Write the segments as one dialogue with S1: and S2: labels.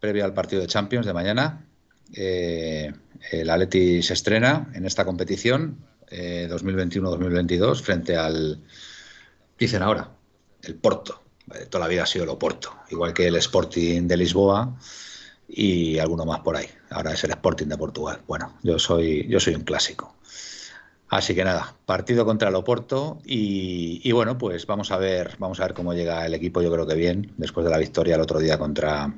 S1: previa al partido de Champions de mañana, eh, el Atleti se estrena en esta competición eh, 2021-2022 frente al, dicen ahora, el Porto. Eh, toda la vida ha sido el Oporto, igual que el Sporting de Lisboa y alguno más por ahí. Ahora es el Sporting de Portugal. Bueno, yo soy, yo soy un clásico. Así que nada, partido contra el Oporto y, y, bueno, pues vamos a ver, vamos a ver cómo llega el equipo. Yo creo que bien después de la victoria el otro día contra.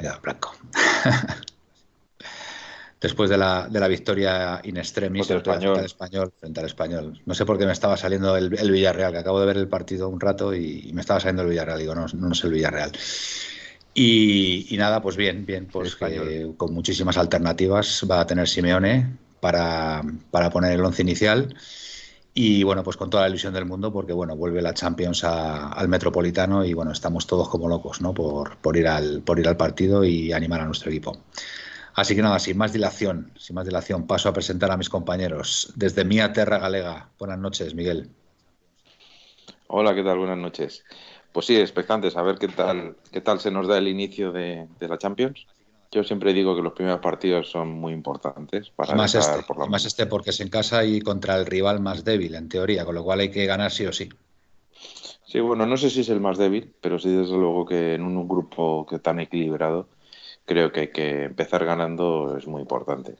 S1: Me he blanco. después de la, de la victoria in extremis
S2: frente al, español.
S1: español, frente al español. No sé por qué me estaba saliendo el, el, Villarreal, que acabo de ver el partido un rato y, y me estaba saliendo el Villarreal. Digo, no, no es el Villarreal. Y, y, nada, pues bien, bien, pues con muchísimas alternativas va a tener Simeone para, para poner el once inicial. Y bueno, pues con toda la ilusión del mundo, porque bueno, vuelve la Champions a, al Metropolitano y bueno, estamos todos como locos, ¿no? Por, por, ir al, por ir al partido y animar a nuestro equipo. Así que nada, sin más dilación, sin más dilación, paso a presentar a mis compañeros. Desde Mía Terra Galega. Buenas noches, Miguel.
S2: Hola, ¿qué tal? Buenas noches. Pues sí, expectantes a ver qué tal, qué tal se nos da el inicio de, de, la Champions. Yo siempre digo que los primeros partidos son muy importantes para
S1: más este, por la... más este porque es en casa y contra el rival más débil en teoría, con lo cual hay que ganar sí o sí.
S2: Sí, bueno, no sé si es el más débil, pero sí desde luego que en un, grupo que tan equilibrado creo que, que empezar ganando es muy importante.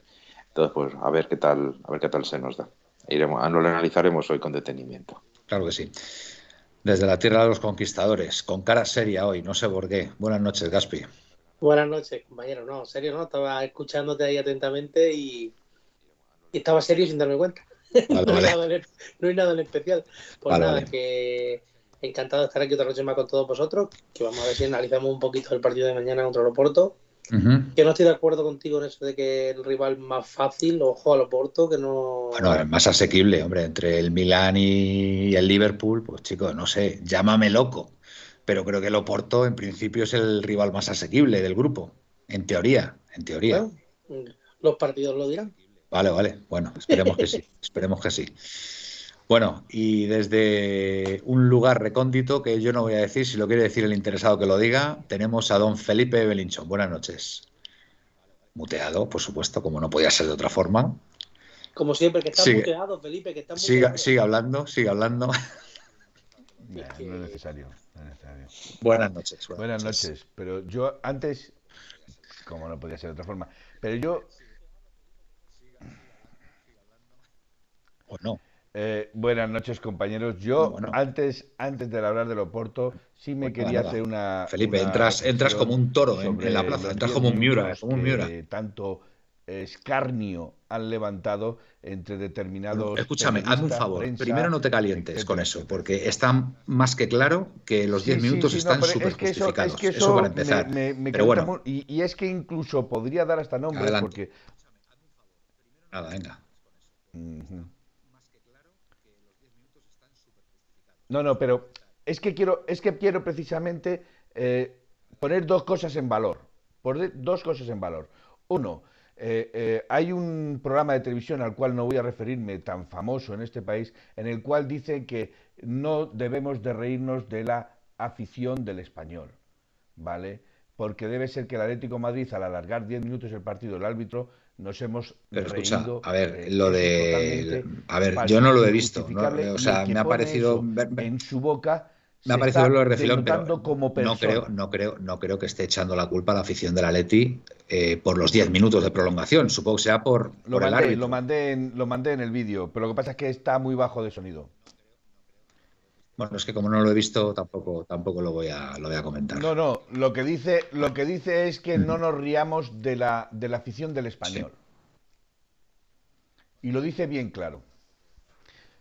S2: Entonces, pues a ver qué tal, a ver qué tal se nos da. Iremos, lo analizaremos hoy con detenimiento.
S1: Claro que sí. Desde la tierra de los conquistadores, con cara seria hoy, no sé por qué. Buenas noches, Gaspi.
S3: Buenas noches, compañero. No, serio, no. Estaba escuchándote ahí atentamente y, y estaba serio sin darme cuenta. Vale, no, vale. hay nada, no, hay nada, en especial. Pues vale, nada, que encantado de estar aquí otra noche más con todos vosotros. Que vamos a ver si analizamos un poquito el partido de mañana contra el Oporto. Uh -huh. Que no estoy de acuerdo contigo en eso de que el rival más fácil, ojo al Oporto, que no.
S1: Bueno, es más asequible, hombre, entre el Milán y el Liverpool, pues chicos, no sé, llámame loco. Pero creo que el Oporto en principio es el rival más asequible del grupo. En teoría, en teoría.
S3: Bueno, los partidos lo dirán.
S1: Vale, vale. Bueno, esperemos que sí. esperemos que sí. Bueno, y desde un lugar recóndito, que yo no voy a decir, si lo quiere decir el interesado que lo diga, tenemos a don Felipe Belinchón. Buenas noches. Muteado, por supuesto, como no podía ser de otra forma.
S3: Como siempre, que está sigue, muteado, Felipe, que está muteado.
S1: Siga, sigue hablando, sigue hablando.
S4: No es necesario.
S1: Buenas noches.
S4: Buenas, buenas noches. noches. Pero yo antes, como no podía ser de otra forma, pero yo...
S1: ¿O no?
S4: Eh, buenas noches, compañeros. Yo, bueno. antes, antes de hablar del Oporto, sí me bueno, quería nada. hacer una.
S1: Felipe, una entras, entras como un toro en, en, la plaza, entras como un Miura, como un Miura.
S4: Tanto escarnio han levantado entre determinados.
S1: Escúchame, hazme un favor. Prensa, Primero no te calientes etcétera, con eso, porque está más que claro que los 10 sí, minutos sí, sí, están súper no, es que justificados.
S4: Eso, es que
S1: eso, eso, para empezar.
S4: Me, me, me
S1: pero bueno.
S4: Y, y, es que incluso podría dar hasta nombres,
S1: Adelante.
S4: porque.
S1: Nada, venga.
S4: Uh -huh. No, no, pero es que quiero, es que quiero precisamente eh, poner dos cosas en valor. Poner dos cosas en valor. Uno, eh, eh, hay un programa de televisión al cual no voy a referirme tan famoso en este país, en el cual dicen que no debemos de reírnos de la afición del español, ¿vale? Porque debe ser que el Atlético de Madrid, al alargar 10 minutos el partido, el árbitro nos hemos
S1: Pero escucha, reído, a ver, eh, lo de a ver, yo no lo he visto, ¿no? o sea, me ha parecido
S4: en su boca
S1: me ha parecido lo de refilón, pero como no creo, no creo, no creo que esté echando la culpa a la afición de la Leti eh, por los 10 minutos de prolongación. Supongo que sea por,
S4: lo mandé, Lo mandé en, lo mandé en el vídeo, pero lo que pasa es que está muy bajo de sonido.
S1: Bueno, es que como no lo he visto, tampoco, tampoco lo voy a, lo voy a comentar.
S4: No, no, lo que dice, lo que dice es que no nos riamos de la, de la afición del español. Y lo dice bien claro.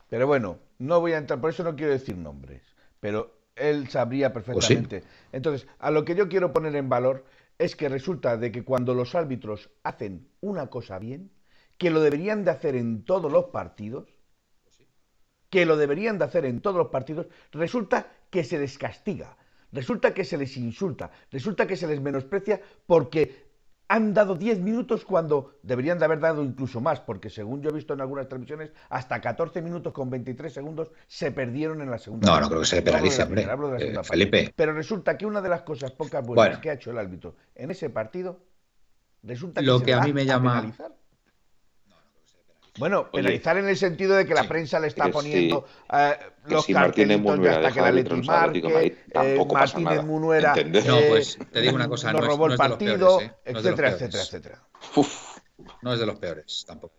S4: Pero bueno, no voy a entrar, por eso no quiero decir nombres pero él sabría perfectamente. Entonces, a lo que yo quiero poner en valor es que resulta de que cuando los árbitros hacen una cosa bien, que lo deberían de hacer en todos los partidos, que lo deberían de hacer en todos los partidos, resulta que se les castiga, resulta que se les insulta, resulta que se les menosprecia porque han dado 10 minutos cuando deberían de haber dado incluso más, porque según yo he visto en algunas televisiones, hasta 14 minutos con 23 segundos se perdieron en la segunda.
S1: No, no creo que se penalice, hombre. Eh, Felipe.
S4: Pero resulta que una de las cosas pocas buenas que ha hecho el árbitro en ese partido, resulta que
S1: lo que a mí me llama
S4: bueno, penalizar en el sentido de que la prensa le está poniendo eh, los si cartelitos hasta que la Leti marque, eh, Martínez Munuera
S1: no, pues te digo una cosa,
S4: no, robó el partido, etcétera, etcétera, etcétera.
S1: No es de los peores, tampoco.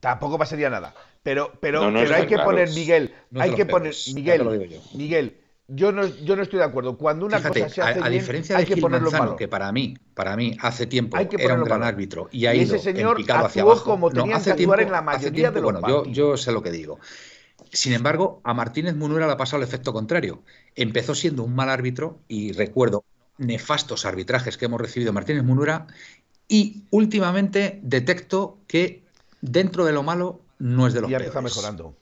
S4: Tampoco pasaría nada. Pero, pero, pero hay que poner, Miguel, hay que poner, Miguel, Miguel, yo no, yo no estoy de acuerdo. Cuando una cosa se hace
S1: a, a diferencia de hay que ponerlo Manzano, que para mí, para mí hace tiempo era un gran árbitro y ha ido ese señor picado hacia abajo.
S4: como tenía que actuar en la mayoría de los
S1: bueno, yo, yo, sé lo que digo. Sin embargo, a Martínez Munuera le ha pasado el efecto contrario. Empezó siendo un mal árbitro y recuerdo nefastos arbitrajes que hemos recibido Martínez Munuera y últimamente detecto que dentro de lo malo no es de los peores.
S4: está mejorando.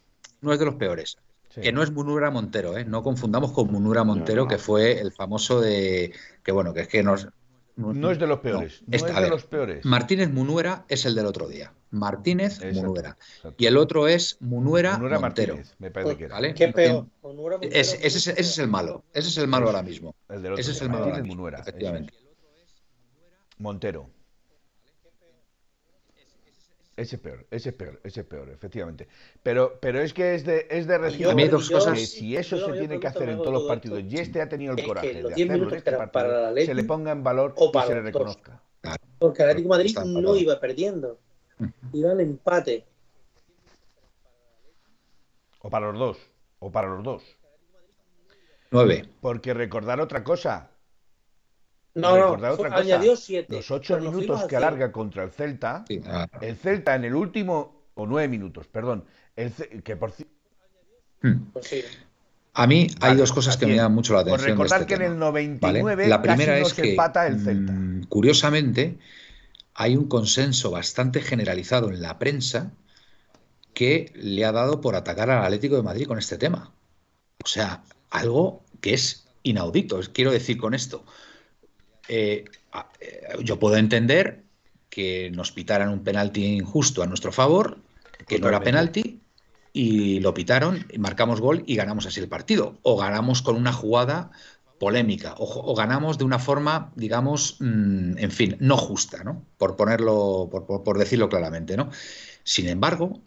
S1: No es de los peores. Que no es Munura Montero, ¿eh? no confundamos con Munura Montero, que fue el famoso de. que bueno, que es que nos.
S4: No, es de los peores. No, es de los peores.
S1: Martínez Munuera es el del otro día. Martínez Munuera. Y el otro es Munuera, Montero. Martínez,
S4: me parece que
S3: era. ¿Qué peor?
S1: ese, es el malo. Ese es el malo ahora mismo. ese es el malo.
S4: Martínez Munuera. Efectivamente. Montero. Ese es peor, ese es peor, ese es peor, efectivamente. Pero, pero es que es de, es de
S1: recibir a mí dos cosas... que
S4: si eso se tiene que hacer en todos los partidos y este ha tenido el coraje de hacerlo en este partido, se le ponga en valor y se le reconozca.
S3: Porque el Atlético Madrid no iba perdiendo, iba al empate.
S4: O para los dos, o para los dos.
S1: Nueve.
S4: Porque recordar otra cosa,
S3: no, no, añadió siete.
S4: Los ocho minutos que alarga contra el Celta, ah. el Celta en el último, o nueve minutos, perdón, el, que por
S1: hmm. pues A mí hay dos cosas que me llaman mucho la atención. Por
S4: recordar
S1: este
S4: que en el 99 la primera es que, empata el Celta. Mm,
S1: curiosamente, hay un consenso bastante generalizado en la prensa que le ha dado por atacar al Atlético de Madrid con este tema. O sea, algo que es inaudito. Quiero decir con esto, eh, eh, yo puedo entender que nos pitaran un penalti injusto a nuestro favor, que no era penalti, y lo pitaron, y marcamos gol y ganamos así el partido. O ganamos con una jugada polémica, o, ganamos de una forma, digamos, mm, en fin, no justa, ¿no? Por ponerlo, por, decirlo claramente, ¿no? Sin embargo,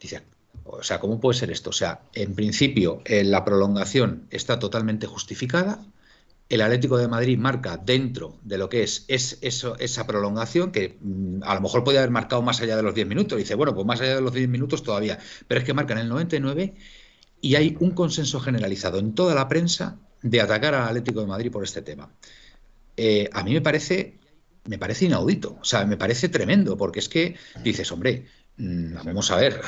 S1: dice, o sea, ¿cómo puede ser esto? O sea, en principio, eh, la prolongación está totalmente justificada, el Atlético de Madrid marca dentro de lo que es, esa prolongación, que mm, a lo mejor puede haber marcado más allá de los 10 minutos. Dice, bueno, pues más allá de los 10 minutos todavía. Pero es que marcan el 99 y hay un consenso generalizado en toda la prensa de atacar al Atlético de Madrid por este tema. Eh, a mí me parece, me parece inaudito, o sea, me parece tremendo, porque es que dices, hombre, mm, vamos a ver,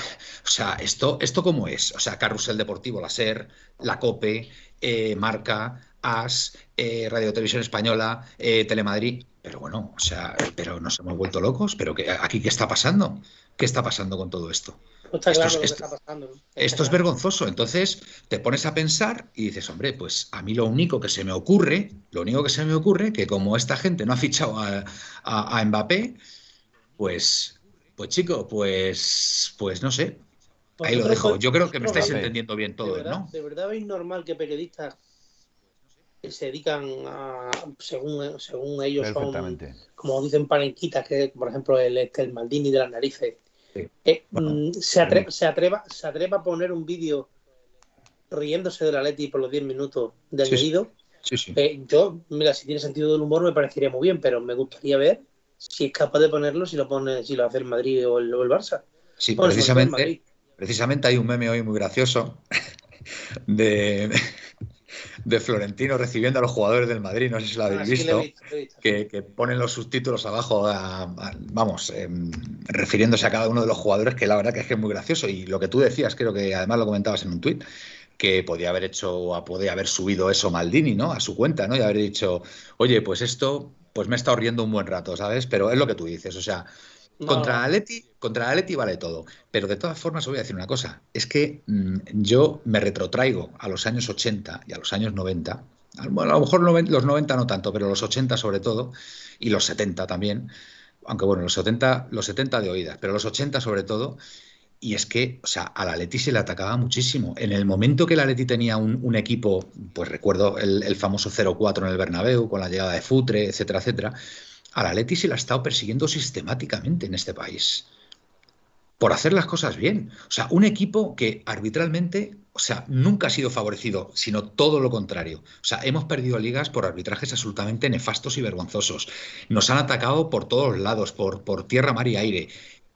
S1: o sea, esto, esto cómo es, o sea, Carrusel Deportivo, la SER, la COPE, eh, Marca, AS, eh, Radio Televisión Española, eh, Telemadrid. Pero bueno, o sea, pero nos hemos vuelto locos. ¿Pero que, aquí qué está pasando? ¿Qué está pasando con todo esto? esto, es, vergonzoso. Entonces te pones a pensar y dices, hombre, pues a mí lo único que se me ocurre, lo único que se me ocurre, que como esta gente no ha fichado a, a, Mbappé, pues, pues chico, pues, pues no sé. Ahí lo dejo. Yo creo que me estáis entendiendo bien todo, ¿no?
S3: De verdad es normal que periodistas se dedican a, según, según ellos son, como dicen panenquitas, que por ejemplo el, el Maldini de las narices, eh, mm, se, atreva, se, atreva, se atreva a poner un vídeo riéndose del Atleti por los 10 minutos de añadido. Eh, yo, mira, si tiene sentido del humor me parecería muy bien, pero me gustaría ver si es capaz de ponerlo si lo pone, si lo hace el Madrid o el, Barça.
S1: Sí, precisamente, precisamente hay un meme hoy muy gracioso de, de Florentino recibiendo a los jugadores del Madrid, no sé si lo habéis ah, visto, Que, ponen los subtítulos abajo, vamos, em, refiriéndose a cada uno de los jugadores, que la verdad que es que es muy gracioso. Y lo que tú decías, creo que además lo comentabas en un tuit, que podía haber hecho, podía haber subido eso Maldini, ¿no? A su cuenta, ¿no? Y haber dicho, oye, pues esto, pues me he estado riendo un buen rato, ¿sabes? Pero es lo que tú dices, o sea, contra Aleti, contra Aleti vale todo. Pero de todas formas, os voy a decir una cosa. Es que mm, yo me retrotraigo a los años 80 y a los años 90. Bueno, a lo mejor los 90 no tanto, pero los 80 sobre todo, y los 70 también. Aunque bueno, los 70, los 70 de oídas, pero los 80 sobre todo. Y es que, o sea, a la Leti se le atacaba muchísimo. En el momento que la Leti tenía un, equipo, pues recuerdo el, el famoso 0-4 en el Bernabéu, con la llegada de Futre, etcétera, etcétera, a la se la ha estado persiguiendo sistemáticamente en este país. Por hacer las cosas bien. O sea, un equipo que arbitralmente, o sea, nunca ha sido favorecido, sino todo lo contrario. O sea, hemos perdido ligas por arbitrajes absolutamente nefastos y vergonzosos. Nos han atacado por todos lados, por, por tierra, mar y aire.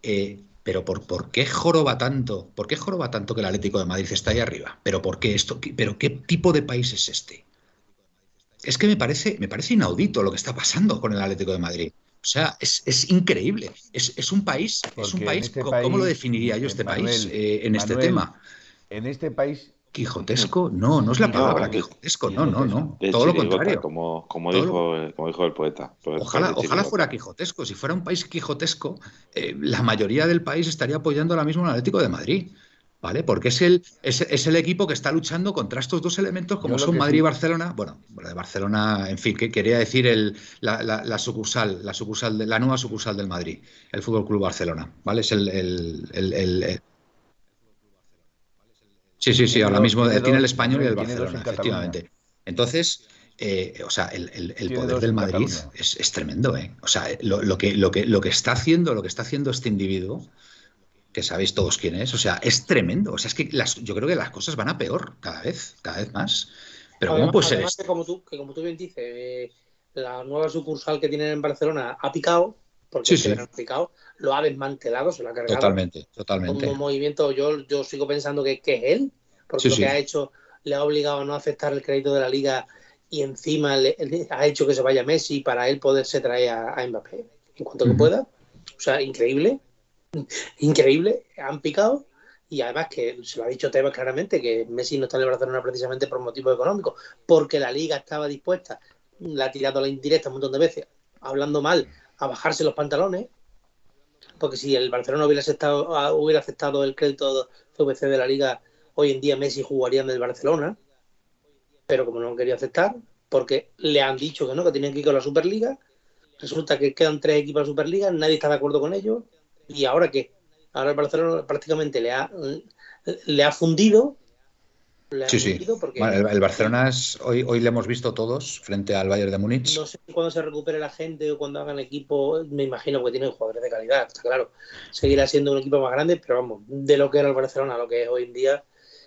S1: Eh, pero por, por, qué joroba tanto? ¿Por qué joroba tanto que el Atlético de Madrid está ahí arriba? ¿Pero por qué esto? ¿Pero qué tipo de país es este? Es que me parece, me parece inaudito lo que está pasando con el Atlético de Madrid. O sea, es, increíble. Es, un país, es un país, este ¿cómo lo definiría yo este país eh, en este tema?
S4: En este país
S1: Quijotesco, no, no es la palabra quijotesco, no, no, no. Todo lo contrario.
S2: Como, como, dijo, como dijo el poeta.
S1: Ojalá, ojalá fuera quijotesco. Si fuera un país quijotesco, eh, la mayoría del país estaría apoyando ahora mismo al Atlético de Madrid. ¿Vale? Porque es el, es, el equipo que está luchando contra estos dos elementos como son Madrid y Barcelona. Bueno, de Barcelona, en fin, que quería decir el, la, sucursal, la sucursal de, la nueva sucursal del Madrid, el Fútbol Club Barcelona, ¿vale? Es el, el, Sí, sí, sí, ahora mismo tiene el español y el Barcelona, efectivamente. Entonces, eh, o sea, el, poder del Madrid es, tremendo, ¿eh? O sea, lo, lo, que, lo, que, lo que está haciendo, lo que está haciendo este individuo, que sabéis todos quién es. O sea, es tremendo. O sea, es que las, yo creo que las cosas van a peor cada vez, cada vez más. Pero ¿cómo puede ser
S3: Que como, tú, que como tú bien dices, eh, la nueva sucursal que tienen en Barcelona ha picado, porque sí, ha picado, lo ha desmantelado, se lo ha cargado.
S1: Totalmente, totalmente.
S3: un movimiento, yo, yo sigo pensando que, que es él, porque lo que ha hecho le ha obligado a no aceptar el crédito de la liga y encima le, ha hecho que se vaya Messi para él poderse traer a, Mbappé en cuanto que pueda. O sea, increíble increíble, han picado y además que se lo ha dicho Tebas claramente que Messi no está en el Barcelona precisamente por motivos económicos, porque la liga estaba dispuesta, la ha tirado a la indirecta un montón de veces, hablando mal, a bajarse los pantalones, porque si el Barcelona hubiera aceptado, ah, hubiera aceptado el crédito CVC de la liga, hoy en día Messi jugaría en el Barcelona, pero como no quería aceptar, porque le han dicho que no, que tenían que ir con la Superliga, resulta que quedan tres equipos de la Superliga, nadie está de acuerdo con ellos, ¿Y ahora qué? Ahora el Barcelona prácticamente le ha, le ha fundido.
S1: sí, sí. el, Barcelona es, hoy, hoy le hemos visto todos frente al Bayern de Múnich.
S3: No sé cuándo se recupere la gente o cuando hagan equipo, me imagino que tienen jugadores de calidad, está claro. Seguirá siendo un equipo más grande, pero vamos, de lo que era el Barcelona a lo que es hoy en día,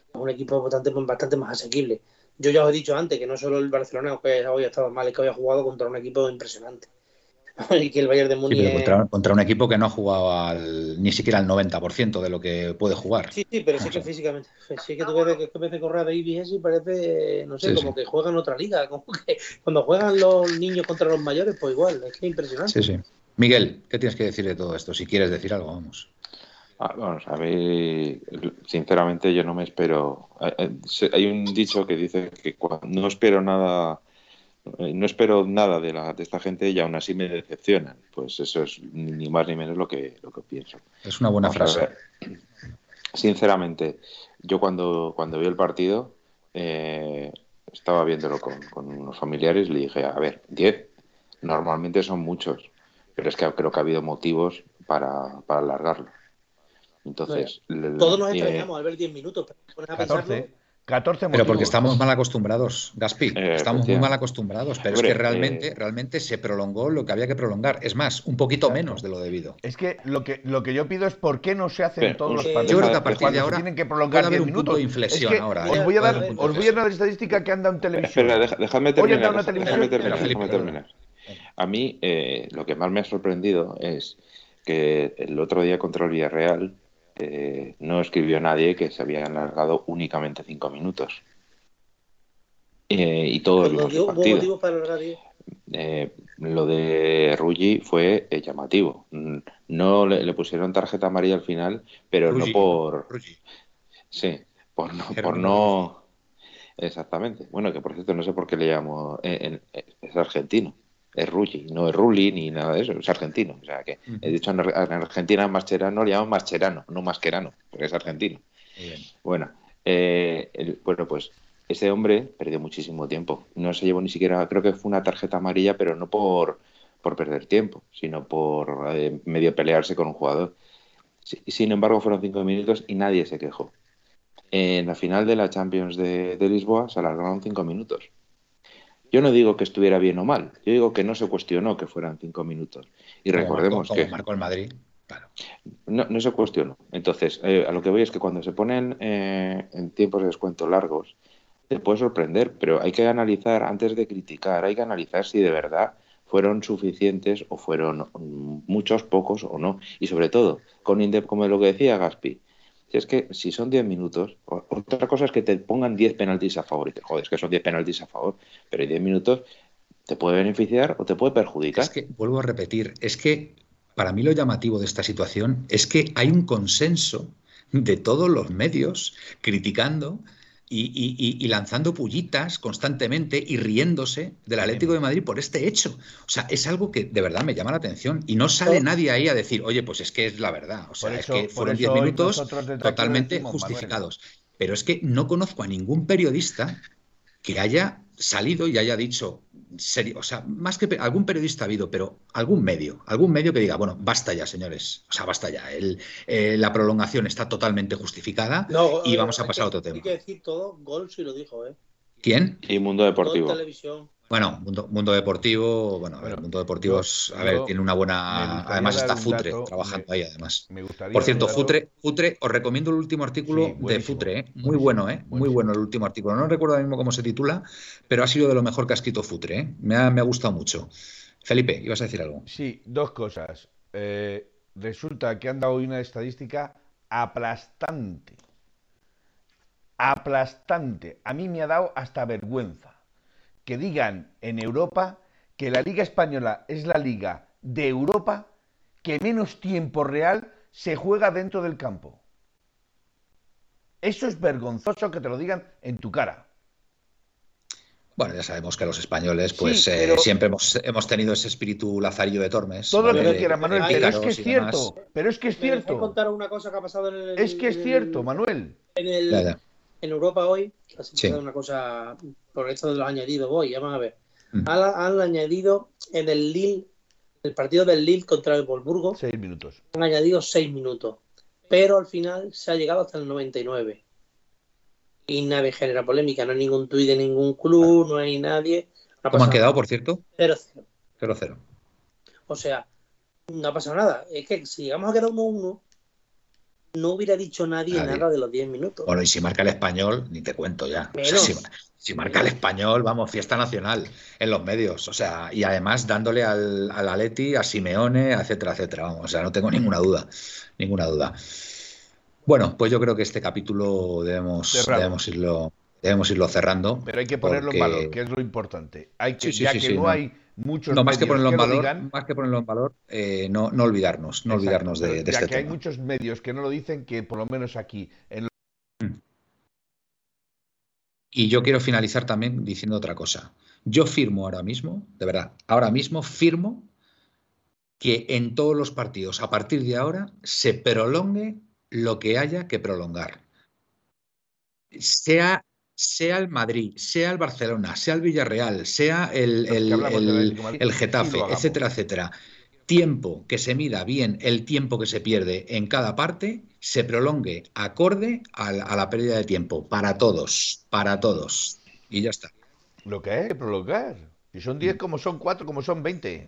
S3: es un equipo bastante, bastante más asequible. Yo ya os he dicho antes que no solo el Barcelona que hoy ha estado mal, es que hoy ha jugado contra un equipo impresionante. y que el Bayern de Múnich.
S1: contra, un equipo que no ha jugado al, ni siquiera al 90% de lo que puede jugar.
S3: Sí, sí, pero sí que físicamente. Sí que tú ves que, de correr de IBS y parece, no sé, como que juegan otra liga. Como que cuando juegan los niños contra los mayores, pues igual, es que es impresionante.
S1: Sí, sí. Miguel, ¿qué tienes que decir de todo esto? Si quieres decir algo, vamos.
S2: Ah, vamos a ver, sinceramente yo no me espero. Hay un dicho que dice que no espero nada eh, no espero nada de, la, de esta gente y aún así me decepcionan. Pues eso es ni más ni menos lo que, lo que pienso.
S1: Es una buena frase.
S2: Sinceramente, yo cuando, cuando vi el partido, eh, estaba viéndolo con, unos familiares y le dije, a ver, 10, normalmente son muchos, pero es que creo que ha habido motivos para, para alargarlo. Entonces,
S3: todos nos extrañamos al ver 10 minutos.
S4: Pero 14, 14
S1: Pero porque estamos mal acostumbrados, Gaspi. Eh, estamos muy mal acostumbrados. Pero es que realmente, eh, realmente se prolongó lo que había que prolongar. Es más, un poquito menos de lo debido.
S4: Es que lo que lo que yo pido es por qué no se hacen todos los
S1: partidos. Yo creo que a partir de ahora
S4: tienen que prolongar 10 minutos.
S1: de inflexión ahora.
S4: Os ¿eh? voy a dar, os voy a dar la estadística que anda en televisión.
S2: Espera, déjame terminar. Déjame terminar. A mí lo que más me ha sorprendido es que el otro día contra el Villarreal eh, no escribió nadie que se había alargado únicamente cinco minutos. Eh, y todo el partido. Eh, lo de Ruggi fue llamativo. No le, pusieron tarjeta amarilla al final, pero no por. Sí, por no, por no. Exactamente. Bueno, que por cierto, no sé por qué le llamo. es argentino es Rulli, no es Rulli ni nada de eso, es argentino. O sea que, he dicho en Argentina Mascherano le llaman Mascherano, no Mascherano, porque es argentino. Bueno, eh, bueno, pues ese hombre perdió muchísimo tiempo. No se llevó ni siquiera, creo que fue una tarjeta amarilla, pero no por, por perder tiempo, sino por eh, medio pelearse con un jugador. Sin embargo, fueron cinco minutos y nadie se quejó. En la final de la Champions de, de Lisboa se alargaron cinco minutos yo no digo que estuviera bien o mal, yo digo que no se cuestionó que fueran cinco minutos. Y recordemos que.
S1: marcó el Madrid.
S2: No, no se cuestionó. Entonces, eh, a lo que voy es que cuando se ponen eh, en tiempos de descuento largos, te puede sorprender, pero hay que analizar, antes de criticar, hay que analizar si de verdad fueron suficientes o fueron muchos, pocos o no. Y sobre todo, con como lo que decía Gaspi, si es que si son 10 minutos, otra cosa es que te pongan 10 penaltis a favor y te jodes que son 10 penaltis a favor, pero 10 minutos te puede beneficiar o te puede perjudicar.
S1: Es que, vuelvo a repetir, es que para mí lo llamativo de esta situación es que hay un consenso de todos los medios criticando y, lanzando pullitas constantemente y riéndose del Atlético de Madrid por este hecho. O sea, es algo que de verdad me llama la atención y no sale nadie ahí a decir, oye, pues es que es la verdad. O sea, es que fueron 10 minutos totalmente justificados. Pero es que no conozco a ningún periodista que haya salido y haya dicho, serio, o sea, más que algún periodista ha habido, pero algún medio, algún medio que diga, bueno, basta ya, señores, o sea, basta ya, el, eh, la prolongación está totalmente justificada y vamos a pasar a otro tema.
S3: Hay que decir todo, Gol sí lo dijo, ¿eh?
S1: ¿Quién?
S2: Y Mundo Deportivo.
S3: televisión.
S1: Bueno, mundo, mundo, deportivo, bueno, a ver, mundo deportivo es, a ver, tiene una buena, además está Futre trabajando ahí, además. Por cierto, Futre, Futre, os recomiendo el último artículo de Futre, ¿eh? muy bueno, ¿eh? muy bueno el último artículo. No recuerdo ahora mismo cómo se titula, pero ha sido de lo mejor que ha escrito Futre, ¿eh? me, ha, me ha gustado mucho. Felipe, ibas a decir algo.
S4: Sí, dos cosas. Eh, resulta que han dado hoy una estadística aplastante. Aplastante. A mí me ha dado hasta vergüenza que digan en Europa que la Liga Española es la liga de Europa que menos tiempo real se juega dentro del campo. Eso es vergonzoso que te lo digan en tu cara.
S1: Bueno, ya sabemos que los españoles, pues eh, siempre hemos, hemos, tenido ese espíritu lazarillo de Tormes.
S4: Todo lo que quieras, Manuel, pero es que es cierto. Pero es que es cierto.
S3: contar una cosa que ha pasado en el,
S4: Es que es cierto, Manuel.
S3: En el, en Europa hoy, ha una cosa, por esto de los añadidos voy, ya van a ver. Mm. Han, añadido en el Lille, el partido del Lille contra el Volburgo,
S4: seis minutos.
S3: Han añadido seis minutos, pero al final se ha llegado hasta el 99. Y nadie genera polémica, no hay ningún tuit de ningún club, no hay nadie.
S1: ¿Cómo han quedado, por cierto?
S3: 0-0.
S1: 0-0.
S3: O sea, no ha pasado nada. Es que si llegamos a quedar 1-1, no hubiera dicho nadie, nada de los 10 minutos.
S1: Bueno, y si marca el español, ni te cuento ya. si, marca el español, vamos, fiesta nacional en los medios. O sea, y además dándole al, al Aleti, a Simeone, etcétera, etcétera. Vamos, o sea, no tengo ninguna duda. Ninguna duda. Bueno, pues yo creo que este capítulo debemos, debemos irlo. Debemos irlo cerrando.
S4: Pero hay que ponerlo en valor, que es lo importante. Hay que, ya que no hay muchos
S1: no, más que ponerlo en valor, más que ponerlo en valor, eh, no, no, olvidarnos, no olvidarnos de, de ya
S4: que hay muchos medios que no lo dicen, que por lo menos aquí. Mm.
S1: Y yo quiero finalizar también diciendo otra cosa. Yo firmo ahora mismo, de verdad, ahora mismo firmo que en todos los partidos, a partir de ahora, se prolongue lo que haya que prolongar. Sea sea el Madrid, sea el Barcelona, sea el Villarreal, sea el, el, Getafe, etcétera, etcétera. Tiempo que se mida bien el tiempo que se pierde en cada parte se prolongue acorde a la, pérdida de tiempo, para todos, para todos. Y ya está.
S4: Lo que hay que prolongar. Si son 10 como son 4, como son 20.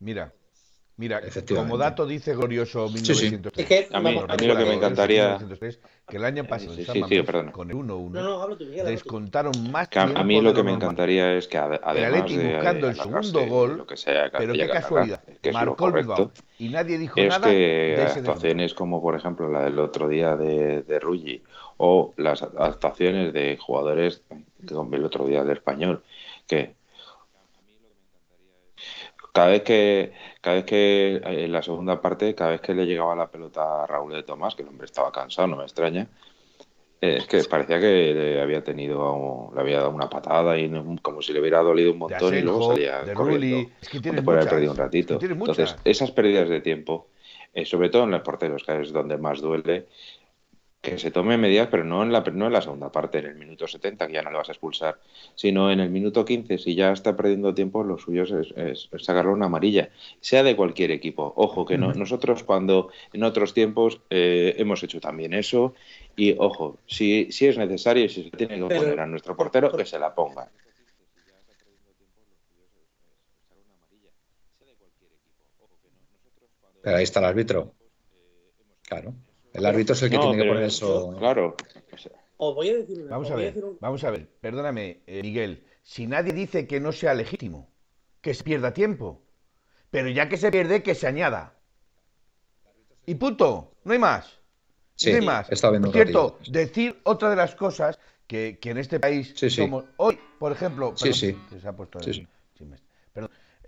S4: Mira, Mira, como dato dice glorioso 1903.
S2: a, mí, lo que me encantaría...
S4: Que el año pasado, con el 1-1, descontaron más
S2: A mí lo que me encantaría es que además
S4: de buscando el segundo gol, pero qué casualidad, marcó el Bilbao y nadie dijo
S2: es
S4: nada
S2: que actuaciones como por ejemplo la del otro día de, de Ruggi o las actuaciones de jugadores como el otro día del español que cada vez que cada vez que eh, en la segunda parte, cada vez que le llegaba la pelota a Raúl de Tomás, que el hombre estaba cansado, no me extraña, eh, es que parecía que le había tenido, le había dado una patada y como si le hubiera dolido un montón y luego salía corriendo. Es que después haber perdido un ratito. Entonces, esas pérdidas de tiempo, eh, sobre todo en los porteros, que es donde más duele, que se tome medidas, pero no en, la, no en la segunda parte, en el minuto 70, que ya no le vas a expulsar, sino en el minuto 15, si ya está perdiendo tiempo, lo suyo es, sacarle una amarilla, sea de cualquier equipo. Ojo, que no, nosotros cuando en otros tiempos eh, hemos hecho también eso, y ojo, si, si es necesario y si se tiene que poner a nuestro portero, que se la ponga.
S1: Pero ahí está el árbitro. Claro. El árbitro es el que tiene que poner eso.
S2: Claro.
S3: voy a decir
S4: vamos a ver, vamos a ver. Perdóname, eh, Miguel. Si nadie dice que no sea legítimo, que se pierda tiempo. Pero ya que se pierde, que se añada. Y punto. No hay más. no hay más.
S1: Está
S4: Por cierto, decir otra de las cosas que, en este país somos. Hoy, por ejemplo.
S1: sí, sí.
S4: Se ha puesto Perdón.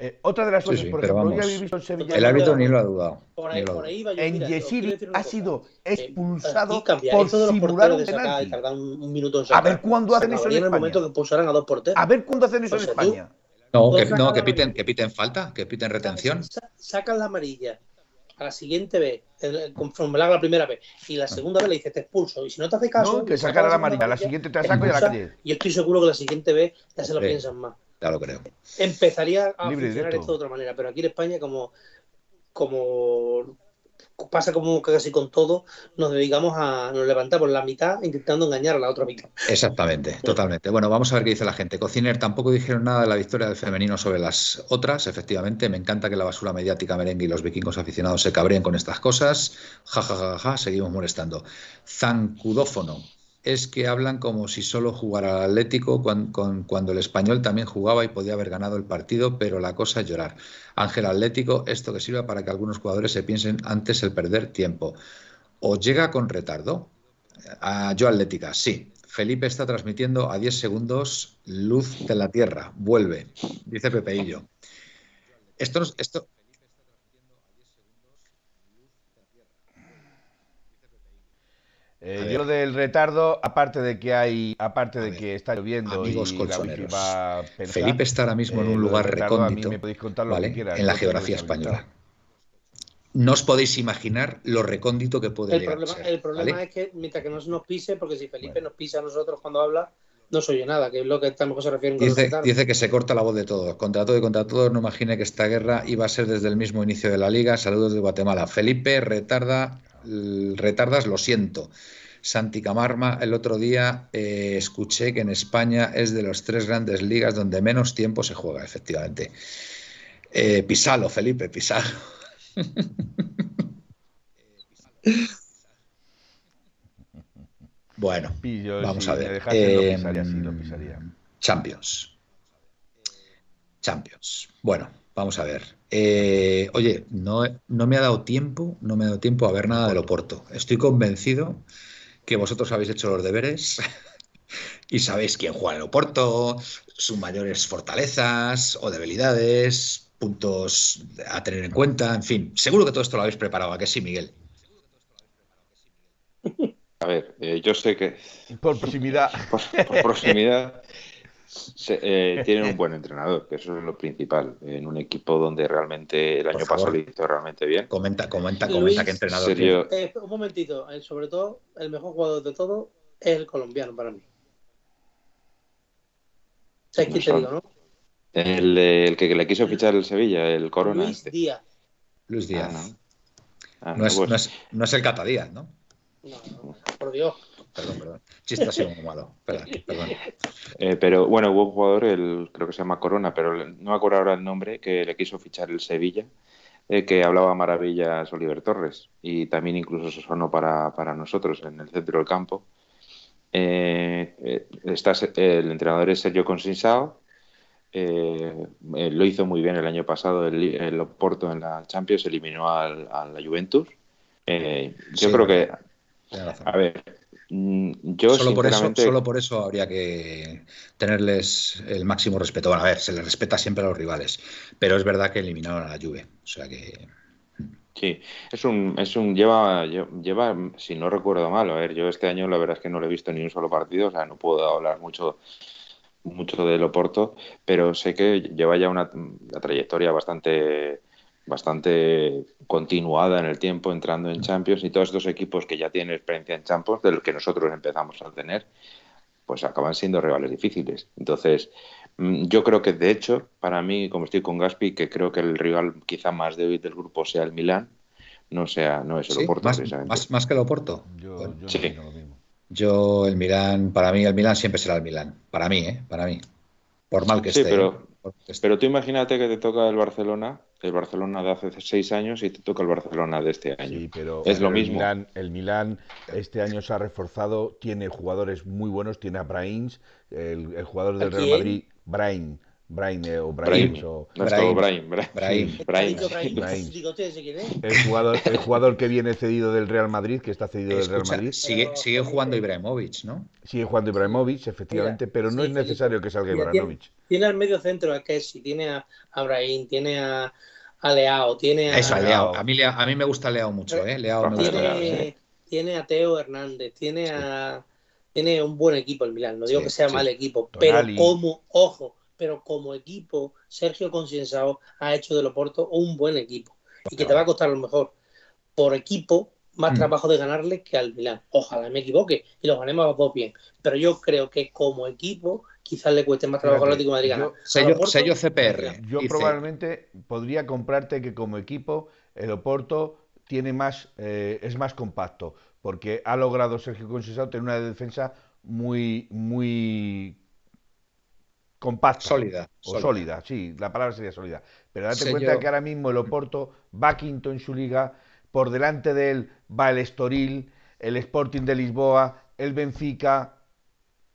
S4: Eh, otra de las cosas, por ejemplo, habéis visto
S1: en Sevilla. El árbitro ni lo ha dudado.
S3: Por ahí, por ahí
S4: en Yesiri ha sido expulsado por simular un penalti.
S3: Un minuto
S4: en a ver cuándo hacen eso en España.
S3: el momento que expulsarán a dos porteros.
S4: A ver cuándo hacen eso en España.
S1: No, que, no, que piten, que piten falta, que piten retención.
S3: Sacan la amarilla a la siguiente vez, conforme la haga la primera vez, y la segunda vez le dices te expulso, y si no te hace caso.
S4: No, que sacar la amarilla, la siguiente te la saco y a la calle.
S3: Y estoy seguro que la siguiente vez ya se lo piensan más.
S1: Ya lo creo.
S3: Empezaría a funcionar esto de otra manera, pero aquí en España, como, como pasa como casi con todo, nos dedicamos a, nos levantamos la mitad intentando engañar a la otra mitad.
S1: Exactamente, totalmente. Bueno, vamos a ver qué dice la gente. Cociner tampoco dijeron nada de la victoria del femenino sobre las otras, efectivamente. Me encanta que la basura mediática merengue y los vikingos aficionados se cabreen con estas cosas. Ja, ja, ja, ja, seguimos molestando. Zancudófono es que hablan como si solo jugara el Atlético cuando, el español también jugaba y podía haber ganado el partido, pero la cosa es llorar. Ángel Atlético, esto que sirva para que algunos jugadores se piensen antes el perder tiempo. ¿O llega con retardo? A yo Atlética, sí. Felipe está transmitiendo a 10 segundos luz de la tierra. Vuelve, dice Pepeillo. Esto, esto,
S4: Eh, yo del retardo, aparte de que hay, aparte de que está lloviendo
S1: amigos y colchoneros. Va Felipe está ahora mismo en un eh, lugar recóndito, en la geografía española. No os podéis imaginar lo recóndito que puede
S3: el problema, El problema es que mientras que no se nos pise, porque si Felipe nos pisa a nosotros cuando habla, no se oye nada, que es lo que estamos se refiere
S1: dice, dice que se corta la voz de todos. Contra todo y contra todos, no imagine que esta guerra iba a ser desde el mismo inicio de la liga. Saludos de Guatemala. Felipe retarda retardas, lo siento. Santi Camarma, el otro día eh, escuché que en España es de las tres grandes ligas donde menos tiempo se juega, efectivamente. Eh, pisalo, Felipe, pisalo. bueno, vamos a ver. Em, Champions. Champions. Bueno, vamos a ver. Eh, oye, no, no, me ha dado tiempo, no me ha dado tiempo a ver nada del Oporto. Estoy convencido que vosotros habéis hecho los deberes y sabéis quién juega en el Oporto, sus mayores fortalezas o debilidades, puntos a tener en cuenta, en fin. Seguro que todo esto lo habéis preparado, ¿a que sí, Miguel?
S2: A ver, eh, yo sé que...
S4: Por proximidad.
S2: por proximidad. Eh, tienen un buen entrenador, que eso es lo principal. En un equipo donde realmente el año pasado lo hizo realmente bien.
S1: Comenta, comenta, comenta qué entrenador
S3: eh, un momentito, eh, sobre todo, el mejor jugador de todo, es el colombiano para mí. ¿Sabes qué te digo, no?
S2: El, el, que le quiso fichar el Sevilla, el Corona.
S3: Luis este. Díaz.
S1: Luis Díaz. Ah, ah, no. es, pues no, es, no, es, el Cata Díaz, ¿no?
S3: No, por Dios.
S1: Perdón, perdón. Chiste ha sido muy malo. Perdón, perdón.
S2: Eh, pero bueno, hubo un jugador, el, creo que se llama Corona, pero no me acuerdo ahora el nombre, que le quiso fichar el Sevilla, eh, que hablaba maravillas Oliver Torres. Y también incluso se sonó para, para nosotros en el centro del campo. Eh, está, el entrenador es Sergio Consinsao. Lo hizo muy bien el año pasado el, el Oporto en la Champions, eliminó al, a la Juventus. yo sí, creo que, a ver, yo
S1: solo, por eso, solo por eso habría que tenerles el máximo respeto. Bueno, a ver, se les respeta siempre a los rivales, pero es verdad que eliminaron a la Juve, o sea que
S2: Sí, es un, es un lleva, lleva, si no recuerdo mal, a ver, yo este año la verdad es que no le he visto ni un solo partido, o sea, no puedo hablar mucho, mucho del Oporto, pero sé que lleva ya una, una trayectoria bastante bastante continuada en el tiempo entrando en Champions y todos estos equipos que ya tienen experiencia en Champions, de los que nosotros empezamos a tener, pues acaban siendo rivales difíciles. Entonces, mm, yo creo que de hecho, para mí, como estoy con Gaspi, que creo que el rival quizá más débil del grupo sea el Milán, no sea, no es el Oporto
S1: más, Más, que el Oporto. Yo, yo, el Milán, para mí el Milán siempre será el Milán. Para mí, ¿eh? Para mí. Por mal que
S2: sí,
S1: esté.
S2: Pero, ¿eh? Pero tú imagínate que te toca el Barcelona el Barcelona de hace seis años y te toca el Barcelona de este año. Sí, pero es lo mismo.
S4: el Milán este año se ha reforzado, tiene jugadores muy buenos, tiene a Brains, el, jugador del Real Madrid, Brain. Brain eh, o Brain, o
S2: Brain,
S4: Brain, El jugador, el jugador que viene cedido del Real Madrid, que está cedido del Real Madrid.
S1: Sigue, sigue jugando Ibrahimovic, ¿no?
S4: Sigue jugando Ibrahimovic, efectivamente, pero no es necesario que salga Ibrahimovic.
S3: Tiene, al medio centro a Kessi, tiene a, a Brahim, tiene a, a Leao, tiene a...
S1: Eso, a Leao. A mí, a mí me gusta Leao mucho, ¿eh? Leao me
S3: tiene, tiene a Teo Hernández, tiene a... Tiene un buen equipo el Milán, no digo que sea mal equipo, pero como, ojo, pero como equipo, Sergio Concienzao ha hecho de Loporto un buen equipo y que te va a costar lo mejor. Por equipo, más mm. trabajo de ganarle que al Milán. Ojalá me equivoque y lo ganemos a los dos bien. Pero yo creo que como equipo quizás le cueste más trabajo al Atlético de Madrid
S1: Sello, CPR.
S4: Yo probablemente podría comprarte que como equipo el Oporto tiene más, eh, es más compacto, porque ha logrado Sergio Conceição tener una defensa muy, muy compacta.
S1: Sólida.
S4: O sólida. sí, la palabra sería sólida. Pero date cuenta que ahora mismo el Oporto va quinto en su liga, por delante de él va el Estoril, el Sporting de Lisboa, el Benfica,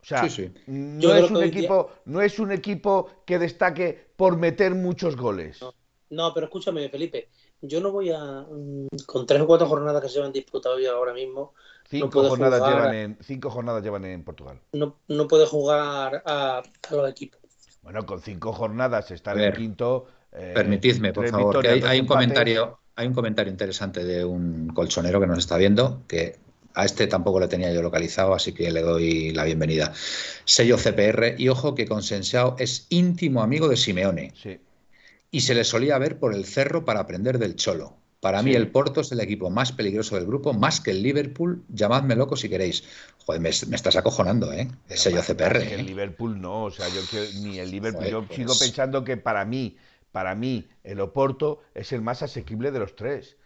S4: o sea, No, es un equipo, no es un equipo que destaque por meter muchos goles.
S3: No, pero escúchame, Felipe. Yo no voy a. Mm, con tres o cuatro jornadas que se han disputado ahora mismo.
S4: Cinco, jornadas, llevan en, cinco jornadas llevan en Portugal.
S3: No, no puede jugar a, los equipos.
S4: Bueno, con cinco jornadas estar en quinto.
S1: Eh, permitidme, por favor, que hay, un comentario, hay un comentario interesante de un colchonero que nos está viendo que a este tampoco lo tenía yo localizado, así que le doy la bienvenida. Sello CPR y ojo que Consensao es íntimo amigo de Simeone. Sí. Y se le solía ver por el cerro para aprender del Cholo. Para mí el Porto es el equipo más peligroso del grupo, más que el Liverpool. Llamadme loco si queréis. Joder, me, estás acojonando, ¿eh? El sello CPR.
S4: ¿eh? El Liverpool no, o sea, yo ni el Liverpool. yo sigo pues pensando que para mí, para mí, el Oporto es el más asequible de los tres.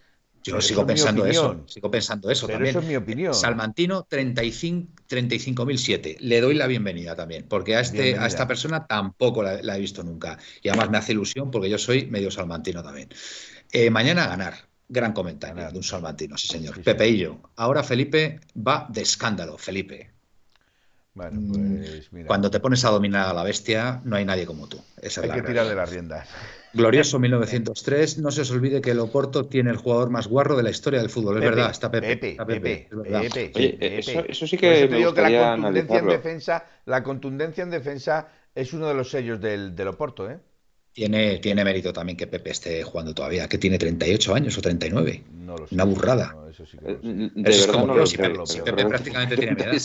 S1: Yo sigo pensando eso, sigo pensando eso también.
S4: Eso es mi opinión.
S1: Salmantino 35.007. Le doy la bienvenida también, porque a, este, a esta persona tampoco la, he visto nunca. Y además me hace ilusión porque yo soy medio salmantino también. Eh, mañana a ganar. Gran comentario de un salmantino, sí señor. Pepeillo. Ahora Felipe va de escándalo, Felipe.
S4: Bueno, pues mira.
S1: Cuando te pones a dominar a la bestia, no hay nadie como tú.
S4: hay que tirar de las riendas.
S1: Glorioso 1903. No se os olvide que el Oporto tiene el jugador más guarro de la historia del fútbol. Es verdad, está Pepe.
S4: Pepe,
S2: Pepe, eso, sí que me digo que la contundencia
S4: en defensa, la contundencia en defensa es uno de los sellos del, del Oporto, ¿eh?
S1: Tiene, tiene mérito también que Pepe esté jugando todavía, que tiene 38 años o 39. No lo sé, Una burrada. No, eso sí que lo sé. De verdad como no lo sé, si Pepe, prácticamente tiene edad.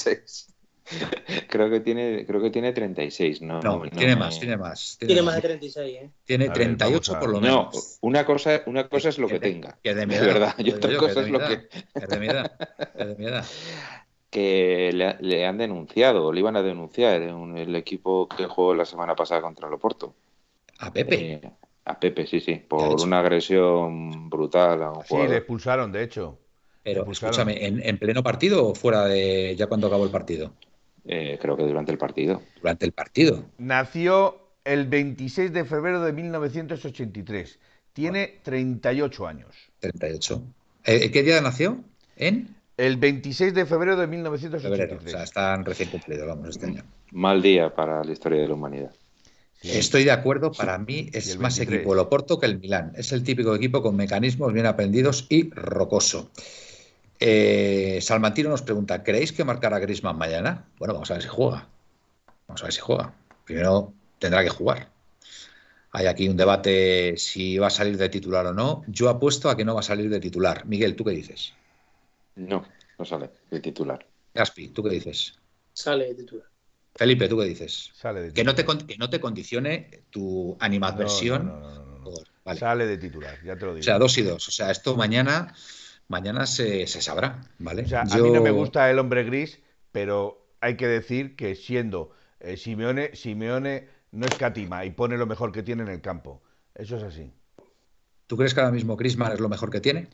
S2: creo que tiene creo que tiene 36 no
S1: no, tiene más tiene más
S3: tiene, más de 36 ¿eh?
S1: tiene 38 por lo
S2: menos no una cosa una cosa es lo que, tenga
S1: que de,
S2: verdad y otra cosa es lo que
S1: es de mi edad es de mi edad
S2: que le, han denunciado, le iban a denunciar en el equipo que jugó la semana pasada contra el Oporto.
S1: ¿A Pepe?
S2: Eh, a Pepe, sí, sí, por una agresión brutal a un
S4: Sí, le expulsaron, de hecho.
S1: Pero escúchame, ¿en, pleno partido o fuera de ya cuando acabó el partido?
S2: Eh, creo que durante el partido.
S1: Durante el partido.
S4: Nació el 26 de febrero de 1983. Tiene 38 años.
S1: 38. Eh, ¿Qué día nació? ¿En?
S4: El 26 de febrero de 1983.
S1: o sea, están recién cumplidos, vamos, este año.
S2: Mal día para la historia de la humanidad.
S1: Estoy de acuerdo, para mí es más equipo el Oporto que el Milán. Es el típico equipo con mecanismos bien aprendidos y rocoso. Eh, Salmantino nos pregunta, ¿creéis que marcará Grisman mañana? Bueno, vamos a ver si juega. Vamos a ver si juega. Primero tendrá que jugar. Hay aquí un debate si va a salir de titular o no. Yo apuesto a que no va a salir de titular. Miguel, ¿tú qué dices?
S2: No, no sale de titular.
S1: Gaspi, ¿tú qué dices?
S3: Sale de titular.
S1: Felipe, ¿tú qué dices?
S4: Sale de
S1: que, no te, que no te condicione tu animadversión.
S4: Sale de titular, ya te lo digo.
S1: O sea, dos y dos. O sea, esto mañana, mañana se, sabrá, ¿vale?
S4: O sea, a mí no me gusta el hombre gris, pero hay que decir que siendo eh, Simeone, Simeone no escatima y pone lo mejor que tiene en el campo. Eso es así.
S1: ¿Tú crees que ahora mismo Grisman es lo mejor que tiene?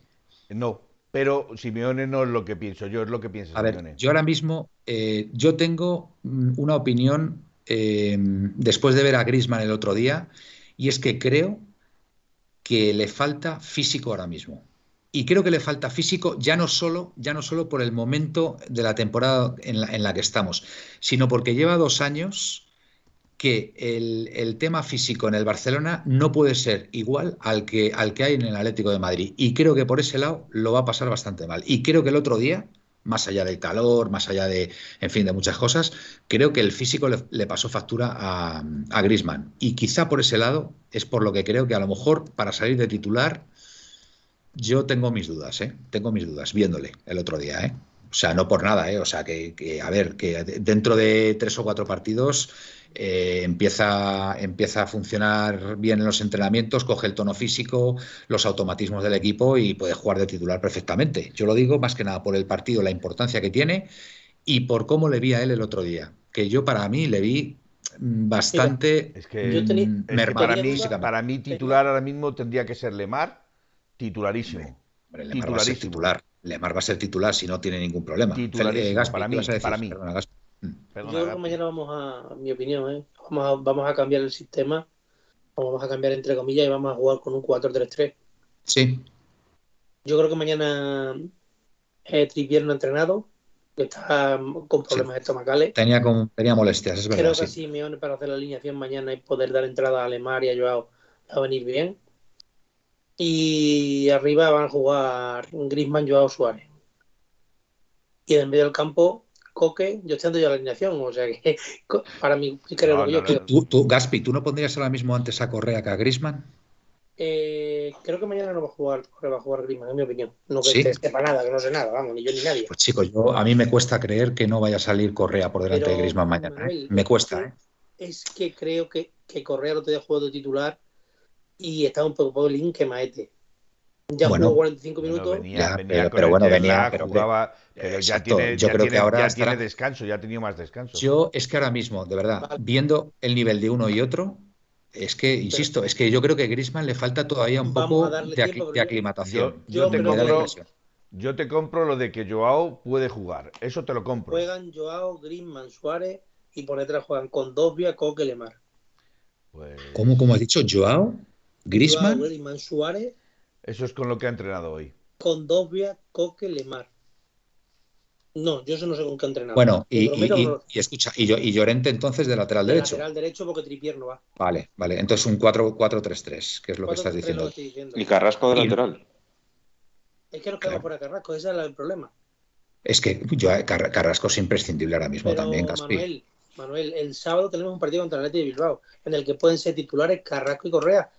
S4: No, pero Simeone no es lo que pienso yo, es lo que piensa
S1: A ver, yo ahora mismo, eh, yo tengo mm, una opinión eh, después de ver a Grisman el otro día, y es que creo que le falta físico ahora mismo. Y creo que le falta físico ya no solo, ya no solo por el momento de la temporada en la, en la que estamos, sino porque lleva dos años que el, tema físico en el Barcelona no puede ser igual al que, al que hay en el Atlético de Madrid. Y creo que por ese lado lo va a pasar bastante mal. Y creo que el otro día, más allá del calor, más allá de, en fin, de muchas cosas, creo que el físico le, pasó factura a, a Grisman. Y quizá por ese lado es por lo que creo que a lo mejor para salir de titular, yo tengo mis dudas, ¿eh? Tengo mis dudas, viéndole el otro día, ¿eh? O sea, no por nada, ¿eh? O sea, que, que, a ver, que dentro de tres o cuatro partidos eh, empieza, empieza a funcionar bien en los entrenamientos, coge el tono físico, los automatismos del equipo y puede jugar de titular perfectamente. Yo lo digo más que nada por el partido, la importancia que tiene y por cómo le vi a él el otro día, que yo para mí le vi bastante
S4: es que, para, mí, titular ahora mismo tendría que ser Lemar, titularísimo.
S1: Lemar va a ser titular. Lemar va a ser titular si no tiene ningún problema.
S4: Eh, para mí, para mí.
S3: Yo creo que mañana vamos a, mi opinión, ¿eh? vamos, a, vamos a cambiar el sistema, vamos a cambiar entre comillas y vamos a jugar con un 4-3-3.
S1: Sí.
S3: Yo creo que mañana eh, Tripier no ha entrenado, que está con problemas estomacales.
S1: Tenía, tenía molestias, es verdad.
S3: Creo que sí. Simeone para hacer la alineación mañana y poder dar entrada a Alemar y a Joao va a venir bien. Y arriba van a jugar Griezmann, Joao Suárez. Y en medio del campo Coque, yo estoy dando ya la alineación, o sea que para mí creo que yo
S1: ¿Tú, Gaspi, ¿tú no pondrías ahora mismo antes a Correa que a Grisman?
S3: Eh, creo que mañana no va a jugar, va a jugar Griezmann, en mi opinión. No que sepa nada, que no sé nada, vamos, ni yo ni nadie.
S1: Pues chicos, yo, a mí me cuesta creer que no vaya a salir Correa por delante de Grisman mañana. ¿eh? Me cuesta,
S3: ¿eh? Es que creo que, que Correa no te deja juego de titular y está un poco link que Maete. Ya jugó 45 minutos.
S1: pero, bueno, venía. Pero,
S4: jugaba, pero ya tiene, yo creo que ahora ya tiene descanso, ya ha tenido más descanso.
S1: Yo es que ahora mismo, de verdad, viendo el nivel de uno y otro, es que, insisto, es que yo creo que Grisman le falta todavía un poco de, aclimatación.
S4: Yo, te compro, yo, te compro, lo de que Joao puede jugar. Eso te lo compro.
S3: Juegan Joao, Grisman, Suárez y por detrás juegan con Dovia, Coque, Lemar.
S1: Pues... ¿Cómo, ¿Cómo has dicho? ¿Joao? ¿Grisman?
S3: Joao, Grisman, Suárez
S4: eso es con lo que ha entrenado hoy.
S3: Con Dovia, Coque, Lemar. No, yo eso no sé con qué ha entrenado.
S1: Bueno, y, escucha, y, y, Llorente entonces de lateral de derecho.
S3: Lateral derecho porque Tripier no va.
S1: Vale, vale. Entonces un 4-3-3, que es lo que estás diciendo.
S2: Y Carrasco de lateral.
S3: Es que nos quedamos por Carrasco, ese es el problema.
S1: Es que yo, Carrasco es imprescindible ahora mismo también, Caspi.
S3: Manuel, Manuel, el sábado tenemos un partido contra el Atlético de Bilbao, en el que pueden ser titulares Carrasco y Correa.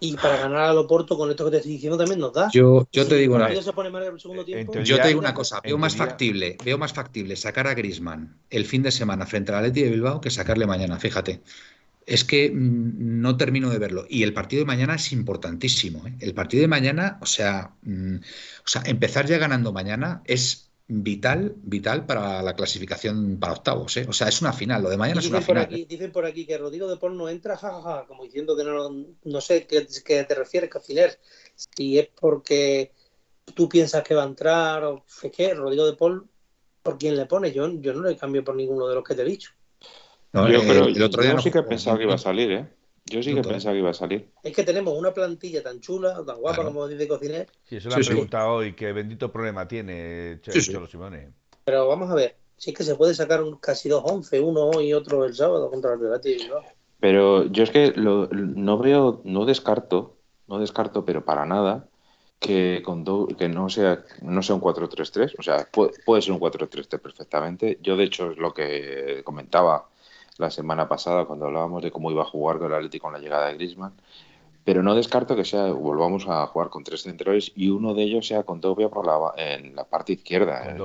S3: Y para ganar al Oporto con esto que te estoy diciendo también nos da.
S1: Yo, yo te digo una Yo te digo una cosa, veo más factible, veo más factible sacar a Grisman el fin de semana frente al Atleti de Bilbao que sacarle mañana, fíjate. Es que mm, no termino de verlo. Y el partido de mañana es importantísimo. ¿eh? El partido de mañana, o sea, mm, o sea, empezar ya ganando mañana es vital, vital para la clasificación para octavos. ¿eh? O sea, es una final, lo de mañana es una
S3: por
S1: final.
S3: Aquí, dicen por aquí que Rodrigo de Paul no entra, jajaja, como diciendo que no, no sé qué, qué te refieres, Cociner. Si es porque tú piensas que va a entrar o es que Rodrigo de Paul, ¿por quién le pone? Yo, yo no le cambio por ninguno de los que te he dicho.
S2: No, yo, eh, el otro día sí que pensaba que iba a salir, ¿eh? Yo sí que pensaba que iba a salir.
S3: Es que tenemos una plantilla tan chula, tan guapa como dice Cociner.
S4: Sí, eso lo han preguntado hoy, qué bendito problema tiene Cholo Simone.
S3: Pero vamos a ver, si es que se puede sacar un, casi dos once, uno hoy y otro el sábado contra el Atleti
S2: Pero yo es que lo, no veo, no descarto, no descarto, pero para nada, que con que no sea no sea un 4-3-3, o sea, puede, puede ser un 4-3-3 perfectamente. Yo de hecho es lo que comentaba la semana pasada cuando hablábamos de cómo iba a jugar con el Atlético con la llegada de Griezmann. Pero no descarto que sea volvamos a jugar con tres centrales y uno de ellos sea con Topia por la, en la parte izquierda.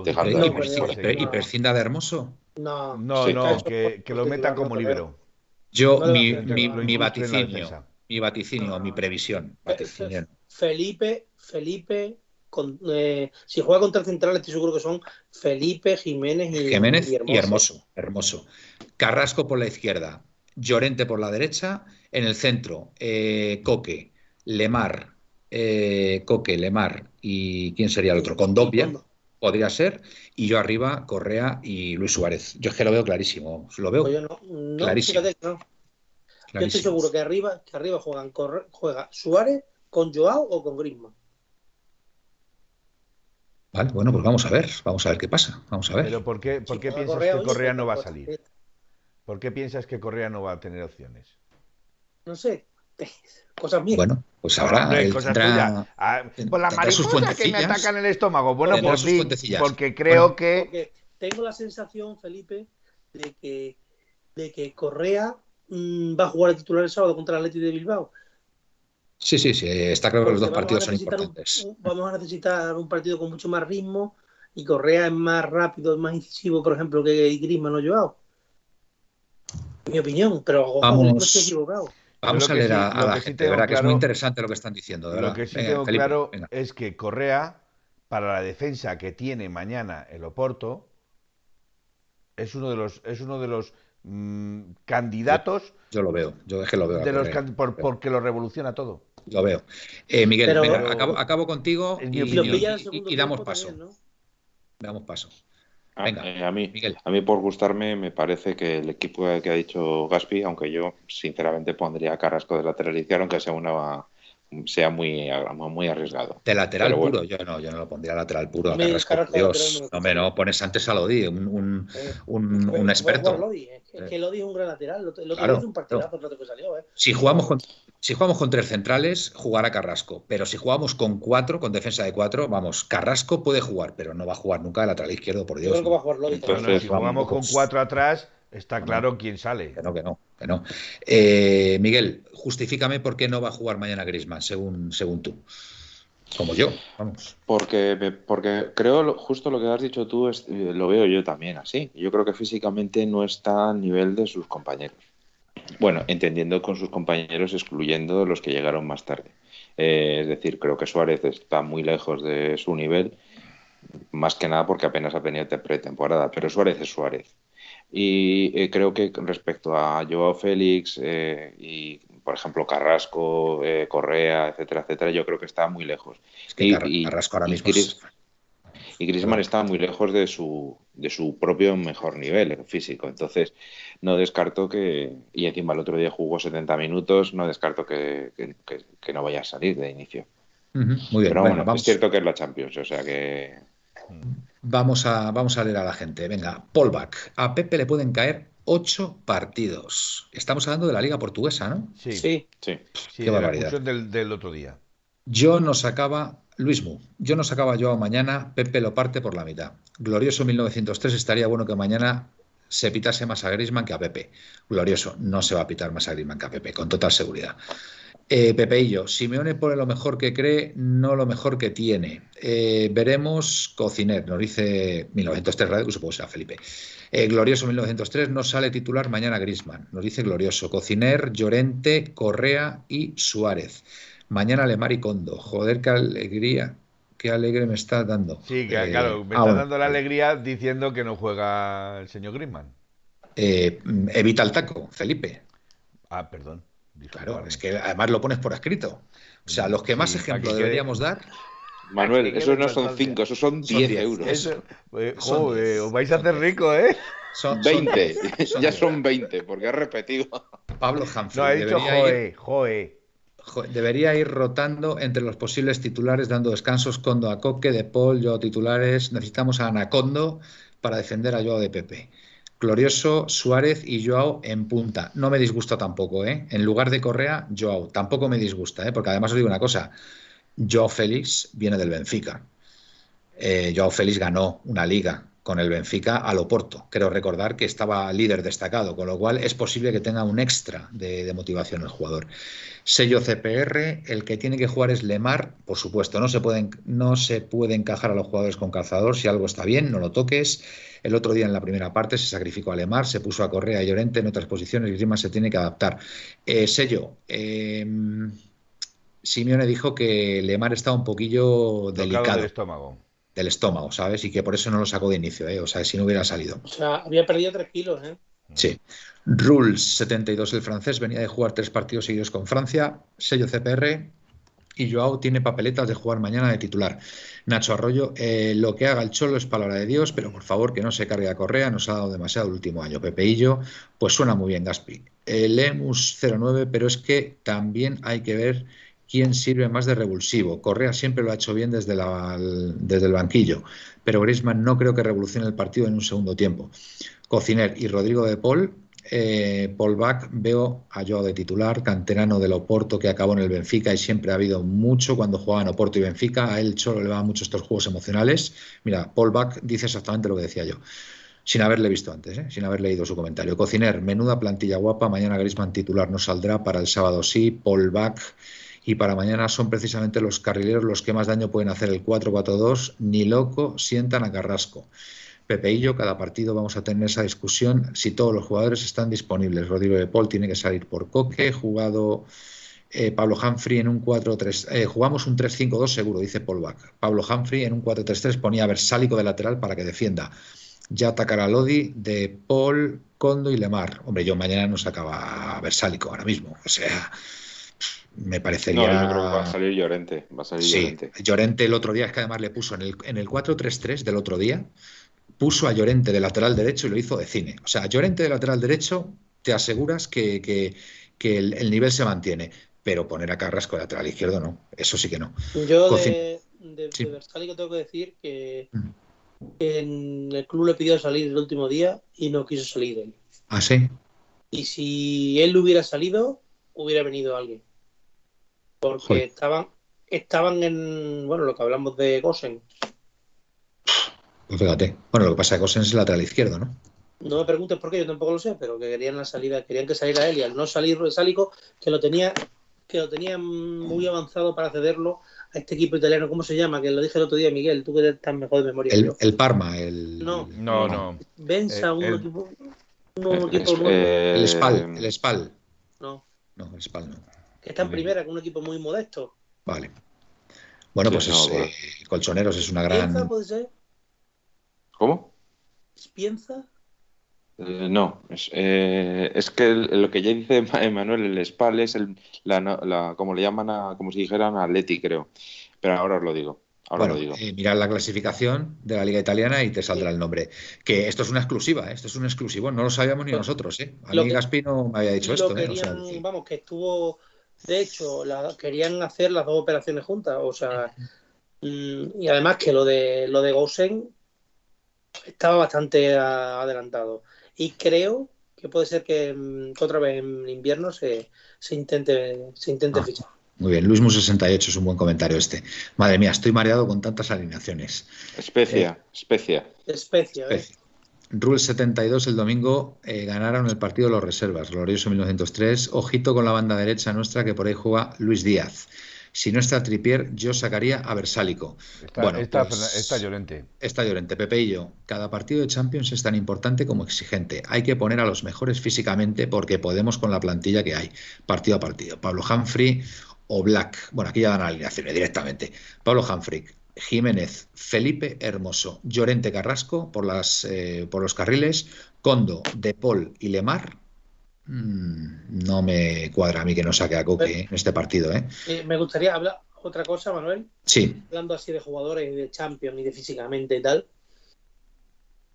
S1: ¿Y prescinda de Hermoso?
S3: No,
S4: no, no que, que, lo metan como libero.
S1: Yo, mi, mi, mi vaticinio, mi vaticinio, mi previsión.
S3: Felipe, Felipe, eh, si juega contra el central, estoy seguro que son Felipe, Jiménez y,
S1: Jiménez y Hermoso. hermoso. Carrasco por la izquierda, Llorente por la derecha, en el centro, eh, Coque, Lemar, eh, Coque, Lemar y ¿quién sería el otro? Condopia, podría ser, y yo arriba, Correa y Luis Suárez. Yo es que lo veo clarísimo, lo veo pues clarísimo.
S3: Yo estoy seguro que arriba, que arriba juegan, juega Suárez con Joao o con Griezmann.
S1: Vale, bueno, pues vamos a ver, vamos a ver qué pasa, vamos a ver.
S4: Pero ¿por qué, por qué piensas que Correa no va a salir? ¿Por qué piensas que Correa no va a tener opciones?
S3: No sé, cosas mías.
S1: Bueno, pues ahora no,
S4: cosas tendrá, ah, por la mariposa que me ataca en el estómago. Bueno, pues sí, porque creo que...
S3: tengo la sensación, Felipe, de que, de que Correa mmm, va a jugar el titular el sábado contra el Atleti de Bilbao
S1: Sí, sí, sí, está claro que los dos partidos son importantes.
S3: vamos a necesitar un partido con mucho más ritmo y Correa es más rápido, es más incisivo, por ejemplo, que Griezmann o Joao. Mi opinión, pero
S1: vamos, no estoy equivocado. Vamos a leer a, la gente, verdad que es muy interesante lo que están diciendo.
S4: Lo que sí tengo claro es que Correa, para la defensa que tiene mañana el Oporto, es uno de los, es uno de los mm, candidatos.
S1: Yo, lo veo, yo es que lo veo.
S4: De los, porque lo revoluciona todo.
S1: Lo veo. Eh, Miguel, acabo, contigo y, damos paso. Damos paso. Venga,
S2: eh, a, mí, a mí por gustarme me parece que el equipo que ha dicho Gaspi, aunque yo sinceramente pondría a Carrasco de lateral izquierdo, aunque sea una sea muy, muy arriesgado.
S1: De lateral puro, yo no, yo no lo pondría lateral puro. A Carrasco, Dios, no, me no pones antes a Lodi, un, un, eh, un, un experto.
S3: Es que Lodi es un gran lateral, el otro claro, es un partidazo no. que salió. ¿eh?
S1: Si jugamos con si jugamos con tres centrales, jugará Carrasco. Pero si jugamos con cuatro, con defensa de cuatro, vamos, Carrasco puede jugar, pero no va a jugar nunca de lateral izquierdo, por Dios.
S3: Yo creo que va a jugar Lodi.
S4: Entonces, si jugamos con cuatro atrás, está claro quién sale.
S1: Que no, que no, que no. Eh, Miguel, justifícame por qué no va a jugar mañana Grisman, según, según tú. Como yo, vamos.
S2: Porque, porque creo justo lo que has dicho tú, es, eh, lo veo yo también así. Yo creo que físicamente no está a nivel de sus compañeros. Bueno, entendiendo con sus compañeros, excluyendo los que llegaron más tarde. Eh, es decir, creo que Suárez está muy lejos de su nivel, más que nada porque apenas ha tenido pretemporada, pero Suárez es Suárez. Y eh, creo que respecto a Joao Félix eh, y, por ejemplo, Carrasco, Correa, etcétera, etcétera, yo creo que está muy lejos.
S1: y, Carrasco ahora mismo
S2: y Griezmann está muy lejos de su, de su propio mejor nivel físico. Entonces, no descarto que, y encima el otro día jugó 70 minutos, no descarto que, que, no vaya a salir de inicio.
S1: Muy bien,
S2: Pero bueno, es cierto que es la Champions, o sea que...
S1: Vamos a, vamos a leer a la gente. Venga, Polback. A Pepe le pueden caer ocho partidos. Estamos hablando de la Liga Portuguesa, ¿no?
S4: Sí.
S2: Sí. sí.
S4: Qué barbaridad. Del, del otro día.
S1: Yo no sacaba Luis Mu, yo no sacaba yo mañana, Pepe lo parte por la mitad. Glorioso 1903, estaría bueno que mañana se pitase más a Grisman que a Pepe. Glorioso, no se va a pitar más a Grisman que a Pepe, con total seguridad. Eh, Pepe y yo, Simeone pone lo mejor que cree, no lo mejor que tiene. Eh, veremos Cociner, nos dice 1903 Radio, que supongo que sea Felipe. Eh, glorioso 1903, no sale titular mañana Grisman, nos dice Glorioso. Cociner, Llorente, Correa y Suárez. Mañana Lemar y Condo. Joder, qué alegría. qué alegre me estás dando.
S4: Sí, claro, me ah, estás dando la alegría diciendo que no juega el señor Griezmann.
S1: evita el taco, Felipe.
S4: Ah, perdón.
S1: Claro, es que además lo pones por escrito. O sea, los que más ejemplos deberíamos dar.
S2: Manuel, esos no son 5, esos son 10 euros.
S4: Eh, joder, os vais a hacer rico, ¿eh?
S2: Son 20, ya son 20, porque ha repetido.
S1: Pablo Humphrey.
S4: No, ha dicho joe, joe.
S1: Debería ir rotando entre los posibles titulares, dando descansos Condo a Coque, De Paul, yo titulares. Necesitamos a Anacondo para defender a Joao de Pepe. Glorioso, Suárez y Joao en punta. No me disgusta tampoco, ¿eh? En lugar de Correa, Joao. Tampoco me disgusta, ¿eh? Porque además os digo una cosa. Joao Félix viene del Benfica. Eh, Joao Félix ganó una liga con el Benfica al Oporto. Quiero recordar que estaba líder destacado, con lo cual es posible que tenga un extra de, motivación el jugador. Sello CPR, el que tiene que jugar es Lemar, por supuesto, no se, pueden, no se puede encajar a los jugadores con calzador, si algo está bien, no lo toques. El otro día en la primera parte se sacrificó a Lemar, se puso a Correa y Llorente en otras posiciones y Grima se tiene que adaptar. Eh, sello, em, Simeone dijo que Lemar estaba un poquillo delicado.
S4: Del estómago.
S1: Del estómago, ¿sabes? Y que por eso no lo sacó de inicio, ¿eh? O sea, si no hubiera salido.
S3: O sea, había perdido tres kilos, ¿eh?
S1: Sí. Rules 72, el francés, venía de jugar tres partidos seguidos con Francia. Sello CPR, y Joao tiene papeletas de jugar mañana de titular. Nacho Arroyo, eh, lo que haga el Cholo es palabra de Dios, pero por favor que no se cargue a Correa, nos ha dado demasiado el último año. Pepeillo, pues suena muy bien Gaspi. El Lemus 09, pero es que también hay que ver quién sirve más de revulsivo. Correa siempre lo ha hecho bien desde, la, desde el banquillo, pero Griezmann no creo que revolucione el partido en un segundo tiempo. Cociner y Rodrigo de Paul eh, Paul Bach, veo a Joao de titular, canterano del Oporto que acabó en el Benfica y siempre ha habido mucho cuando jugaban Oporto y Benfica. A él solo le van mucho estos juegos emocionales. Mira, Paul Bach dice exactamente lo que decía yo, sin haberle visto antes, ¿eh? sin haber leído su comentario. Cociner, menuda plantilla guapa. Mañana Grisman titular no saldrá, para el sábado sí. Paul Bach. Y para mañana son precisamente los carrileros los que más daño pueden hacer el 4-4-2. Ni loco sientan a Carrasco. Pepe y yo, cada partido vamos a tener esa discusión si todos los jugadores están disponibles. Rodrigo de Paul tiene que salir por Coque, jugado eh, Pablo Humphrey en un 4-3, eh, jugamos un 3-5-2 seguro, dice Paul Bach. Pablo Humphrey en un 4-3-3 ponía a Versálico de lateral para que defienda. Ya atacará Lodi de Paul, Condo y Lemar. Hombre, yo mañana no sacaba a Versálico ahora mismo. O sea, me parecería.
S2: No, yo creo que va a salir Llorente. Va a salir
S1: sí,
S2: Llorente.
S1: Llorente el otro día es que además le puso en el, en el 4-3-3 del otro día puso a Llorente de lateral derecho y lo hizo de cine. O sea, Llorente de lateral derecho te aseguras que, el, nivel se mantiene, pero poner a Carrasco de lateral izquierdo no, eso sí que no.
S3: Yo de, de, tengo que decir que mm. en el club le pidió salir el último día y no quiso salir él.
S1: ¿Ah, sí?
S3: Y si él hubiera salido, hubiera venido alguien. Porque estaban estaban en, bueno, lo que hablamos de Gosen,
S1: pues fíjate. Bueno, lo que pasa es que Gosens es lateral izquierdo, ¿no?
S3: No me preguntes por qué, yo tampoco lo sé, pero que querían la salida, querían que saliera él y al no salir Sálico, que lo tenía, que lo tenía muy avanzado para cederlo a este equipo italiano, ¿cómo se llama? Que lo dije el otro día, Miguel, tú que estás mejor de memoria.
S1: El, el Parma, el.
S3: No,
S4: no, no.
S3: Venza, un
S1: el,
S3: equipo. Un equipo eh,
S1: el Spal, el Spal.
S3: No.
S1: No, el Spal no.
S3: Que está en primera con un equipo muy modesto.
S1: Vale. Bueno, pues es, eh, Colchoneros es una gran.
S3: puede ser?
S2: ¿Cómo?
S3: ¿Piensa?
S2: Eh, no, es, eh, es, que lo que ya dice Emanuel, el SPAL es el, la, como le llaman, a, como si dijeran a Leti, creo. Pero ahora os lo digo. Ahora lo digo.
S1: Eh, mirad la clasificación de la Liga Italiana y te saldrá el nombre. Que esto es una exclusiva, esto es un exclusivo, no lo sabíamos ni nosotros. ¿eh? A mí Gaspi no me había dicho esto.
S3: vamos, que estuvo, de hecho, querían hacer las dos operaciones juntas, o sea, mm, y además que lo de lo de Gosen estaba bastante adelantado. Y creo que puede ser que mm, otra vez en invierno se, se intente, se intente ah, fichar.
S1: Muy bien, Luismu 68 es un buen comentario este. Madre mía, estoy mareado con tantas alineaciones.
S2: Especia, eh, especia.
S3: Especia, ¿eh?
S1: Rule 72 el domingo eh, ganaron el partido de los reservas, glorioso 1903. Ojito con la banda derecha nuestra que por ahí juega Luis Díaz. Si no está Tripier, yo sacaría a Versálico.
S4: Está, bueno, está, pues, Llorente.
S1: Está Llorente. Pepe y yo. Cada partido de Champions es tan importante como exigente. Hay que poner a los mejores físicamente porque podemos con la plantilla que hay, partido a partido. Pablo Humphrey o Black. Bueno, aquí ya dan alineaciones directamente. Pablo Humphrey, Jiménez, Felipe Hermoso, Llorente Carrasco por, las, eh, por los carriles, Condo, De Paul y Lemar. Mm, no me cuadra a mí que no saque a Coque en este partido. ¿eh?
S3: me gustaría hablar otra cosa, Manuel.
S1: Sí.
S3: Hablando así de jugadores y de Champions y de físicamente y tal.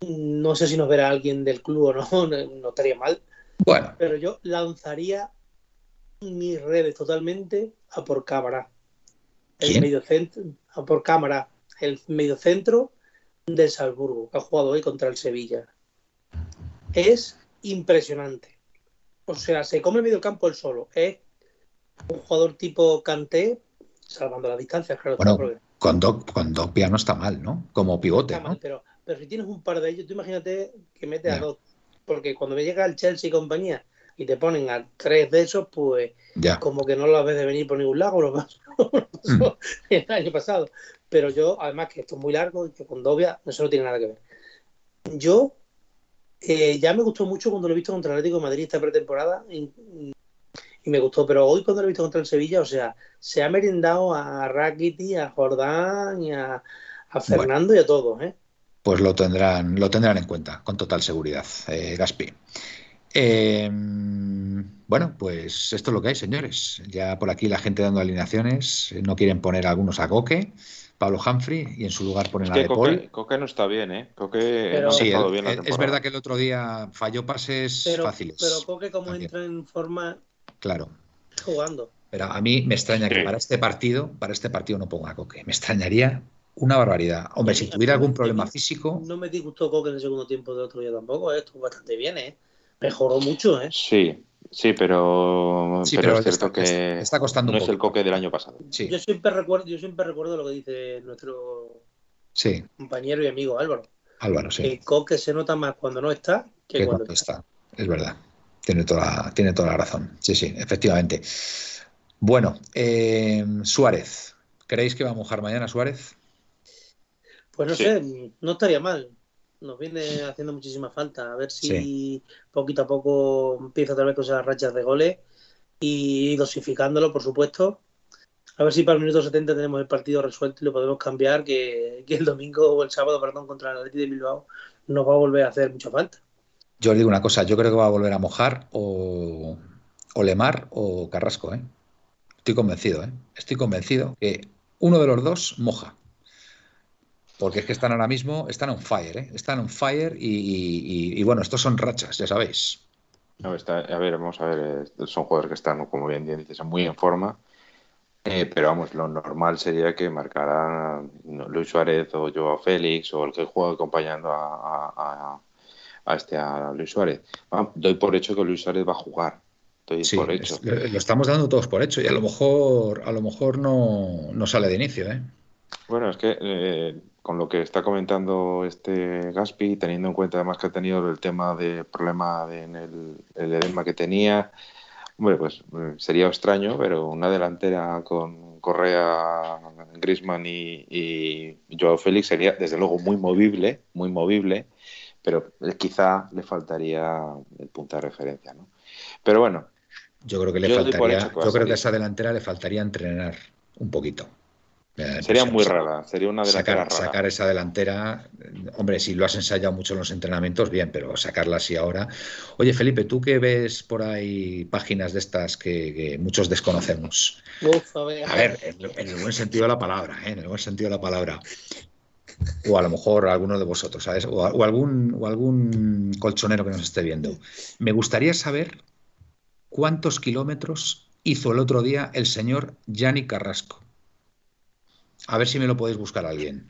S3: No sé si nos verá alguien del club o no, no estaría mal.
S1: Bueno.
S3: Pero yo lanzaría mis redes totalmente a por cámara. El medio centro, a por cámara, el mediocentro del Salzburgo, que ha jugado hoy contra el Sevilla. Es impresionante. O sea, se come el medio campo él solo. Es un jugador tipo Canté, salvando las distancias, claro.
S1: Bueno, con, Doc, con no está mal, ¿no? Como pivote, ¿no?
S3: pero, pero si tienes un par de ellos, tú imagínate que mete a dos. Porque cuando me llega el Chelsea y compañía y te ponen a tres de esos, pues como que no lo ves de venir por ningún lado, lo pasó, mm. el año pasado. Pero yo, además que esto es muy largo y que con Dobia eso no tiene nada que ver. Yo eh, ya me gustó mucho cuando lo he visto contra el Atlético de Madrid esta pretemporada y, me gustó, pero hoy cuando lo he visto contra el Sevilla, o sea, se ha merendado a Rakiti, a Jordán y a, Fernando y a todos, ¿eh?
S1: Pues lo tendrán, lo tendrán en cuenta, con total seguridad, eh, Gaspi. Em, bueno, pues esto es lo que hay, señores. Ya por aquí la gente dando alineaciones, no quieren poner algunos a Coque. Pablo Humphrey y en su lugar ponen a De
S2: Coque, Coque, no está bien, ¿eh? Coque no
S1: sí, estado bien la es, es verdad que el otro día falló pases fáciles.
S3: Pero Coque como entra en forma
S1: Claro.
S3: Jugando.
S1: Pero a mí me extraña que para este partido, para este partido no ponga Coque. Me extrañaría una barbaridad. Hombre, si tuviera algún problema físico.
S3: No me disgustó Coque en el segundo tiempo del otro día tampoco, ¿eh? estuvo bastante bien, ¿eh? Mejoró mucho, ¿eh?
S2: Sí, sí, pero, pero, es cierto que
S1: está costando
S2: no es el Coque del año pasado.
S3: Yo siempre recuerdo, yo siempre recuerdo lo que dice nuestro compañero y amigo Álvaro.
S1: Álvaro, sí.
S3: El Coque se nota más cuando no está que, cuando, está.
S1: Es verdad. Tiene toda, tiene toda la razón. Sí, sí, efectivamente. Bueno, eh, Suárez. ¿Creéis que va a mojar mañana Suárez?
S3: Pues no sé, no estaría mal. Nos viene haciendo muchísima falta. A ver si poquito a poco empieza otra vez con esas rachas de goles y dosificándolo, por supuesto. A ver si para el minuto 70 tenemos el partido resuelto y lo podemos cambiar, que, el domingo o el sábado, perdón, contra el Atlético de Bilbao nos va a volver a hacer mucha falta.
S1: Yo le digo una cosa, yo creo que va a volver a mojar o, Lemar o Carrasco, ¿eh? Estoy convencido, ¿eh? Estoy convencido que uno de los dos moja. Porque es que están ahora mismo, están on fire, ¿eh? Están on fire y, bueno, estos son rachas, ya sabéis.
S2: a ver, vamos a ver, eh, son jugadores que están, como bien dices, muy en forma. Eh, pero vamos, lo normal sería que marcaran Luis Suárez o Joao Félix o el que juega acompañando a a este a Luis Suárez. doy por hecho que Luis Suárez va a jugar. Doy por hecho.
S1: lo estamos dando todos por hecho y a lo mejor a lo mejor no, no sale de inicio, ¿eh?
S2: Bueno, es que eh, con lo que está comentando este Gaspi, teniendo en cuenta además que ha tenido el tema de problema en el, el edema que tenía, hombre, pues eh, sería extraño, pero una delantera con Correa, Grisman y, y Joao Félix sería desde luego muy movible, muy movible pero quizá le faltaría el punto de referencia, ¿no? Pero bueno.
S1: Yo creo que le faltaría, yo creo que a esa delantera le faltaría entrenar un poquito.
S2: Sería muy rara, sería una delantera
S1: sacar, Sacar esa delantera, hombre, si lo has ensayado mucho en los entrenamientos, bien, pero sacarla así ahora. Oye, Felipe, tú que ves por ahí páginas de estas que, muchos desconocemos. a ver, en, el buen sentido de la palabra, ¿eh? en el buen sentido de la palabra o a lo mejor alguno de vosotros, ¿sabes? O, algún, o algún colchonero que nos esté viendo. Me gustaría saber cuántos kilómetros hizo el otro día el señor Yanni Carrasco. A ver si me lo podéis buscar alguien.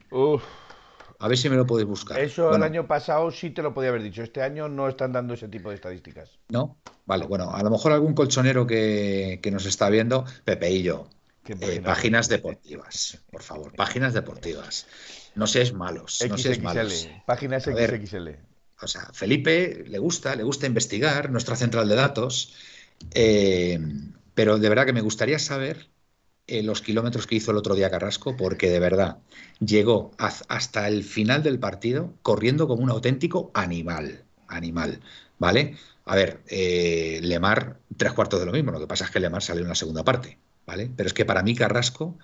S1: A ver si me lo podéis buscar.
S4: Eso el año pasado sí te lo podía haber dicho. Este año no están dando ese tipo de estadísticas.
S1: ¿No? Vale, bueno, a lo mejor algún colchonero que, que nos está viendo, Pepe y yo. Eh, páginas deportivas, por favor, páginas deportivas. No seáis malos, no seáis malos.
S4: Páginas XXL.
S1: O sea, Felipe le gusta, le gusta investigar, nuestra central de datos, eh, pero de verdad que me gustaría saber eh, los kilómetros que hizo el otro día Carrasco, porque de verdad llegó hasta el final del partido corriendo como un auténtico animal, animal, ¿vale? A ver, eh, Lemar, tres cuartos de lo mismo, lo que pasa es que Lemar salió en la segunda parte, ¿vale? Pero es que para mí Carrasco,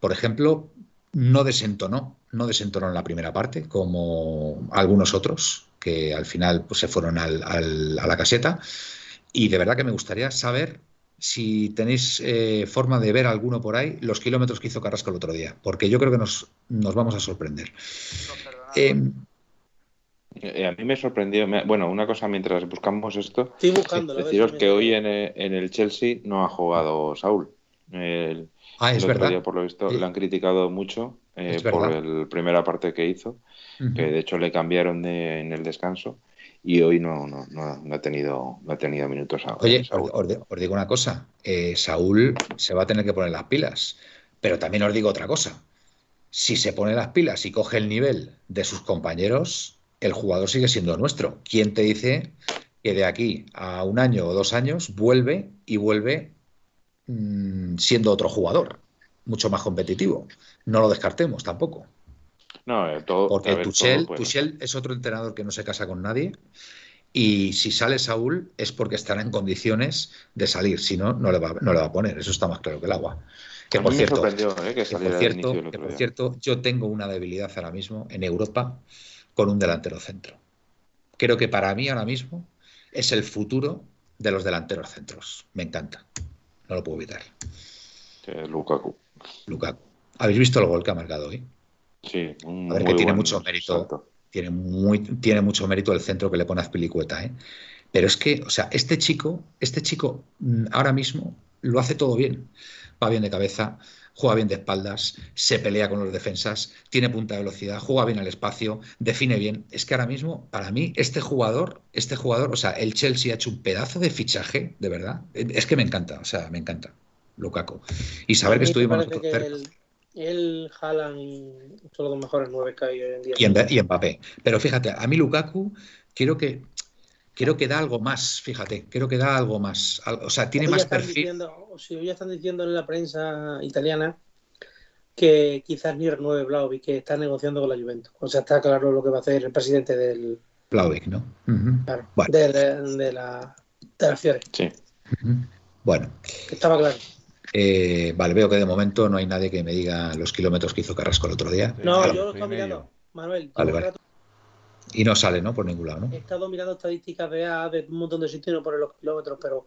S1: por ejemplo, no desentonó, no desentonó en la primera parte, como algunos otros, que al final pues, se fueron al, al, a la caseta. Y de verdad que me gustaría saber si tenéis eh, forma de ver alguno por ahí, los kilómetros que hizo Carrasco el otro día, porque yo creo que nos, nos vamos a sorprender.
S2: Em, eh, a mí me sorprendió, bueno, una cosa mientras buscamos esto,
S3: Estoy buscando,
S2: deciros que hoy en, en, el Chelsea no ha jugado Saúl. El,
S1: ah, es verdad.
S2: Día, por lo visto, le han criticado mucho eh, por la primera parte que hizo, que de hecho le cambiaron de, en el descanso y hoy no, no, no, ha, tenido, no ha tenido minutos.
S1: Oye, os, digo una cosa, eh, Saúl se va a tener que poner las pilas, pero también os digo otra cosa. Si se pone las pilas y coge el nivel de sus compañeros, el jugador sigue siendo nuestro. ¿Quién te dice que de aquí a un año o dos años vuelve y vuelve mm, siendo otro jugador, mucho más competitivo? No lo descartemos tampoco.
S2: No, eh, todo,
S1: Porque Tuchel, es otro entrenador que no se casa con nadie. Y si sale Saúl es porque estará en condiciones de salir, si no, no le va, no le va a poner. Eso está más claro que el agua. Que por, cierto,
S2: eh, que,
S1: por cierto, yo tengo una debilidad ahora mismo en Europa con un delantero centro. Creo que para mí ahora mismo es el futuro de los delanteros centros. Me encanta. No lo puedo evitar.
S2: Lukaku.
S1: Lukaku. ¿Habéis visto el gol que ha marcado hoy?
S2: Sí,
S1: a ver, que tiene mucho mérito. Tiene, muy, tiene mucho mérito el centro que le pone a Azpilicueta, ¿eh? Pero es que, o sea, este chico, este chico mm, ahora mismo lo hace todo bien. Va bien de cabeza, juega bien de espaldas, se pelea con los defensas, tiene punta de velocidad, juega bien al espacio, define bien. Es que ahora mismo, para mí, este jugador, este jugador, o sea, el Chelsea ha hecho un pedazo de fichaje, de verdad. Es que me encanta, o sea, me encanta, Lukaku. Y saber que estuvimos nosotros cerca.
S3: Él, Haaland y son los mejores nueve que hay hoy en día.
S1: Y, en, Mbappé. Pero fíjate, a mí Lukaku quiero que creo que da algo más, fíjate, creo que da algo más. O sea, tiene más perfil.
S3: si hoy ya están diciendo en la prensa italiana que quizás ni renueve Blaovic, que está negociando con la Juventus. O sea, está claro lo que va a hacer el presidente del.
S1: Blaovic, ¿no?
S3: Claro, de, la, de la Fiore.
S2: Sí.
S1: Bueno.
S3: Estaba claro.
S1: Eh, vale, veo que de momento no hay nadie que me diga los kilómetros que hizo Carrasco el otro día.
S3: No, yo lo estoy mirando, Manuel.
S1: Y no sale, ¿no? Por ningún lado, ¿no?
S3: He estado mirando estadísticas de, de un montón de sitios y no por los kilómetros, pero.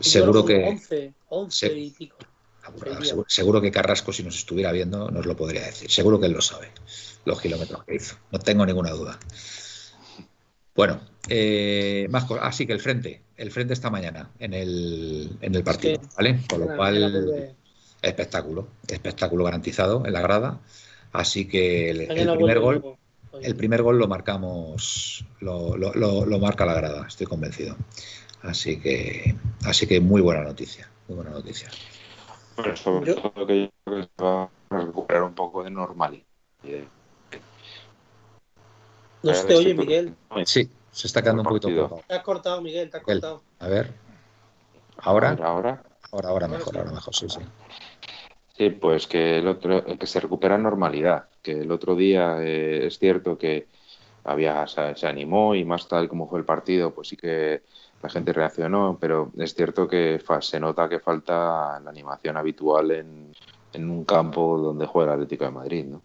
S1: seguro que.
S3: 11, 11 y pico.
S1: Seguro, que Carrasco, si nos estuviera viendo, nos lo podría decir. Seguro que él lo sabe, los kilómetros que hizo. No tengo ninguna duda. Bueno, eh, más cosas. Así que el frente, el frente esta mañana en el, en el partido, ¿vale? Con lo cual, espectáculo, espectáculo garantizado en la grada. Así que el, primer gol, el primer gol lo marcamos, lo, lo, marca la grada, estoy convencido. Así que, así que muy buena noticia, muy buena noticia.
S2: Bueno, sobre todo que se va a recuperar un poco de normalidad.
S3: No se te oye, Miguel.
S1: Sí, se está quedando un poquito
S3: cortado. Te has cortado, Miguel, te has cortado.
S1: A ver. ¿Ahora?
S2: Ahora.
S1: Ahora, ahora mejor, ahora mejor, sí, sí.
S2: Sí, pues que el otro, que se recupera normalidad. Que el otro día eh, es cierto que había, se, animó y más tal como fue el partido, pues sí que la gente reaccionó, pero es cierto que se nota que falta la animación habitual en, en un campo donde juega el Atlético de Madrid, ¿no?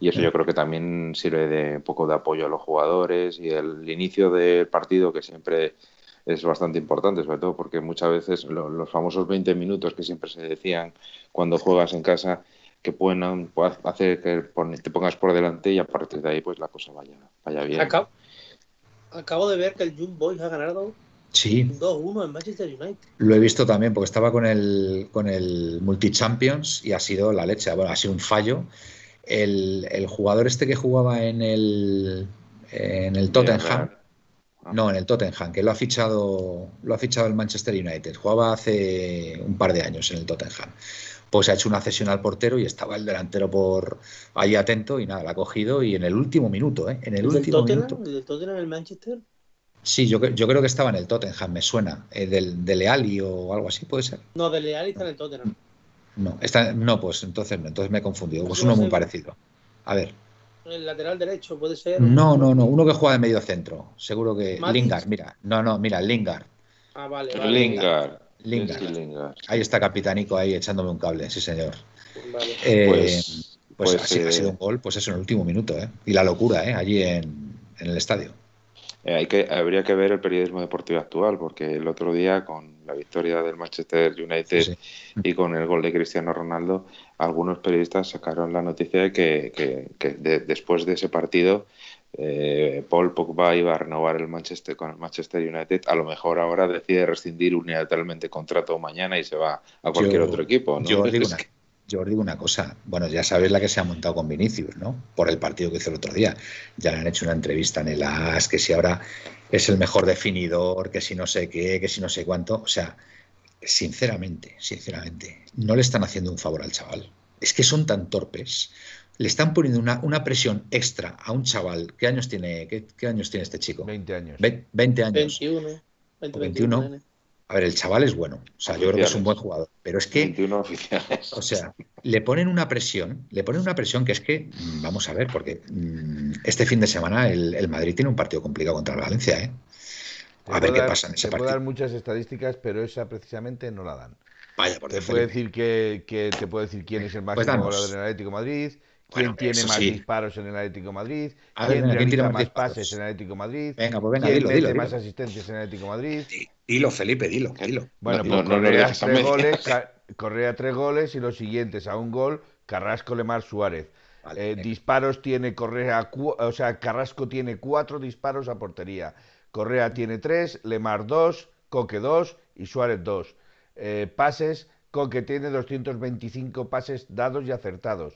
S2: Y eso yo creo que también sirve de un poco de apoyo a los jugadores y el inicio del partido que siempre es bastante importante, sobre todo porque muchas veces los famosos 20 minutos que siempre se decían cuando juegas en casa que pueden hacer que te pongas por delante y a partir de ahí pues la cosa vaya, vaya bien.
S3: Acabo, acabo de ver que el Young Boys ha ganado
S1: Sí.
S3: 2-1 en Manchester United.
S1: Lo he visto también porque estaba con el, con el Multi Champions y ha sido la leche. Bueno, ha sido un fallo el, jugador este que jugaba en el, en el Tottenham. Ah. No, en el Tottenham, que lo ha fichado, lo ha fichado el Manchester United. Jugaba hace un par de años en el Tottenham. Pues ha hecho una cesión al portero y estaba el delantero por ahí atento y nada, la ha cogido y en el último minuto, ¿eh? En el, último minuto.
S3: ¿El del Tottenham el Manchester?
S1: Sí, yo, yo creo que estaba en el Tottenham, me suena. Eh, del, de Leali o algo así, puede ser.
S3: No, de Leali está en el Tottenham.
S1: No, está, no, pues entonces, entonces me he confundido. Pues uno muy parecido. A ver.
S3: El lateral derecho puede ser.
S1: No, no, no. Uno que juega de medio centro. Seguro que. Lingard, mira. No, no, mira, Lingard.
S3: Ah, vale.
S2: Lingard.
S1: Lingard. Ahí está Capitanico ahí echándome un cable, sí señor. Eh, pues, pues, pues ha, sido, un gol, pues eso, en el último minuto, ¿eh? Y la locura, ¿eh? Allí en, el estadio.
S2: Hay que, habría que ver el periodismo deportivo actual, porque el otro día, con la victoria del Manchester United y con el gol de Cristiano Ronaldo, algunos periodistas sacaron la noticia de que, después de ese partido eh, Paul Pogba iba a renovar el Manchester con el Manchester United, a lo mejor ahora decide rescindir unilateralmente contrato mañana y se va a cualquier otro equipo.
S1: Yo, os digo una, yo digo una cosa, bueno, ya sabéis la que se ha montado con Vinicius, ¿no? Por el partido que hizo el otro día. Ya le han hecho una entrevista en el AS, que si ahora es el mejor definidor, que si no sé qué, que si no sé cuánto. O sea, sinceramente, sinceramente, no le están haciendo un favor al chaval. Es que son tan torpes le están poniendo una, una, presión extra a un chaval. ¿Qué años tiene, qué, años tiene este chico?
S4: 20 años.
S1: 20 años.
S3: 21.
S1: 21. A ver, el chaval es bueno. O sea, yo creo que es un buen jugador. Pero es que.
S2: 21 oficiales.
S1: O sea, le ponen una presión, le ponen una presión que es que, mm, vamos a ver, porque mm, este fin de semana el, Madrid tiene un partido complicado contra el Valencia, ¿eh? A ver qué pasa en ese partido.
S4: dar muchas estadísticas, pero esa precisamente no la dan.
S1: Vaya, por
S4: te puede decir que, que, te puede decir quién es el pues máximo goleador del Atlético Madrid, ¿Quién tiene más disparos en el Atlético Madrid? ¿Quién, tiene más, pases en el Atlético Madrid?
S1: Venga, pues venga,
S4: ¿Quién
S1: dilo, dilo,
S4: más asistencias en el Atlético Madrid?
S1: Dilo, Felipe, dilo, dilo.
S4: Bueno, pues Correa, tres goles, Correa tres goles y los siguientes a un gol, Carrasco, Lemar, Suárez. Eh, disparos tiene Correa, o sea, Carrasco tiene cuatro disparos a portería. Correa tiene tres, Lemar dos, Coque dos y Suárez dos. Eh, pases, Coque tiene 225 pases dados y acertados.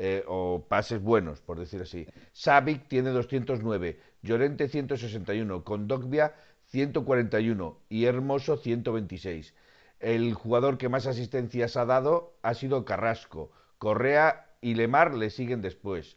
S4: Eh, o pases buenos, por decir así. Savic tiene 209, Llorente 161, Condogbia 141 y Hermoso 126. El jugador que más asistencias ha dado ha sido Carrasco. Correa y Lemar le siguen después.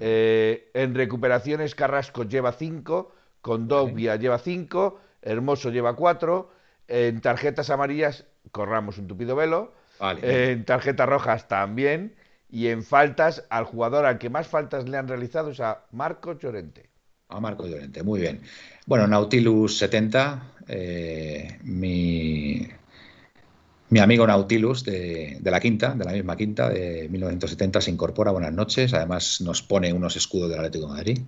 S4: Eh, en recuperaciones Carrasco lleva 5, Condogbia lleva 5, Hermoso lleva 4. En tarjetas amarillas corramos un tupido velo. En tarjetas rojas también. Y en faltas, al jugador al que más faltas le han realizado es a Marco Llorente.
S1: A Marco Llorente, muy bien. Bueno, Nautilus 70, eh, mi, mi amigo Nautilus de, la quinta, de la misma quinta, de 1970, se incorpora. Buenas noches. Además, nos pone unos escudos del Atlético de Madrid.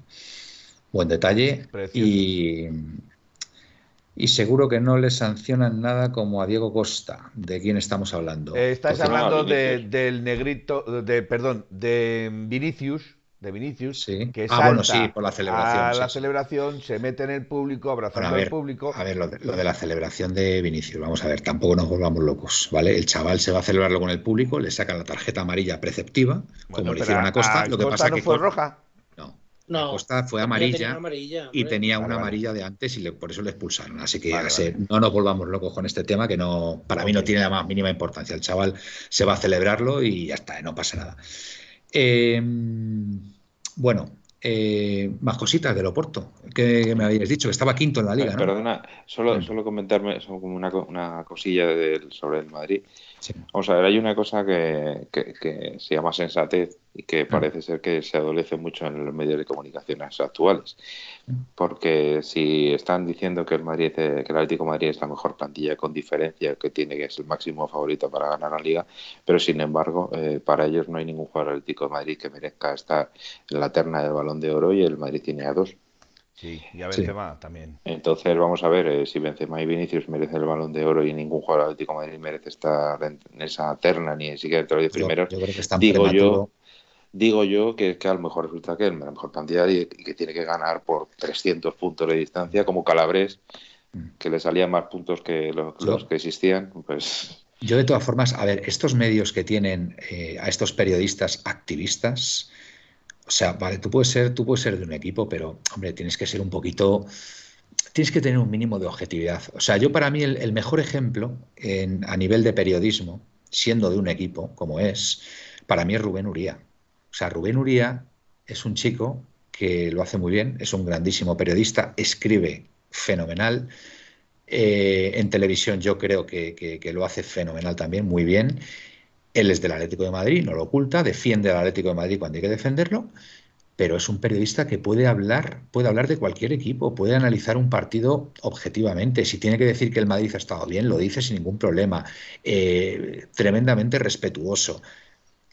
S1: Buen detalle. Y, y seguro que no le sancionan nada como a Diego Costa. ¿De quién estamos hablando?
S4: Eh, estás hablando del negrito, de perdón, de Vinicius, de Vinicius, que
S1: ah, bueno, sí, por la celebración.
S4: A la celebración, se mete en el público, abrazando al público.
S1: A ver, lo de, la celebración de Vinicius, vamos a ver, tampoco nos volvamos locos, ¿vale? El chaval se va a celebrarlo con el público, le sacan la tarjeta amarilla preceptiva, como le hicieron a Costa. lo que pasa
S4: no
S1: que
S4: fue roja.
S1: No, Costa fue amarilla, y tenía una amarilla de antes y por eso le expulsaron. Así que no nos volvamos locos con este tema que no para mí no tiene la más mínima importancia. El chaval se va a celebrarlo y ya está, no pasa nada. Em, bueno, eh, más cositas del Oporto que, me habíais dicho que estaba quinto en la liga.
S2: Perdona, solo, solo comentarme como una, una cosilla sobre el Madrid. Vamos a ver, hay una cosa que, que, se llama sensatez y que mm. parece ser que se adolece mucho en los medios de comunicaciones actuales. Mm. Porque si están diciendo que el Madrid, que el Atlético Madrid es la mejor plantilla con diferencia, que tiene que es el máximo favorito para ganar la liga, pero sin embargo, eh, para ellos no hay ningún jugador Atlético de Madrid que merezca estar en la terna del Balón de Oro y el Madrid tiene a dos.
S4: Sí, y a Benzema también.
S2: Entonces vamos a ver eh, si Benzema y Vinicius merecen el balón de oro y ningún jugador Atlético Madrid merece estar en, esa terna ni siquiera entre los primeros. digo yo, digo yo que, que a lo mejor resulta que es la mejor plantilla y, que tiene que ganar por 300 puntos de distancia como Calabres, mm. que le salían más puntos que los, que existían, pues...
S1: Yo de todas formas, a ver, estos medios que tienen eh, a estos periodistas activistas, sea, vale, tú puedes ser, tú puedes ser de un equipo, pero hombre, tienes que ser un poquito, tienes que tener un mínimo de objetividad. O sea, yo para mí el, mejor ejemplo a nivel de periodismo, siendo de un equipo como es, para mí es Rubén Uría. O sea, Rubén Uría es un chico que lo hace muy bien, es un grandísimo periodista, escribe fenomenal. Eh, en televisión yo creo que, que, lo hace fenomenal también, muy bien. Él es del Atlético de Madrid, no lo oculta, defiende al Atlético de Madrid cuando hay que defenderlo, pero es un periodista que puede hablar, puede hablar de cualquier equipo, puede analizar un partido objetivamente. Si tiene que decir que el Madrid ha estado bien, lo dice sin ningún problema. Eh, tremendamente respetuoso.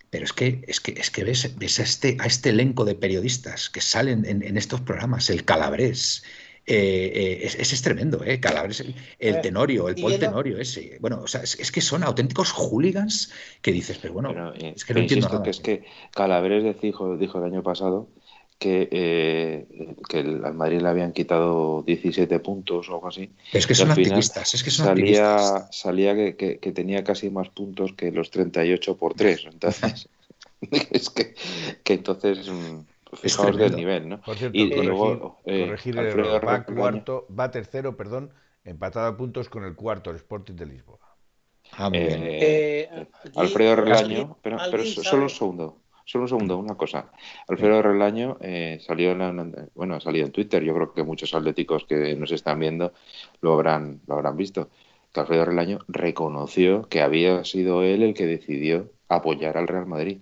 S1: Pero es que, es que, es que ves, a, este, a este elenco de periodistas que salen en, estos programas, el Calabrés, eh, eh, es, es, tremendo, ¿eh? Calabrés, el, Tenorio, el Paul Tenorio ese. Bueno, o sea, es, que son auténticos hooligans que dices, pero bueno,
S2: eh, es que no entiendo nada. Que es que Calabrés dijo, dijo el año pasado que, eh, que al Madrid le habían quitado 17 puntos o algo así.
S1: es que son activistas, es que son
S2: salía,
S1: activistas.
S2: Salía que, que, tenía casi más puntos que los 38 por 3. Entonces, es que, que entonces mm, fijaos del nivel, ¿no?
S4: Por cierto, y, corregir, luego, eh, corregir el error. Va, cuarto, va tercero, perdón, empatado a puntos con el cuarto, el Sporting de Lisboa.
S2: Ah, muy bien. Eh, eh Alfredo Relaño, pero, pero solo un segundo. Solo un segundo, una cosa. Alfredo Relaño eh, salió, en bueno, ha salido en Twitter. Yo creo que muchos atléticos que nos están viendo lo habrán, lo habrán visto. Que Alfredo Relaño reconoció que había sido él el que decidió apoyar al Real Madrid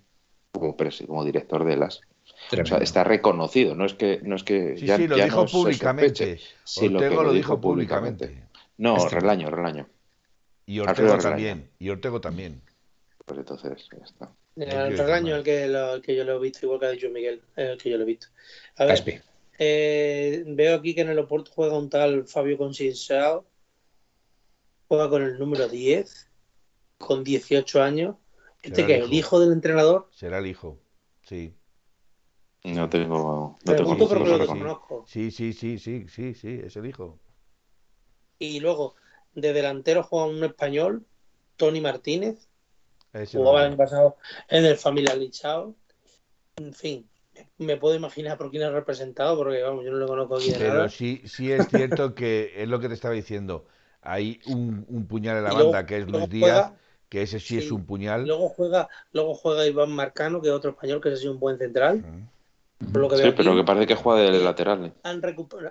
S2: como, como director de las. O sea, está reconocido, no es que, no es que
S4: sí, ya, sí, lo dijo públicamente. Sí, Ortego lo, dijo públicamente.
S2: No, Relaño, Relaño.
S4: Y Ortego también. Y Ortego también.
S2: Pues entonces, ya está.
S3: El regaño el que, lo, que yo lo he visto, igual que ha dicho Miguel, el que yo lo he visto. A ver, eh, veo aquí que en el Oporto juega un tal Fabio Conceição, juega con el número 10, con 18 años. ¿Este que es el hijo del entrenador?
S4: Será el hijo, sí.
S2: No tengo.
S3: No tengo pero lo desconozco.
S4: Sí, sí, sí, sí, sí, sí, es el hijo.
S3: Y luego, de delantero juega un español, Tony Martínez, Jugaba el año pasado en el Familia Lichao. En fin, me puedo imaginar por quién ha representado, porque vamos, yo no lo conozco aquí de
S4: Pero sí, sí es cierto que es lo que te estaba diciendo. Hay un, puñal en la banda que es Luis Díaz, que ese sí, es un puñal.
S3: Luego juega, luego juega Iván Marcano, que es otro español que es así un buen central.
S2: Lo que sí, pero que parece que juega de lateral.
S3: Han,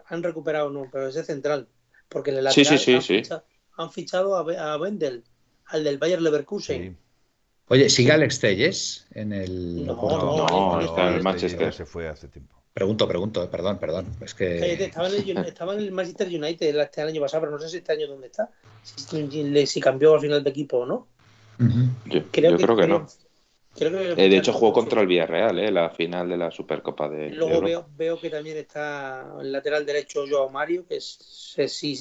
S3: han recuperado, no, pero ese central. Porque en el lateral
S2: sí,
S3: han, fichado, han, fichado, a, a Wendel, al del Bayer Leverkusen.
S1: Oye, ¿sigue Alex Telles en el.
S2: No, no, no, está en el Manchester.
S4: Se fue hace tiempo.
S1: Pregunto, pregunto, eh, perdón, perdón. Es que...
S3: Estaba, en el, Manchester United este año pasado, pero no sé si este año dónde está. Si, cambió al final de equipo o no.
S2: Yo, creo, que, no. Eh, de hecho, jugó contra el Villarreal, eh, la final de la Supercopa de.
S3: Luego veo, veo, que también está el lateral derecho Joao Mario, que sé si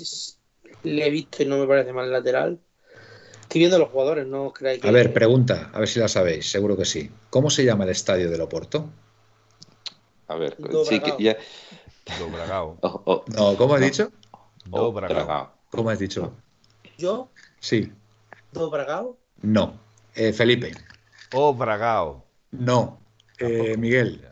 S3: le he visto y no me parece mal el lateral. Estoy viendo los jugadores, no creáis que...
S1: A ver, pregunta, a ver si la sabéis, seguro que sí. ¿Cómo se llama el estadio del Oporto?
S2: A ver, sí que ya...
S4: Dobragao.
S1: Oh, oh. No, ¿cómo has dicho?
S4: Dobragao.
S1: ¿Cómo has dicho?
S3: ¿Yo?
S1: Sí.
S3: ¿Dobragao?
S1: No. Eh, Felipe.
S4: O Bragao.
S1: No. Eh, Miguel.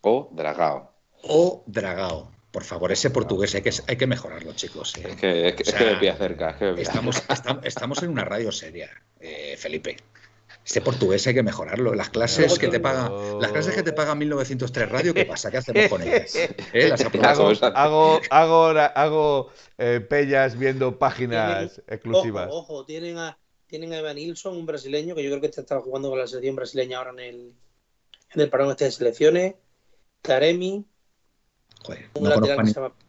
S2: O Dragao.
S1: O Dragao. Por favor, ese portugués hay que, hay que mejorarlo, chicos.
S2: ¿eh? Es que, es que, cerca.
S1: estamos, estamos, en una radio seria, eh, Felipe. Este portugués hay que mejorarlo. Las clases que te pagan, las clases que te pagan 1903 Radio, ¿qué pasa? ¿Qué hacemos con ellas? ¿Eh? ¿Las
S4: hago, hago, hago, hago pellas viendo páginas exclusivas.
S3: Ojo, ojo, tienen a, tienen a Evan Nilsson, un brasileño, que yo creo que este está jugando con la selección brasileña ahora en el, en el parón este de selecciones. Taremi,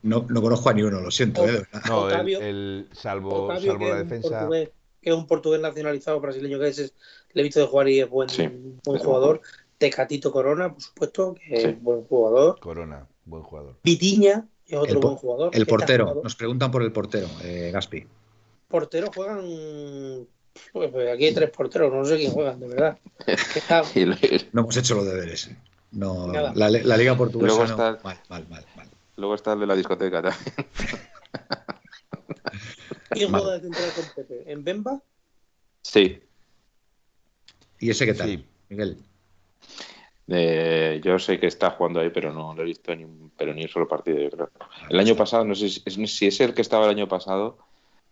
S1: no, conozco, a ni uno, lo siento. Eh,
S4: no, el, salvo, salvo la defensa.
S3: que es un portugués nacionalizado brasileño que es, le he visto de jugar y es buen, buen jugador. Tecatito Corona, por supuesto, que es buen jugador.
S4: Corona, buen jugador.
S3: Vitiña es otro buen jugador.
S1: El portero, nos preguntan por el portero, eh, Gaspi.
S3: Portero juegan. Pues, pues, aquí hay tres porteros, no sé quién juegan, de verdad.
S1: no hemos hecho los deberes. No, la, la, Liga Portuguesa
S2: luego está,
S1: no. Mal, mal, mal, mal.
S2: Luego está el de la discoteca también.
S3: ¿Quién juega de central con Pepe? ¿En Bemba?
S2: Sí.
S1: ¿Y ese qué tal, Miguel?
S2: Eh, yo sé que está jugando ahí, pero no lo he visto ni un, pero ni un solo partido, yo creo. El año pasado, no sé si es el que estaba el año pasado,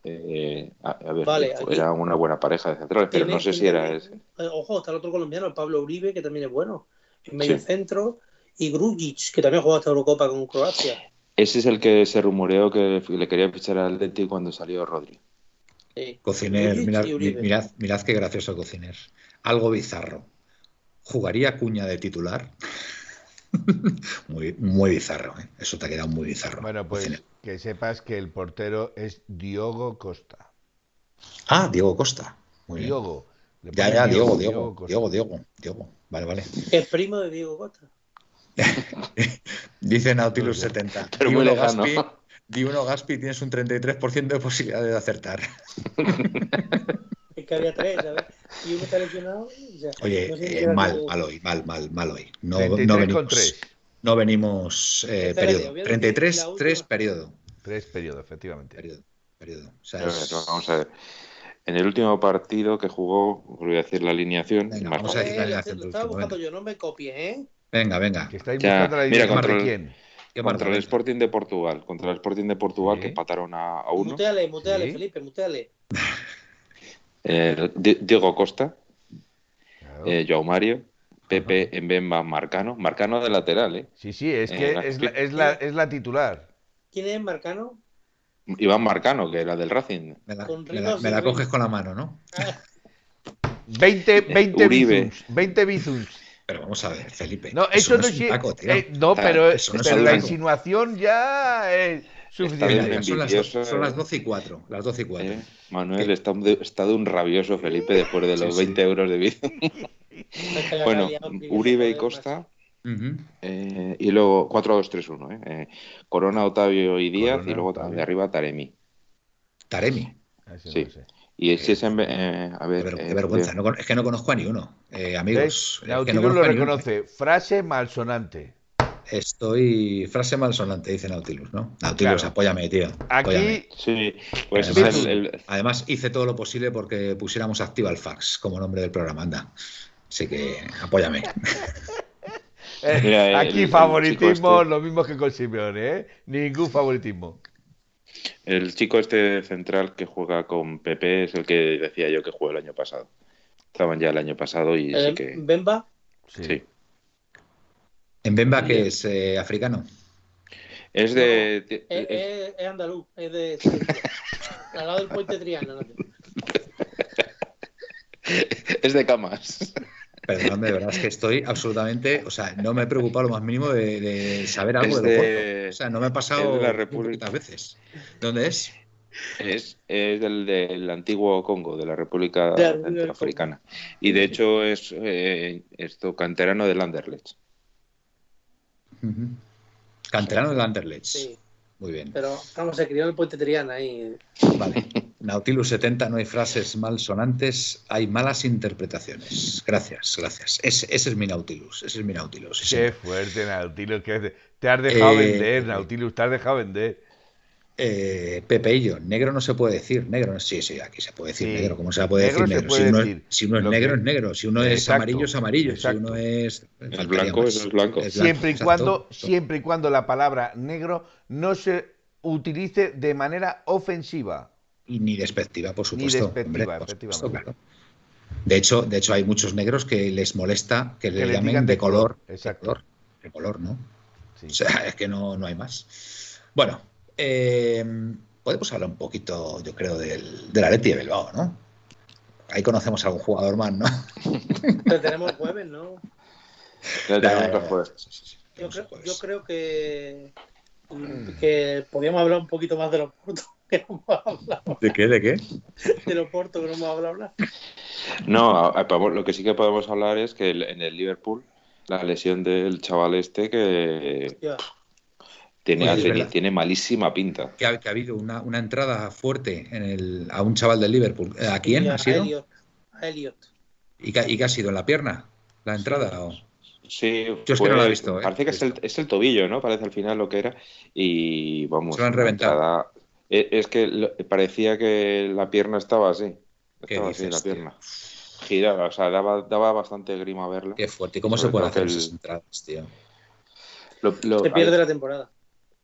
S2: eh, a, ver, era una buena pareja de centrales, pero no sé si era ese.
S3: Eh, ojo, está el otro colombiano, el Pablo Uribe, que también es bueno en medio centro, y Grujic, que también jugó esta Eurocopa con Croacia.
S2: Ese es el que se rumoreó que le quería fichar al Atleti cuando salió Rodri.
S1: Cociner, mirad, mirad, mirad, qué gracioso Cociner. Algo bizarro. ¿Jugaría Cuña de titular? muy, muy bizarro, ¿eh? eso te ha quedado muy bizarro.
S4: Bueno, pues que sepas que el portero es Diogo Costa.
S1: Ah, Diego Costa.
S4: Diogo,
S1: Ya, ya, Diego, Diego, Diego, Diego, Diego, Vale, vale.
S3: Es primo de Diego Costa.
S1: Dice Nautilus 70.
S2: Pero muy lejano.
S1: Gaspi, di uno Gaspi tienes un 33% de posibilidad de acertar.
S3: Que había tres, ¿sabes? Y uno está lesionado.
S1: Oye,
S3: no sé
S1: eh, mal, mal hoy, mal, mal, mal hoy. No,
S4: 33
S1: no
S4: con
S1: venimos,
S4: 3.
S1: no venimos eh, periodo.
S3: voy a decir
S1: 33,
S3: la última.
S1: 3 periodo.
S4: 3 periodos, efectivamente.
S1: Periodo, periodo. O sea, es-
S2: vamos a ver. En el último partido que jugó, voy a decir la alineación.
S1: Venga, vamos a decir la
S3: Eh,
S1: alineación
S3: lo estaba
S1: último,
S3: buscando
S1: venga.
S3: yo, no me copies, ¿eh?
S1: Venga, venga.
S4: Que estáis
S2: Ya,
S4: buscando la
S2: mira, contra
S4: de
S2: el-
S4: quién.
S1: ¿Qué
S2: contra el? Sporting de Portugal. Contra el Sporting de Portugal
S4: Sí.
S2: que empataron a, a uno.
S3: Muteale, muteale,
S4: Sí.
S3: Felipe, muteale.
S2: Eh, Di- Diego Costa,
S4: Claro.
S2: eh, Joao Mario, Pepe Mbemba Marcano. Marcano de lateral, ¿eh?
S4: Sí, sí, es
S2: Eh,
S4: que es la, es, la, es la titular.
S3: ¿Quién es Marcano?
S2: Iván Marcano, que era del Racing.
S1: Me la,
S3: Con
S1: me me coges con la mano, ¿no?
S4: 20, 20
S2: Uribe.
S4: bizuns. 20 bizuns.
S1: Pero vamos a ver, Felipe.
S4: No, eso, no,
S1: es un
S4: es.
S1: taco, tío.
S4: eh, no,
S2: Ah,
S4: pero,
S1: eso no es
S4: pero
S1: un
S4: la insinuación ya es
S1: Venga,
S4: suficiente.
S1: son, las, son
S2: eh.
S1: las 12 y 4. Las 12 y 4.
S2: ¿eh? Manuel está, de- está de un rabioso Felipe después de los
S1: Sí, sí.
S2: 20 euros de vida. bueno, Uribe y Costa.
S1: Ujú.
S2: eh, y luego 4-2-3-1. ¿eh? Eh, Corona, Otavio y Díaz.
S4: Corona,
S2: y luego
S4: Otavio.
S2: de arriba Taremi.
S1: Taremi.
S4: No
S2: Sí. Y si es en. eh, a
S1: Qué,
S2: ver.
S1: qué
S2: eh,
S1: vergüenza. no con- es que no conozco a ni uno. Eh, amigos.
S4: ¿Ves?
S1: es que no
S4: lo reconoce. Frase malsonante.
S1: Estoy. Frase malsonante, dice Nautilus, ¿no? Nautilus,
S4: Claro.
S1: apóyame, tío. apóyame.
S4: Aquí,
S2: Sí, pues
S1: Además,
S2: el- el-
S1: Además, hice todo lo posible porque pusiéramos activa el fax como nombre del programa, anda. Así que apóyame.
S4: eh,
S2: Mira,
S4: aquí
S2: el
S4: favoritismo,
S2: este-
S4: lo mismo que con Simeone, ¿eh? Ningún favoritismo.
S2: El chico este central que juega con Pepe es el que decía yo que jugó el año pasado. Estaban ya el año pasado y
S3: Eh,
S2: sí que.
S3: Bemba,
S4: Sí.
S2: Sí.
S1: En Bemba, que es eh, africano.
S2: Es de.
S3: es,
S2: es-
S3: es- es andaluz, es de al lado del puente Triana. ¿no?
S2: es de camas.
S1: Perdóname, de verdad es que estoy absolutamente. O sea, no me he preocupado lo más mínimo de, de saber algo
S2: Es
S1: de. O sea, no me
S2: es
S1: pasado
S2: de la República.
S1: veces. ¿Dónde es?
S2: Es, es del, del antiguo Congo, de la República Centroafricana. Y de hecho es eh, esto canterano del Anderlecht.
S1: Canterano del Anderlecht.
S3: Sí,
S1: Muy bien.
S3: pero vamos, se crió en el puente Triana ahí.
S1: Vale. Nautilus 70, no hay frases malsonantes, hay malas interpretaciones. Gracias, gracias. Ese, ese es mi Nautilus. Ese es mi Nautilus. sí,
S4: Qué fuerte, Nautilus. que te has dejado
S1: Eh,
S4: vender, Nautilus, te has dejado vender.
S1: Eh, Pepeillo, negro no se puede decir, negro no- sí, sí, aquí se puede decir
S4: Sí.
S1: negro, ¿cómo se puede
S4: Negro
S1: decir negro?
S4: puede
S1: si, uno,
S4: decir.
S1: si uno es
S4: Lo
S1: negro
S4: que-
S1: es negro, si uno es
S4: Exacto,
S1: amarillo es amarillo,
S4: exacto.
S1: si uno es
S2: blanco,
S1: más.
S2: es blanco.
S4: Siempre y cuando, siempre y cuando la palabra negro no se utilice de manera ofensiva.
S1: y ni despectiva, por supuesto.
S4: despectiva,
S1: por
S4: efectivamente.
S1: supuesto, claro. De hecho, de hecho hay muchos negros que les molesta que, le
S4: les
S1: llamen
S4: digan
S1: de,
S4: de
S1: color,
S4: color, exacto.
S1: de color, de color, ¿no?
S4: Sí.
S1: O sea, es que no, no hay más. Bueno, eh, podemos hablar un poquito, yo creo, del, del Atleti de Bilbao, ¿no? Ahí conocemos a algún jugador más, ¿no?
S3: Pero tenemos jueves, ¿no?
S2: Ya tenemos que jugar.
S1: Sí, sí, sí,
S3: Yo creo, yo creo que, que podríamos hablar un poquito más de los portos que no hemos hablado.
S1: ¿De qué? ¿De qué?
S3: De los portos que no hemos hablado. hablar.
S2: No, a- a- vamos, lo que sí que podemos hablar es que el- en el Liverpool la lesión del chaval este que
S3: Hostia,
S2: tiene,
S1: Oye,
S2: malísima pinta.
S1: Que ha, que ha habido una, una entrada fuerte en el, a un chaval del Liverpool. ¿A quién ha sido?
S3: Elliot, a Elliot.
S1: ¿Y qué, y qué ha sido? ¿En la pierna? ¿La entrada? o-
S2: Sí,
S1: Yo es que no lo he visto, ¿eh?
S2: Parece que es el, es el tobillo, ¿no? Parece al final lo que era. Y vamos.
S1: Se lo han reventado.
S2: entrada- e- Es que parecía que la pierna estaba así.
S1: ¿Qué
S2: Estaba así la
S1: tío?
S2: pierna. Giraba, o sea, daba, daba bastante grima verla.
S1: Qué fuerte. ¿Y cómo se
S2: Sobre
S1: puede
S2: todo
S1: hacer
S2: el-
S1: esas entradas, tío?
S2: Lo- lo-
S3: Se pierde la temporada.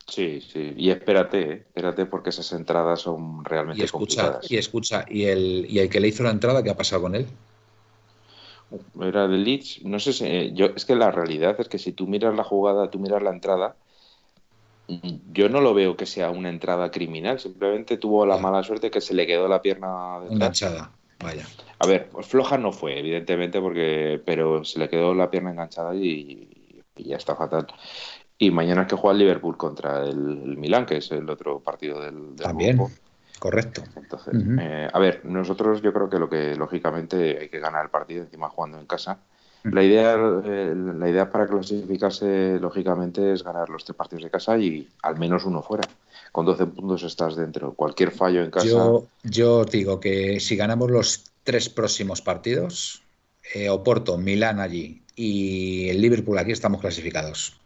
S2: Sí, sí. Y espérate, ¿eh? espérate porque esas entradas son realmente
S1: Y escucha,
S2: complicadas.
S1: y escucha, ¿y el, y el que le hizo la entrada, qué ha pasado con él?
S2: Era de Leeds, no sé si, yo, es que la realidad es que si tú miras la jugada, tú miras la entrada, mm, yo no lo veo que sea una entrada criminal, simplemente tuvo la
S1: Ya.
S2: mala suerte que se le quedó la pierna detrás.
S1: Enganchada. Vaya.
S2: A ver, floja no fue, evidentemente, porque, pero se le quedó la pierna enganchada y, y ya está fatal. Y mañana es que juega el Liverpool contra el, el Milán, que es el otro partido del, del
S1: También.
S2: grupo.
S1: Correcto.
S2: Entonces, eh, a ver, nosotros yo creo que lo que lógicamente hay que ganar el partido encima jugando en casa. La idea, eh, la idea para clasificarse lógicamente es ganar los tres partidos de casa y al menos uno fuera. Con 12 puntos estás dentro. Cualquier fallo en casa.
S1: Yo, yo digo que si ganamos los tres próximos partidos, eh, Oporto, Milán allí y el Liverpool aquí estamos clasificados.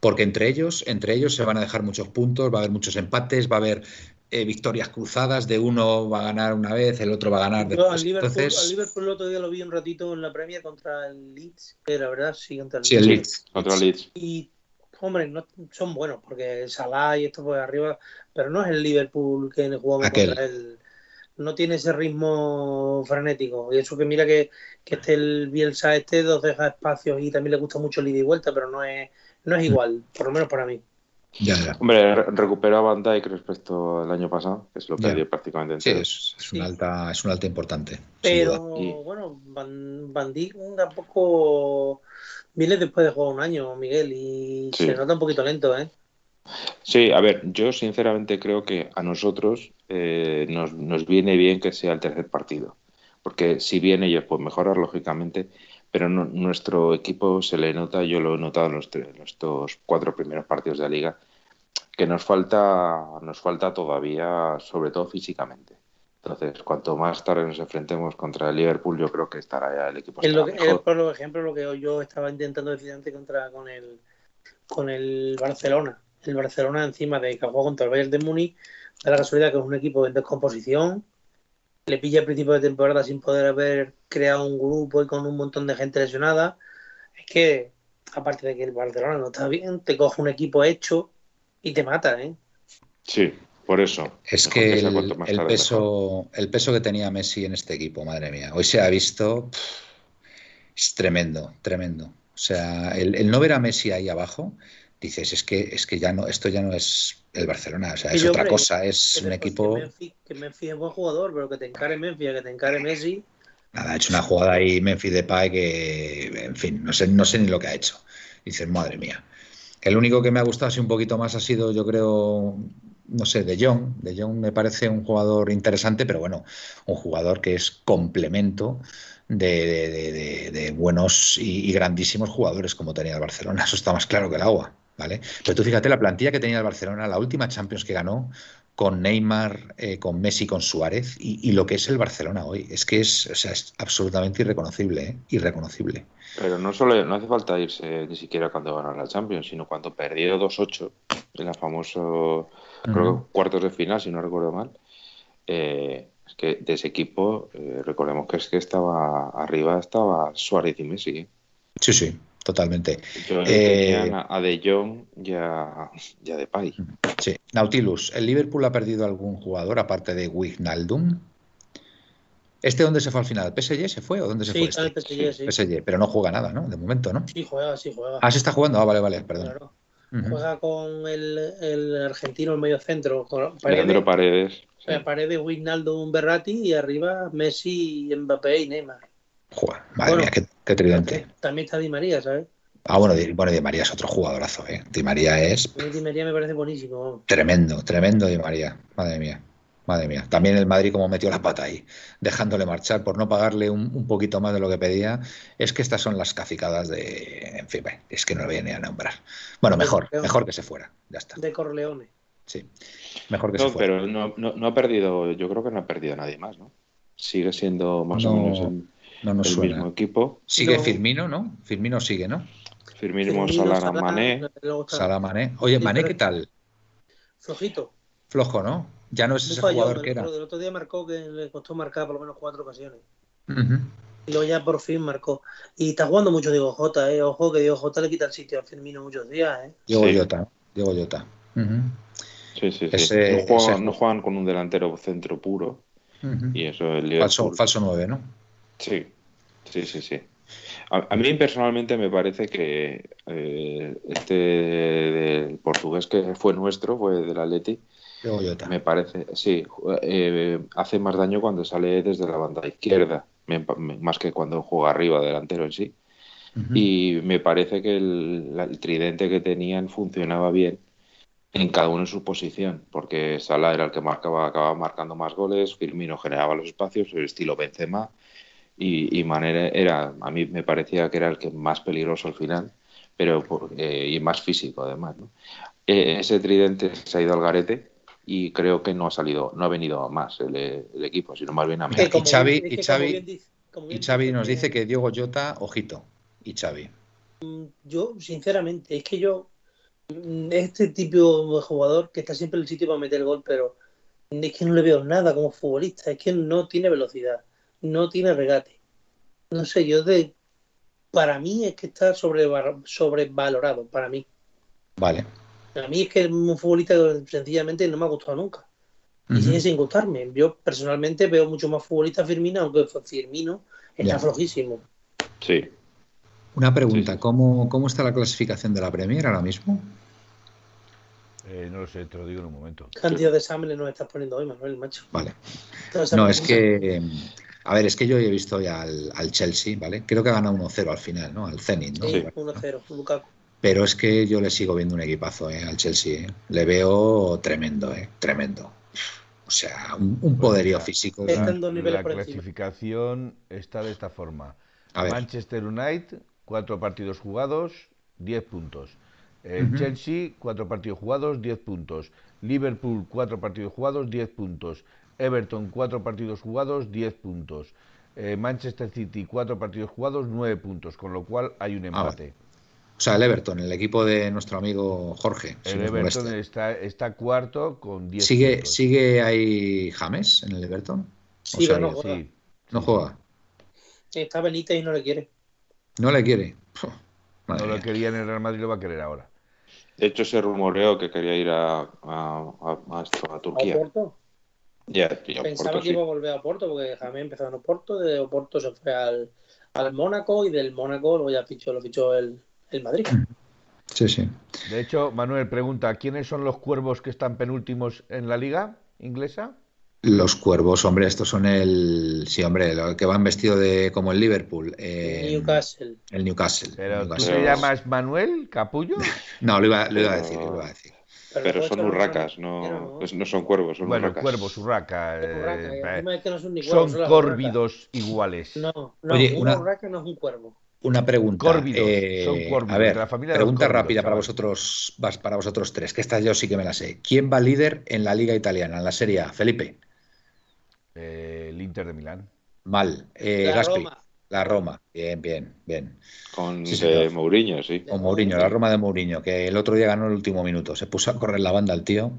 S1: Porque entre ellos, entre ellos se van a dejar muchos puntos, va a haber muchos empates, va a haber eh, victorias cruzadas, de uno va a ganar una vez, el otro va a ganar después.
S3: al, Liverpool, Liverpool, el otro día lo vi un ratito en la Premier contra el Leeds, que la verdad sí,
S1: contra el, sí, el Leeds.
S2: Contra el Leeds.
S3: Y, hombre, no, son buenos, porque Salah y esto por arriba, pero no es el Liverpool que jugamos contra el no tiene ese ritmo frenético. Y eso que mira que, que este el Bielsa este dos deja espacios y también le gusta mucho el ida y vuelta, pero no es, no es igual, por lo menos para mí.
S1: Ya,
S2: Hombre, recupera a Van Dijk respecto al año pasado, que es lo que prácticamente
S1: entero. Sí, es, una alta, es una alta importante.
S3: Pero bueno, Van, Van Dijk tampoco viene después de jugar un año, Miguel, y se nota un poquito lento, ¿eh?
S2: Sí, a ver, yo sinceramente creo que a nosotros eh, nos, nos, viene bien que sea el tercer partido, porque si bien ellos pues mejorar lógicamente, pero nuestro equipo se le nota, yo lo he notado en los, estos cuatro primeros partidos de la liga, que nos falta, nos falta todavía, sobre todo físicamente. Entonces, cuanto más tarde nos enfrentemos contra el Liverpool, yo creo que estará ya el equipo.
S3: lo por ejemplo, lo que yo estaba intentando decir antes contra con el con el Barcelona el Barcelona encima de que jugado contra el Bayern de Múnich, da la casualidad que es un equipo en descomposición, le pilla a principio de temporada sin poder haber creado un grupo y con un montón de gente lesionada. Es que, aparte de que el Barcelona no está bien, te coge un equipo hecho y te mata, ¿eh?
S2: Sí, por eso.
S1: Es que, el, peso, el peso que tenía Messi en este equipo, madre mía, hoy se ha visto, es tremendo, tremendo. O sea, el, el, no ver a Messi ahí abajo dices, es que, es que ya no, esto ya no es el Barcelona, o sea, es otra cosa, es un equipo.
S3: Que Memphis, es buen jugador, pero que te encare Memphis, que te encare Messi.
S1: Nada, ha hecho una jugada ahí Memphis de Pai que, en fin, no sé, no sé ni lo que ha hecho. Dices, madre mía. El único que me ha gustado así un poquito más ha sido, yo creo, no sé, De Jong. De Jong me parece un jugador interesante, pero bueno, un jugador que es complemento de, de, buenos y, y, grandísimos jugadores como tenía el Barcelona. Eso está más claro que el agua. ¿vale? Pero tú fíjate la plantilla que tenía el Barcelona, la última Champions que ganó con Neymar, eh, con Messi, con Suárez y, lo que es el Barcelona hoy. Es que es, o sea, es absolutamente irreconocible, ¿eh? irreconocible.
S2: Pero no solo no hace falta irse ni siquiera cuando ganó la Champions, sino cuando perdió 2-8 en la famoso cuartos de final, si no recuerdo mal. Eh, es que de ese equipo, recordemos que es que estaba arriba, estaba Suárez y Messi.
S1: Sí, sí, totalmente.
S2: Eh, a De Jong ya, ya de Pai.
S1: Sí. Nautilus, ¿el Liverpool ha perdido algún jugador aparte de Wijnaldum? ¿Este dónde se fue al final? ¿PSG se fue o dónde se fue?
S3: Este? PSG, sí.
S1: PSG, pero no juega nada, ¿no? De momento, ¿no?
S3: Sí, juega, sí, juega.
S1: Ah, se está jugando. Ah, vale, vale, perdón.
S3: Juega con el, el, argentino en medio centro.
S2: Paredes. Paredes.
S3: Sí. Paredes, Wijnaldum, Berratti y arriba Messi, Mbappé y Neymar.
S1: Joder, madre mía, qué, tridente.
S3: También está Di María, ¿sabes?
S1: Ah, bueno, Di, bueno, Di María es otro jugadorazo, ¿eh? Di María es.
S3: Di María me parece buenísimo.
S1: Tremendo, tremendo Di María. Madre mía. Madre mía. También el Madrid como metió la pata ahí, dejándole marchar por no pagarle un, poquito más de lo que pedía. Es que estas son las cacicadas de... En fin, es que no lo voy ni a nombrar. Bueno, mejor, mejor que se fuera. Ya está.
S3: De Corleone.
S1: Sí, mejor que se fuera.
S2: Pero no, no, ha perdido, yo creo que no ha perdido nadie más, ¿no? Sigue siendo más o menos...
S1: No nos
S2: el mismo equipo.
S1: Sigue Firmino, ¿no? Firmino sigue, ¿no?
S2: Firmino, Salah, Mané.
S1: Salah, Mané. Oye, Mané, ¿qué tal?
S3: Flojito.
S1: Flojo, ¿no? Ya no es ese jugador que era.
S3: El otro día marcó que le costó marcar por lo menos cuatro ocasiones. Y luego ya por fin marcó. Y está jugando mucho Diego Jota, ¿eh? Ojo que Diego Jota le quita el sitio a Firmino muchos días, ¿eh?
S1: Diego Jota. Diego Jota.
S2: Sí, sí, sí. no, juegan, con un delantero centro puro. Y eso el
S1: falso, falso 9, ¿no?
S2: Sí, sí, sí, sí. A, mí personalmente me parece que eh, este del portugués que fue nuestro, fue del Atleti, me parece, sí, eh, hace más daño cuando sale desde la banda izquierda, más que cuando juega arriba delantero en sí. Y me parece que el, tridente que tenían funcionaba bien en cada uno en su posición, porque Salah era el que marcaba, acababa marcando más goles, Firmino generaba los espacios, el estilo Benzema, y, y Manera era, a mí me parecía que era el que más peligroso al final, pero eh, y más físico además. Eh, ese tridente se ha ido al garete y creo que no ha salido, no ha venido más el, equipo, sino más bien a mí.
S1: Y Xavi, y Xavi, y Xavi nos dice que Diego Jota, ojito, y Xavi.
S3: Mm, yo, sinceramente, es que yo Mm, este tipo de jugador que está siempre en el sitio para meter el gol, pero es que no le veo nada como futbolista, es que no tiene velocidad, no tiene regate. No sé, yo de para mí es que está sobrevalorado, para mí.
S1: Vale.
S3: A mí es que es un futbolista que sencillamente no me ha gustado nunca. Y sigue sin gustarme. Yo personalmente veo mucho más futbolista Firmino, aunque Firmino está flojísimo.
S2: Sí.
S1: Una pregunta, ¿cómo, ¿cómo está la clasificación de la Premier ahora mismo?
S4: Eh, no lo sé, te lo digo en un momento.
S3: cantidad de exámenes nos estás poniendo hoy, Manuel, macho?
S1: Vale. No, es que. A ver, es que yo he visto ya al, Chelsea, ¿vale? Creo que ha ganado 1-0 al final, ¿no? Al Zenit, ¿no?
S3: Sí, 1-0, Lukaku.
S1: Pero es que yo le sigo viendo un equipazo ¿eh? al Chelsea. ¿eh? Le veo tremendo, ¿eh? Tremendo. O sea, un, pues poderío físico.
S4: Está en dos niveles la clasificación está de esta forma. Manchester United, cuatro partidos jugados, 10 puntos. El Chelsea, cuatro partidos jugados, 10 puntos. Liverpool, cuatro partidos jugados, 10 puntos. Everton, cuatro partidos jugados, 10 puntos. Eh, Manchester City, cuatro partidos jugados, 9 puntos, con lo cual hay un ah, empate.
S1: O sea, el Everton, el equipo de nuestro amigo Jorge.
S4: el Everton está, está, cuarto con 10
S1: ¿Sigue,
S4: puntos.
S1: ¿Sigue ahí James en el Everton?
S3: Sí, no juega.
S1: no juega.
S3: Está Benítez y no le quiere.
S1: No le quiere.
S4: no lo quería en el Real Madrid, lo va a querer ahora.
S2: De hecho, se rumoreó que quería ir a, a, a, Turquía. ¿A
S3: Porto? Pensaba que iba a volver a Porto, porque Jaime empezó en Oporto, de Oporto se fue al, al Mónaco y del Mónaco lo ya fichó, lo fichó el, el Madrid.
S1: Sí, sí.
S4: De hecho, Manuel pregunta, ¿quiénes son los cuervos que están penúltimos en la liga inglesa?
S1: Los cuervos, hombre, estos son el. Sí, hombre, los que van vestidos de como el Liverpool.
S3: el Newcastle.
S1: El Newcastle.
S4: ¿Pero tú te llamas Manuel Capullo?
S1: no, lo iba, lo iba a decir, lo iba a decir.
S2: Pero, son urracas, no, no son cuervos, son
S4: bueno,
S2: urracas.
S4: cuervos, urraca. Eh, son, córvidos iguales.
S3: No, no, Oye, una urraca no es un cuervo.
S1: Una pregunta.
S4: Córvidos, eh, son córvidos,
S1: a ver, la familia pregunta rápida para vosotros, para vosotros tres, que esta yo sí que me la sé. ¿Quién va líder en la Liga Italiana, en la Serie A? Felipe.
S4: Eh, el Inter de Milán.
S1: Mal. Eh, la Roma. La Roma. Bien, bien, bien.
S2: Con Mourinho, sí.
S1: Con Mourinho, la Roma de Mourinho, que el otro día ganó el último minuto. Se puso a correr la banda el tío,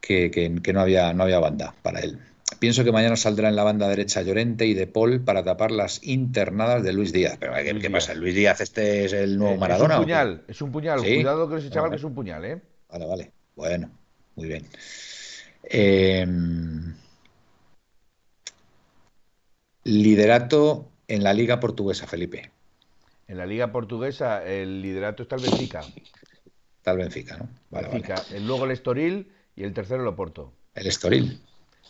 S1: que, no, había, no había banda para él. Pienso que mañana saldrá en la banda derecha Llorente y De Paul para tapar las internadas de Luis Díaz. Pero ¿qué, pasa? ¿Luis Díaz este es el nuevo Maradona?
S4: Es un puñal, es un puñal. Cuidado con ese chaval que es un puñal, ¿eh?
S1: Vale, vale. Bueno, muy bien. Eh, Liderato en la Liga Portuguesa, Felipe.
S4: En la Liga Portuguesa el liderato está el Benfica.
S1: Está el Benfica, ¿no?
S4: Vale, Benfica. Luego el Estoril y el tercero el Oporto.
S1: El Estoril.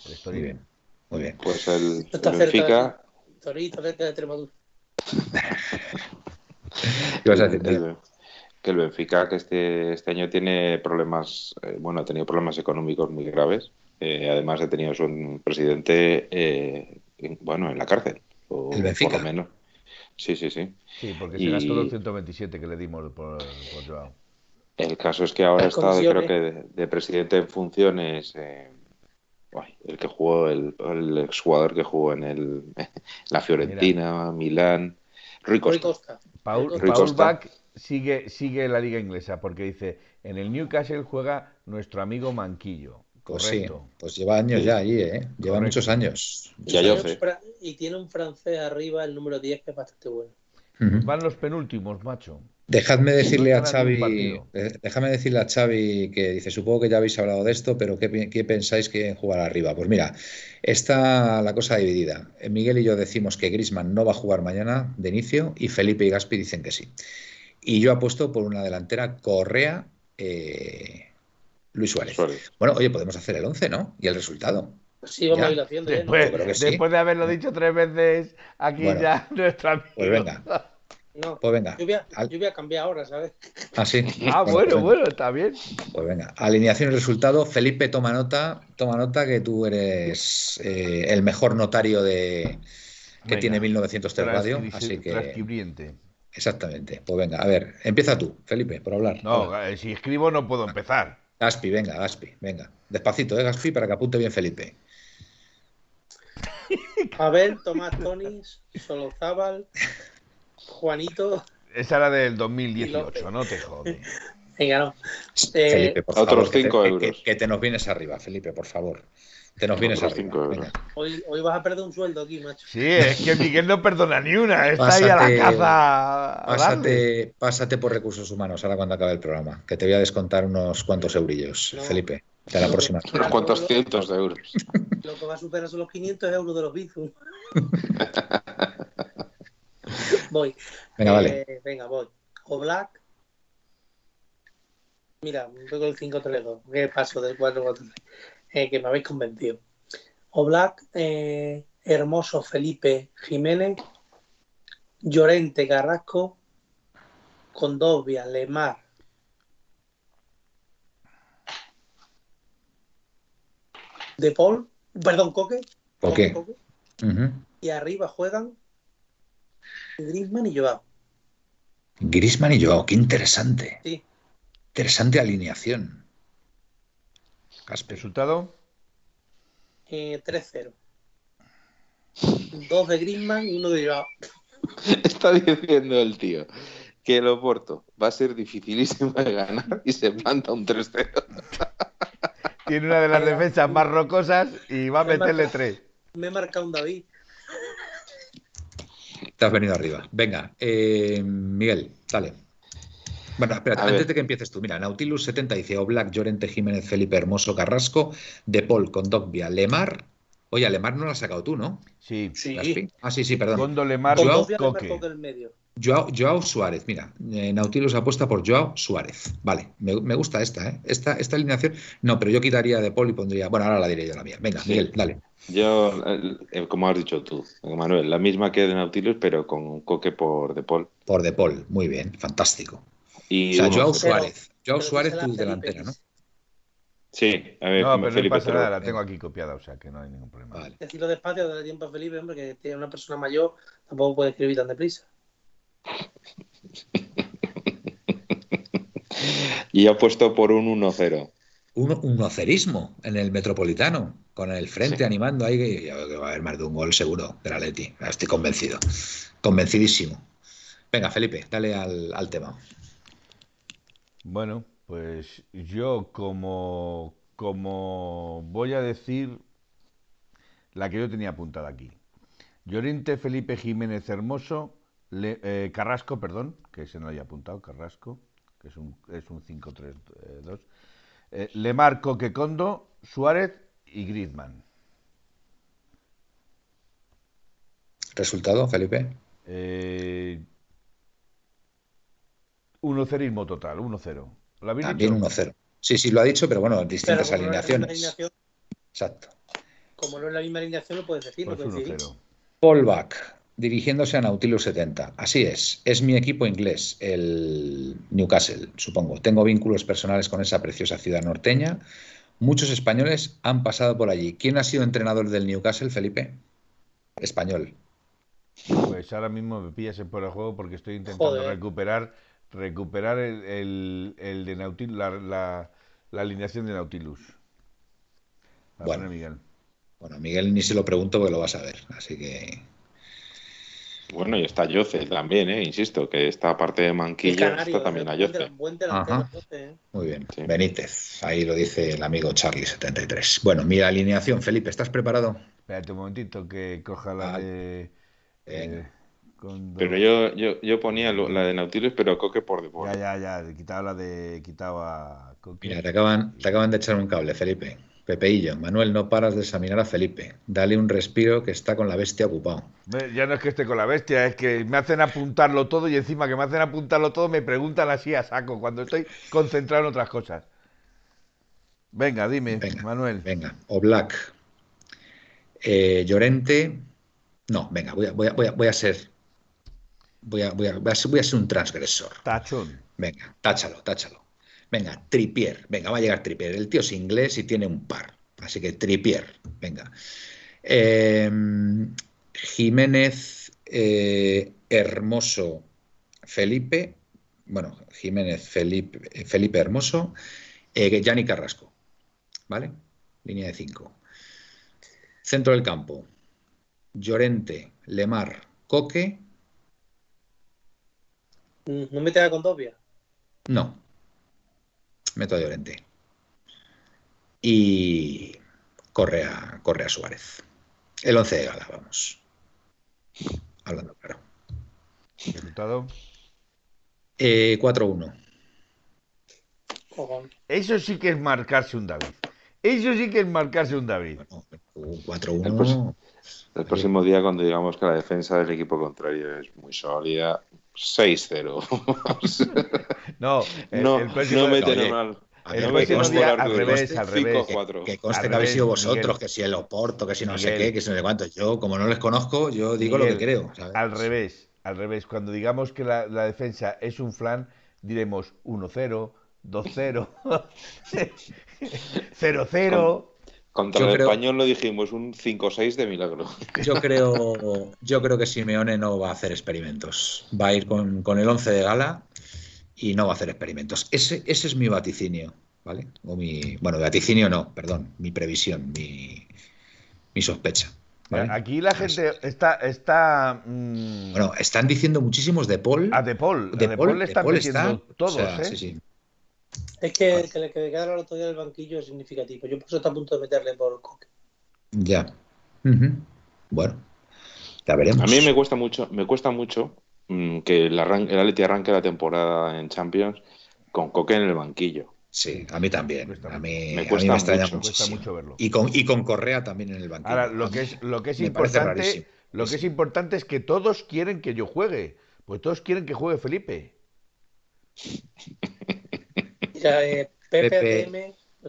S4: El Estoril.
S1: Muy bien. Muy bien.
S2: Pues el, el Benfica.
S3: Estoril está cerca de Extremadura.
S1: ¿Qué vas a decir?
S2: que el Benfica que este, este año tiene problemas, eh, bueno, ha tenido problemas económicos muy graves. Eh, además ha tenido su presidente eh, bueno, en la cárcel. O,
S1: el Benfica.
S2: Por lo menos. Sí, sí, sí.
S4: Sí, porque se gastó los 127 que le dimos por, Joao.
S2: El caso es que ahora está, creo que, de, presidente en funciones. Eh, el que jugó, el, el exjugador que jugó en el, la Fiorentina, Milán. Rui Costa.
S4: Paul, Paul Bach sigue, sigue la liga inglesa porque dice: en el Newcastle juega nuestro amigo Manquillo.
S1: Pues sí, pues lleva años ya ahí, ¿eh? Lleva muchos años.
S2: Ya
S3: y tiene un francés arriba, el número 10, que es bastante bueno.
S4: Van los penúltimos, macho.
S1: Dejadme decirle a Xavi, déjame decirle a Xavi que dice, supongo que ya habéis hablado de esto, pero ¿qué, pensáis que jugar arriba? Pues mira, está la cosa dividida. Miguel y yo decimos que Grisman no va a jugar mañana de inicio y Felipe y Gaspi dicen que sí. Y yo apuesto por una delantera Correa, eh, Luis Suárez. Bueno, oye, podemos hacer el 11, ¿no? Y el resultado.
S3: Sí, vamos a ir haciendo.
S4: Después, después de haberlo dicho tres veces aquí ya nuestra
S1: Pues venga.
S3: No,
S1: pues venga.
S3: Yo voy, a, cambiar ahora, ¿sabes?
S1: Ah, sí.
S4: Ah, bueno, pues bueno, está bien.
S1: Pues venga, alineación y resultado. Felipe, toma nota, toma nota que tú eres eh, el mejor notario de que tiene 1903 Radio, así que Exactamente. Pues venga, a ver, empieza tú, Felipe, por hablar.
S4: No, eh, si escribo no puedo empezar.
S1: Gaspi, venga, Gaspi, venga. Despacito, ¿eh, Gaspi? Para que apunte bien Felipe.
S3: Abel, Tomás Tonis, Solozábal, Juanito.
S4: Esa era del 2018, no te jodes.
S3: Venga, no.
S1: Felipe, por favor, Otros 5 euros. Que, te nos vienes arriba, Felipe, por favor. Te nos vienes arriba.
S3: Hoy, hoy, vas a perder un sueldo aquí, macho.
S4: Sí, es que Miguel no perdona ni una. Está ahí a la caza.
S1: Pásate, pásate, por recursos humanos ahora cuando acabe el programa. Que te voy a descontar unos cuantos eurillos, Felipe. De la próxima.
S2: Unos cuantos cientos de euros.
S3: Lo que va a superar son los 500 euros de los Bizum. voy.
S1: Venga, vale.
S3: Eh, venga, voy. O Black. Mira, voy con el 5-3-2. ¿Qué paso del 4-4-3? Eh, que me habéis convencido. O Black, eh, Hermoso Felipe Jiménez, Llorente Carrasco, Condovia, Lemar, De Paul, perdón, Coque.
S1: Coque.
S3: Y arriba juegan Grisman y Joao.
S1: Grisman y Joao, qué interesante.
S3: Sí.
S1: Interesante alineación.
S4: ¿Resultado?
S3: Eh, 3-0. Dos de Grisman y uno de Joao.
S2: Está diciendo el tío que el Oporto va a ser dificilísimo de ganar y se planta un 3-0.
S4: Tiene una de las defensas más rocosas y va a meterle tres.
S3: Me he marcado un David.
S1: Te has venido arriba. Venga, eh, Miguel, dale. Bueno, espérate, antes de que empieces tú, mira, Nautilus 70 dice Black, Llorente Jiménez, Felipe Hermoso, Carrasco, De Paul, Condogbia, Lemar. Oye, Lemar no lo has sacado tú, ¿no?
S4: Sí.
S3: sí.
S1: Ah, sí, sí, perdón.
S4: Condo Lemar, Coque.
S1: Joao, Suárez, mira, eh, Nautilus apuesta por Joao Suárez. Vale, me, gusta esta, ¿eh? Esta, esta alineación. No, pero yo quitaría de Paul y pondría. Bueno, ahora la diré yo la mía. Venga, Miguel, dale.
S2: Yo, eh, como has dicho tú, Manuel, la misma que de Nautilus, pero con coque por De Paul.
S1: Por De Paul, muy bien, fantástico. Y o sea, Joao Suárez. Joao Suárez, tu delantera, ¿no?
S2: Sí,
S4: a ver, no, pero no pasa nada, la tengo aquí copiada, o sea que no hay ningún problema.
S3: Vale. Decirlo despacio, darle tiempo a Felipe, hombre, que tiene una persona mayor, tampoco puede escribir tan deprisa.
S2: y ha puesto por un 1-0.
S1: Un 1-0ismo en el Metropolitano, con el frente animando ahí, que va a haber más de un gol seguro de la Leti. Estoy convencido, convencidísimo. Venga, Felipe, dale al, tema.
S4: Bueno, pues yo como, como voy a decir la que yo tenía apuntada aquí. Llorente Felipe Jiménez Hermoso, eh, Carrasco, perdón, que se no haya apuntado, Carrasco, que es un, es un 5-3-2. Eh, eh, Lemar, Coquecondo, Suárez y Griezmann.
S1: ¿Resultado, Felipe?
S4: Eh, 1-0 total, 1-0.
S1: También 1-0. Sí, sí, lo ha dicho, pero bueno, distintas alineaciones. Exacto.
S3: Como no es la misma alineación, lo puedes decir. Pues 1-0.
S1: Polback dirigiéndose a Nautilus 70. Así es, es mi equipo inglés, el Newcastle, supongo. Tengo vínculos personales con esa preciosa ciudad norteña. Muchos españoles han pasado por allí. ¿Quién ha sido entrenador del Newcastle, Felipe? Español.
S4: Pues ahora mismo me pillas por el juego porque estoy intentando recuperar recuperar el, de Nautilus, la, alineación de Nautilus.
S1: bueno, Miguel. Bueno, Miguel ni se lo pregunto porque lo vas a ver, así que
S2: bueno, y está Yoce también, ¿eh? insisto, que esta parte de Manquilla está también a Yoce.
S1: ¿eh? Muy bien, Benítez, ahí lo dice el amigo Charlie73. Bueno, mi alineación, Felipe, ¿estás preparado?
S4: Espérate un momentito que coja la de... Eh,
S2: pero yo, yo, yo, ponía la de Nautilus, pero Coque por deporte.
S4: Ya, ya, ya, quitaba la de... quitaba
S1: Coque. Mira, te acaban, te acaban de echar un cable, Felipe. Pepeillo, Manuel, no paras de examinar a Felipe. Dale un respiro que está con la bestia ocupado.
S4: Ya no es que esté con la bestia, es que me hacen apuntarlo todo y encima que me hacen apuntarlo todo me preguntan así a saco cuando estoy concentrado en otras cosas. Venga, dime, Manuel.
S1: Venga, o Black. Eh, Llorente. No, venga, voy a, voy, a, voy a, ser. Voy a, voy, a, voy, a, ser un transgresor.
S4: Tachón.
S1: Venga, táchalo, táchalo. Venga, Tripier. Venga, va a llegar Tripier. El tío es inglés y tiene un par. Así que Tripier. Venga. Eh, Jiménez eh, Hermoso Felipe. Bueno, Jiménez Felipe, Felipe Hermoso. Eh, Yanni Carrasco. ¿Vale? Línea de 5. Centro del campo. Llorente, Lemar, Coque.
S3: ¿No mete a Condovia?
S1: No. Meto a Llorente. Y Correa, Correa Suárez. El 11 de gala, vamos. Hablando claro.
S4: ¿Resultado?
S1: Eh, 4-1.
S4: Eso sí que es marcarse un David. Eso sí que es marcarse un David.
S1: Bueno, 4-1.
S2: El, próximo día, cuando digamos que la defensa del equipo contrario es muy sólida, 6-0.
S4: no,
S2: el, no, el no meten Oye, mal.
S4: El próximo día al revés, al revés.
S1: Que, que conste que habéis sido vosotros, Miguel. que si el Oporto, que si no Miguel. sé qué, que si no sé cuánto. Yo, como no les conozco, yo digo Miguel, lo que creo. ¿sabes?
S4: Al revés, al revés. Cuando digamos que la, la defensa es un flan, diremos 1-0, 2-0, 0-0.
S2: Contra yo el creo, español lo dijimos, un 5-6 de milagro.
S1: Yo creo, yo creo que Simeone no va a hacer experimentos. Va a ir con, con el 11 de gala y no va a hacer experimentos. Ese, ese es mi vaticinio, ¿vale? O mi, bueno, vaticinio no, perdón, mi previsión, mi, mi sospecha. ¿vale?
S4: Aquí la gente está... está mmm...
S1: Bueno, están diciendo muchísimos de Paul.
S4: A De Paul,
S1: de,
S4: de
S1: Paul,
S4: Paul están
S1: Paul
S4: diciendo
S1: está,
S4: todos,
S1: o sea,
S4: ¿eh?
S1: sí, sí.
S3: Es que, vale. que le que quedara el otro día del banquillo es significativo. Yo por eso está a punto de meterle por Coque.
S1: Ya. Uh -huh. Bueno, ya veremos.
S2: A mí me cuesta mucho, me cuesta mucho mmm, que el, arran el Atleti arranque la temporada en Champions con Coque en el banquillo.
S1: Sí, a mí también.
S2: Cuesta,
S1: a mí
S2: me, cuesta
S1: a mí me extraña
S2: mucho,
S4: cuesta mucho verlo.
S1: Y con, y con Correa también en el banquillo.
S4: Ahora, lo que es, lo que es
S1: me
S4: importante, lo que es importante es que todos quieren que yo juegue. Pues todos quieren que juegue Felipe.
S3: Mira, eh, Pepe,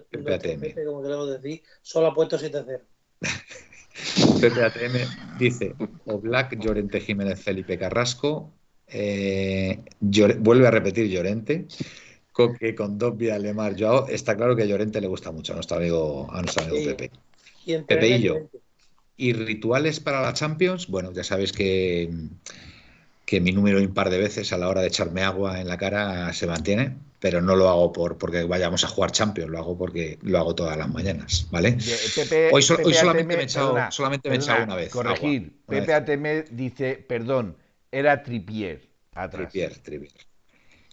S1: Pepe,
S3: ATM,
S1: Pepe
S3: como queremos decir, solo ha puesto 7-0.
S1: Pepe ATM dice: O Black, Llorente, Jiménez, Felipe Carrasco. Eh, vuelve a repetir Llorente. Coque con Dobbia, Lemar, Joao. Está claro que a Llorente le gusta mucho a nuestro amigo, a nuestro amigo
S3: Sí.
S1: Pepe.
S3: Y
S1: Pepe y yo. ¿Y rituales para la Champions? Bueno, ya sabéis que, que mi número impar de veces a la hora de echarme agua en la cara se mantiene, pero no lo hago por porque vayamos a jugar Champions, lo hago porque lo hago todas las mañanas, ¿vale?
S4: Pepe,
S1: Hoy,
S4: Pepe
S1: solamente
S4: ATM,
S1: me he echado,
S4: perdona,
S1: solamente me he echado una vez.
S4: Corregir.
S1: agua, una
S4: Pepe
S1: vez.
S4: ATM dice, perdón, era Tripier. Atrás.
S1: Tripier, Tripier.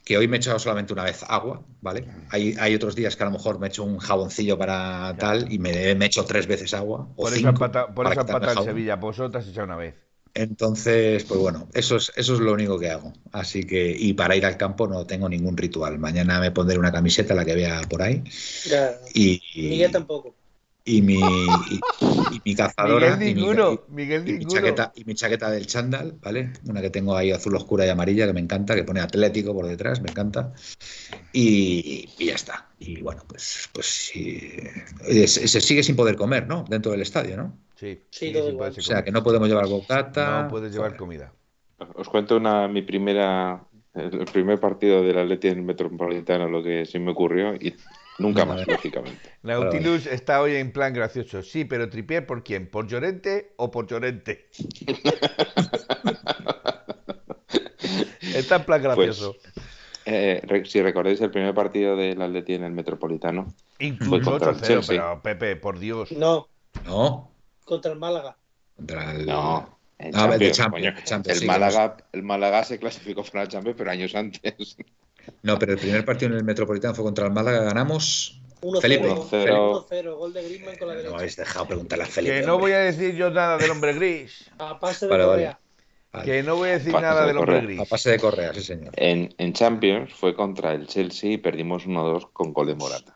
S1: Que hoy me he echado solamente una vez agua, ¿vale? Hay, hay otros días que a lo mejor me he hecho un jaboncillo para tal y me, me he hecho tres veces agua. O
S4: Por eso
S1: cinco
S4: empata, por eso empata
S1: jabón.
S4: Sevilla. Vosotras echado una vez.
S1: Entonces, pues bueno, eso es, eso es lo único que hago. Así que, y para ir al campo no tengo ningún ritual. Mañana me pondré una camiseta, la que vea por ahí, y, y,
S3: Miguel tampoco.
S1: y mi, y, y mi cazadora
S4: Miguel
S1: y mi,
S4: ninguno. Miguel
S1: y mi
S4: ninguno.
S1: chaqueta, y mi chaqueta del chándal, ¿vale? Una que tengo ahí azul oscura y amarilla, que me encanta, que pone Atlético por detrás, me encanta. Y, y ya está. Y bueno, pues, pues sí, eh, se, se sigue sin poder comer, ¿no? Dentro del estadio, ¿no?
S4: Sí,
S3: Sí,
S4: sí,
S3: todo
S4: sí,
S3: igual.
S4: puede
S1: O sea, que no podemos llevar bocata.
S4: No puedes llevar comida.
S2: Os cuento una, mi primera, el primer partido del Atleti en el Metropolitano, lo que se me ocurrió y nunca más, lógicamente.
S4: Nautilus está hoy en plan gracioso. Sí, pero Tripier, ¿por quién? ¿Por Llorente o por Llorente? está en plan gracioso.
S2: Eh, re- si recordáis el primer partido del Atleti en el Metropolitano,
S4: Incluso
S2: contra el
S4: 8-0,
S2: Chelsea.
S4: pero Pepe, por Dios.
S3: No,
S1: No,
S3: contra el Málaga.
S1: contra el.
S2: No, en
S1: Ah, el de
S2: Champions,
S1: Champions,
S2: coño.
S1: Champions,
S2: el,
S1: sí,
S2: Málaga, el Málaga se clasificó para el Champions, pero años antes.
S1: No, pero el primer partido en el Metropolitano fue contra el Málaga, ganamos.
S3: 1-0.
S1: Felipe,
S2: 1-0.
S3: 1-0, gol de Griezmann con la
S1: No
S3: derecha.
S1: habéis dejado preguntarle a Felipe.
S4: Que no voy
S1: hombre.
S4: a decir yo nada del hombre gris.
S3: A pase de
S1: Vale.
S3: Correa.
S1: Vale.
S4: Que no voy a decir
S2: Pases
S4: nada
S2: de
S4: del hombre
S2: correr.
S4: gris.
S1: A pase de Correa, sí, señor.
S2: En, en Champions fue contra el Chelsea y perdimos 1-2 con gol de Morata.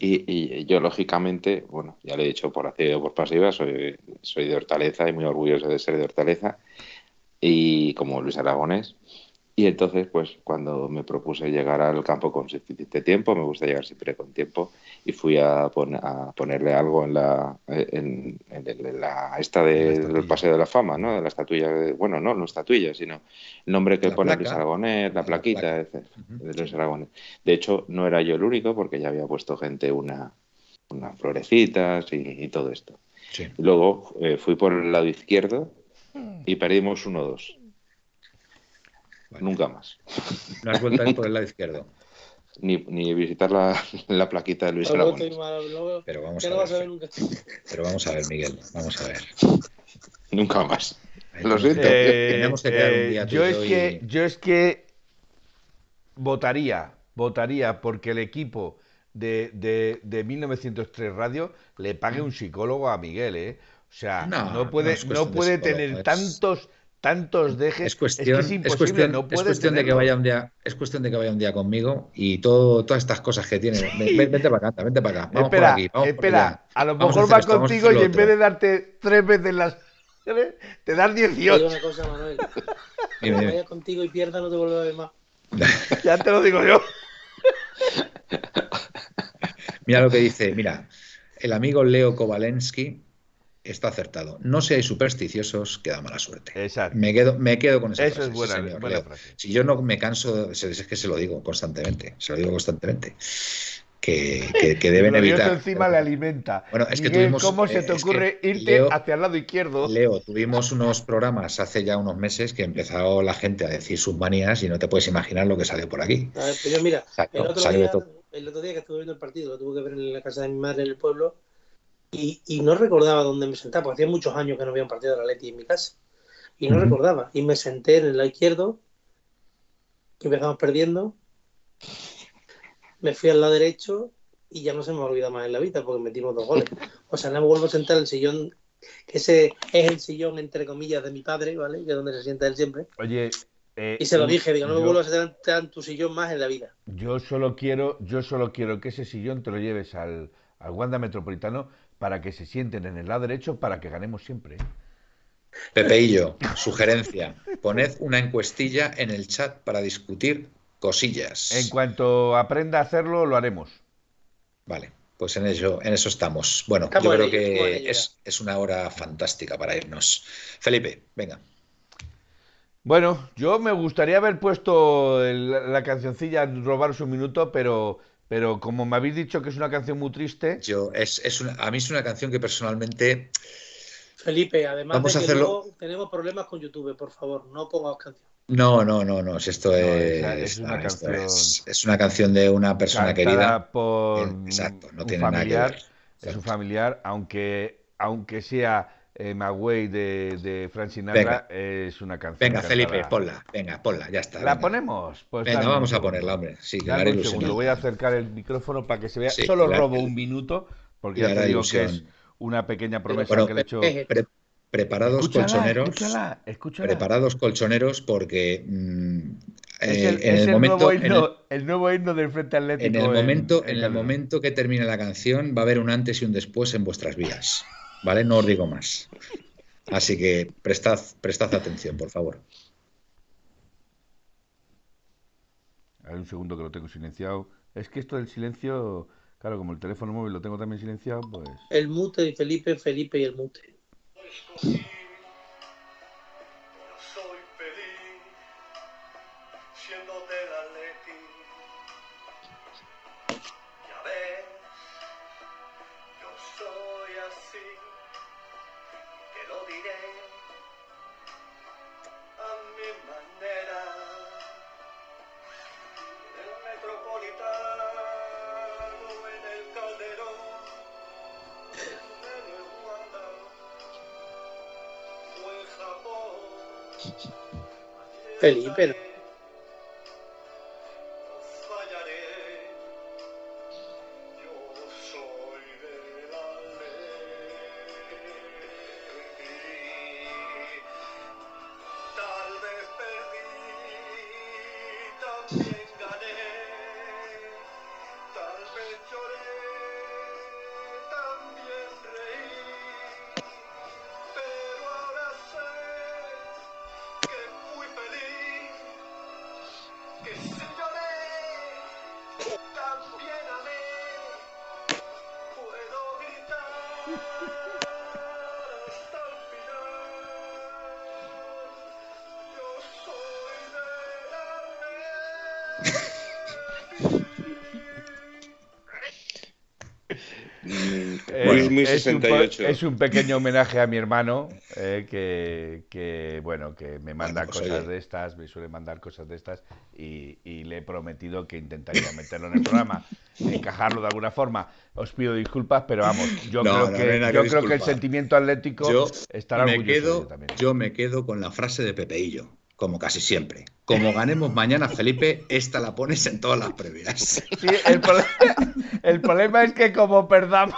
S2: Y, y yo, lógicamente, bueno, ya lo he dicho por activa y por pasiva, soy, soy de Hortaleza y muy orgulloso de ser de Hortaleza. Y como Luis Aragonés. Y entonces, pues cuando me propuse llegar al campo con suficiente tiempo, me gusta llegar siempre con tiempo, y fui a, a ponerle algo en la, en, la esta del Paseo de la Fama, ¿no? De la estatuilla, bueno, no, no estatuilla, sino el nombre que pone Luis Aragonés, la, plaquita de Luis Aragonés. De hecho, no era yo el único, porque ya había puesto gente una, unas florecitas y, todo esto. luego eh, fui por el lado izquierdo y perdimos 1-2. Nunca más.
S1: No has vuelto a ir por el lado izquierdo.
S2: Ni, ni visitar la, la, plaquita de Luis Aragonés.
S1: Pero vamos a ver. Pero vamos a ver, Miguel. Vamos a ver.
S2: Nunca más. Lo siento.
S4: Eh, Tenemos que quedar un día eh, yo es que yo es que votaría, votaría porque el equipo de, de, de 1903 Radio le pague un psicólogo a Miguel, ¿eh? O sea, no, puede, no, puede tener tantos tantos dejes.
S1: Es cuestión, es, cuestión, es cuestión de que vaya un día, es cuestión de que vaya un día conmigo y todo, todas estas cosas que tiene. Vente para acá, vente para acá. Vamos
S4: espera,
S1: por aquí, vamos
S4: espera. a lo mejor va contigo y en vez de darte tres veces las te das 18.
S3: una cosa, Manuel. Cuando vaya contigo y pierda, no te vuelvo a ver más.
S4: ya te lo digo yo.
S1: Mira lo que dice, mira, el amigo Leo Kovalensky está acertado. No seáis supersticiosos, que da mala suerte.
S4: Exacto.
S1: Me quedo, me quedo con esa
S4: Eso es buena, frase.
S1: Si yo no me canso, es que se lo digo constantemente, se lo digo constantemente. Que, que, deben evitar.
S4: encima le alimenta.
S1: Bueno, es que tuvimos.
S4: ¿Cómo se te ocurre irte hacia el lado izquierdo?
S1: Leo, tuvimos unos programas hace ya unos meses que empezó la gente a decir sus manías y no te puedes imaginar lo que salió por aquí.
S3: A ver, pero mira, el, otro día, el, otro día, que estuve viendo el partido, lo tuve que ver en la casa de mi madre en el pueblo y, no recordaba dónde me sentaba, porque hacía muchos años que no había un partido de la Leti en mi casa. Y no recordaba. Y me senté en el lado izquierdo, que empezamos perdiendo. Me fui al lado derecho y ya no se me olvida más en la vida porque metimos dos goles. O sea, no me vuelvo a sentar en el sillón, que ese es el sillón, entre comillas, de mi padre, ¿vale? Que es donde se sienta él siempre.
S4: Oye.
S3: Eh, y se lo dije, digo, no me vuelvo a sentar en tu sillón más en la vida.
S4: Yo solo quiero, yo solo quiero que ese sillón te lo lleves al, al Wanda Metropolitano para que se sienten en el lado derecho para que ganemos siempre.
S1: Pepeillo, sugerencia, poned una encuestilla en el chat para discutir cosillas.
S4: En cuanto aprenda a hacerlo, lo haremos.
S1: Vale, pues en eso, en eso estamos. Bueno, yo creo que es, es, una hora fantástica para irnos. Felipe, venga.
S4: Bueno, yo me gustaría haber puesto la cancioncilla Robaros un minuto, pero pero como me habéis dicho que es una canción muy triste.
S1: Yo, es, es una, a mí es una canción que personalmente.
S3: Felipe, además de que luego tenemos problemas con YouTube, por favor, no pongas canción.
S1: No, no, no, no. Esto es, una canción... es, una canción de una persona querida.
S4: Por
S1: Exacto, no tiene nada que ver.
S4: Es un familiar, aunque, aunque sea eh, de, de Frank Sinatra es una canción.
S1: Venga, Felipe, ponla, venga, ponla, ya está.
S4: ¿La ponemos?
S1: Pues venga, vamos a ponerla, hombre. Sí, que haré
S4: Lo voy a acercar el micrófono para que se vea. Solo robo un minuto, porque ya te digo que es una pequeña promesa que le he hecho.
S1: preparados colchoneros. Escúchala, escúchala. Preparados colchoneros porque mm,
S4: eh, en el, momento, el, nuevo himno del Frente Atlético.
S1: En el momento, en, el momento que termine la canción va a haber un antes y un después en vuestras vidas. ¿Vale? No os digo más. Así que prestad, prestad atención, por favor.
S4: Hay un segundo que lo tengo silenciado. Es que esto del silencio, claro, como el teléfono móvil lo tengo también silenciado, pues...
S3: El mute y Felipe, Felipe y el mute. Felipe.
S4: Es, un, pequeño homenaje a mi hermano, eh, que, bueno, que me manda pues cosas de estas, me suele mandar cosas de estas, y, le he prometido que intentaría meterlo en el programa, encajarlo de alguna forma. Os pido disculpas, pero vamos, yo creo, que, yo creo que el sentimiento atlético estará
S1: me quedo, también. Yo me quedo con la frase de Pepeillo como casi siempre. Como ganemos mañana, Felipe, esta la pones en todas las previas.
S4: Sí, el, problema, es que como perdamos.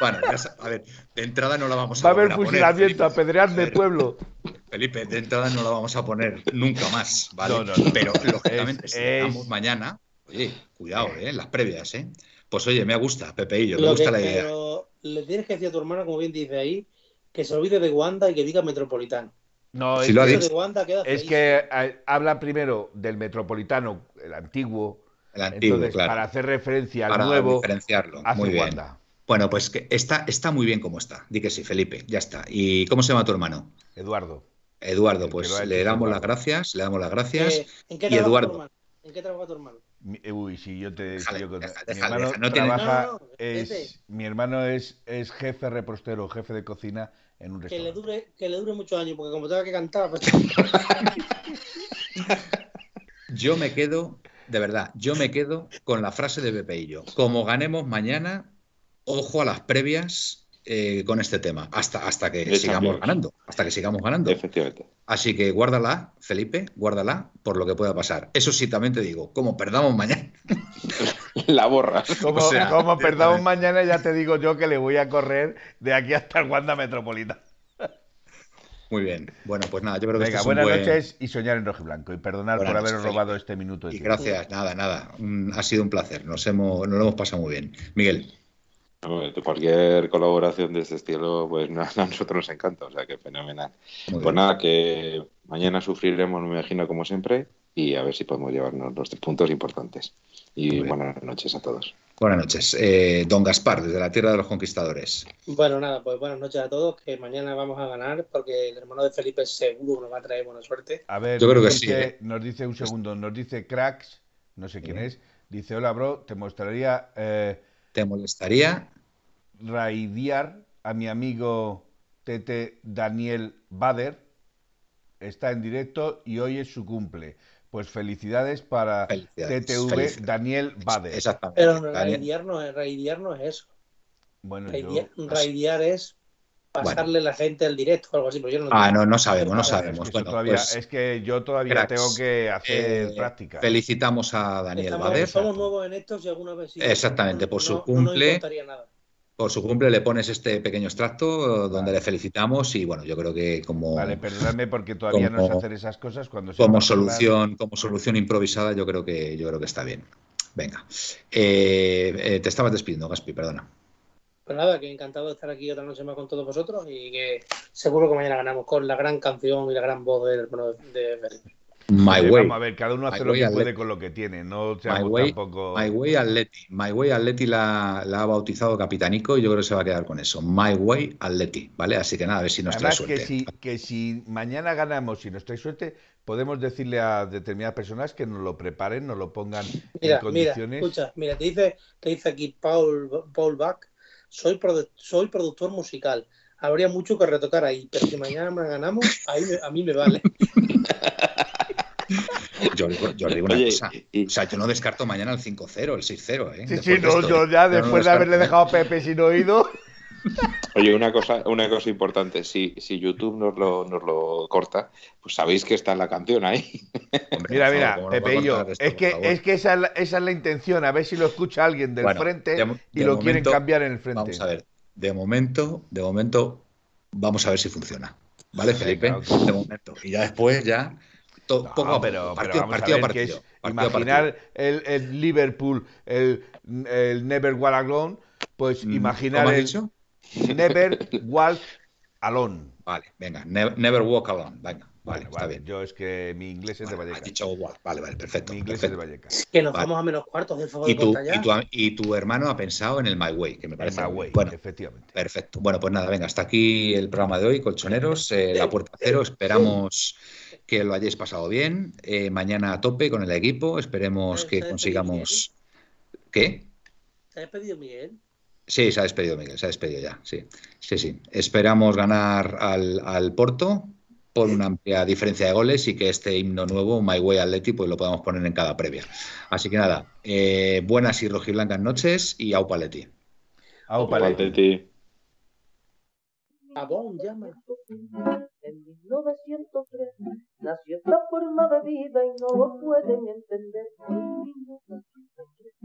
S1: Bueno, a ver, de entrada no la vamos a
S4: Va a haber fusilamiento, a apedrear de pueblo.
S1: Felipe, de entrada no la vamos a poner nunca más, ¿vale? Pero lógicamente, si ganamos mañana, oye, cuidado, ¿eh? Las previas, ¿eh? Pues oye, me gusta, Pepeillo, me gusta la idea.
S3: Pero le tienes que decir a tu hermano, como bien dice ahí, que se olvide de Wanda y que diga Metropolitano.
S4: No, es, que, es que eh, habla primero del metropolitano, el antiguo,
S1: el antiguo entonces,
S4: para hacer referencia al nuevo,
S1: diferenciarlo. muy bien. Bueno, pues que está, está muy bien como está. Di que sí, Felipe, ya está. ¿Y cómo se llama tu hermano?
S4: Eduardo.
S1: Eduardo, pues le damos las gracias, le damos las gracias. Eh, ¿en qué y Eduardo.
S3: ¿En qué trabaja tu hermano?
S4: Uy, si yo te yo, mi hermano trabaja, es, mi hermano es, es jefe repostero, jefe de cocina en un
S3: Que le dure, que le dure muchos años, porque como tenga que cantar. Pues...
S1: yo me quedo, de verdad, yo me quedo con la frase de Pepe y yo. Como ganemos mañana, ojo a las previas eh, con este tema, hasta, hasta que sigamos ganando, hasta que sigamos ganando.
S2: Efectivamente.
S1: Así que guárdala, Felipe, guárdala por lo que pueda pasar. Eso sí, también te digo, como perdamos mañana.
S2: La borras.
S4: Como, perdamos mañana, ya te digo yo que le voy a correr de aquí hasta el Wanda Metropolitana.
S1: Muy bien. Bueno, pues nada, yo creo que
S4: Venga, buenas noches y soñar en rojo y blanco. Y perdonar por haberos robado este minuto.
S1: y gracias, nada, nada. ha sido un placer. Nos, hemos, nos lo hemos pasado muy bien. Miguel.
S2: Cualquier colaboración de este estilo, pues a nosotros nos encanta, o sea que fenomenal. pues nada, que mañana sufriremos, me imagino, como siempre, y a ver si podemos llevarnos los puntos importantes. Y buenas noches a todos.
S1: Buenas noches. Eh, don Gaspar, desde la Tierra de los Conquistadores.
S3: Bueno, nada, pues buenas noches a todos, que mañana vamos a ganar, porque el hermano de Felipe seguro nos va a traer buena suerte.
S4: A ver, yo creo que sí. ¿eh? Nos dice un segundo, nos dice Cracks, no sé quién es, dice, hola, bro, te mostraría... Eh,
S1: ¿Te molestaría?
S4: Raidiar a mi amigo Tete Daniel Bader. Está en directo y hoy es su cumple. Pues felicidades para TTV Daniel Bader.
S1: Exactamente.
S3: Pero raidiar no, es, no es eso. Bueno, raidiar, es pasarle la gente al directo o algo así. Pero yo no
S1: ah, no, no sabemos, no sabemos.
S4: Pues es que yo todavía tengo que hacer eh, práctica.
S1: Felicitamos a Daniel Bader.
S3: Somos nuevos en esto, si alguna vez.
S1: Exactamente, por su cumple. Por su cumple le pones este pequeño extracto donde le felicitamos y bueno, yo creo que como
S4: Vale, perdóname porque todavía no sé hacer esas cosas cuando
S1: como solución como solución improvisada yo creo que yo creo que está bien. Venga, eh, eh, te estabas despidiendo, Gaspi, perdona.
S3: Pues nada, que encantado de estar aquí otra noche más con todos vosotros y que seguro que mañana ganamos con la gran canción y la gran voz de, de,
S1: My way.
S4: Vamos a ver, cada uno hace lo que puede con lo que tiene, no
S1: My way, tampoco... My Way Atleti. My Way Atleti la, la, ha bautizado Capitanico y yo creo que se va a quedar con eso. My Way Atleti, ¿vale? Así que nada, a ver si nos trae suerte.
S4: Que si, que si mañana ganamos y nos trae suerte, podemos decirle a determinadas personas que nos lo preparen, nos lo pongan en condiciones.
S3: Mira, escucha, mira, te dice, te dice aquí Paul, Paul Bach, soy, soy productor musical. Habría mucho que retocar ahí, pero si mañana ganamos, ahí a mí me vale.
S1: Yo, yo digo una cosa. O sea, yo no descarto mañana el 5-0, el 6-0. ¿eh?
S4: Sí, sí, no, yo ya después de haberle dejado a Pepe sin oído.
S2: Oye, una cosa, una cosa importante, si, si YouTube nos lo, nos lo corta, pues sabéis que está la canción ahí.
S4: mira, mira, Pepe y yo, es que, es que esa, es la, esa es la intención, a ver si lo escucha alguien del frente y lo quieren cambiar en el frente.
S1: Vamos a ver, de momento, de momento, vamos a ver si funciona. ¿Vale, Felipe? De momento. Y ya después, ya poco
S4: pero, partido, partido, partido, imaginar el, el, Liverpool, el, el Never Walk Alone, pues mm, imaginar el dicho? Never Walk Alone.
S1: Vale, venga, Never, Walk Alone, venga. Vale, está bien.
S4: Yo es que mi inglés es de Vallecas.
S1: dicho Vale, vale, perfecto.
S4: Mi inglés
S1: es
S4: de Vallecas.
S3: Que nos vamos a menos cuartos del favor
S1: ¿Y tu, y, tu, y tu hermano ha pensado en el My Way, que me parece.
S4: My Way, bueno, efectivamente.
S1: Perfecto. Bueno, pues nada, venga, hasta aquí el programa de hoy, Colchoneros, eh, La Puerta Cero. Esperamos que lo hayáis pasado bien. Eh, mañana a tope con el equipo. Esperemos que consigamos. ¿Qué?
S3: ¿Te has pedido Miguel?
S1: Sí, se ha despedido Miguel, se ha despedido ya, sí. Sí, sí. Esperamos ganar al, al Porto por una amplia diferencia de goles y que este himno nuevo, My Way Atleti, pues lo podamos poner en cada previa. Así que nada, eh, buenas y rojiblancas noches y au paleti.
S4: Au paleti.
S5: Abón llama. En 1903 nació esta forma de vida y no lo pueden entender.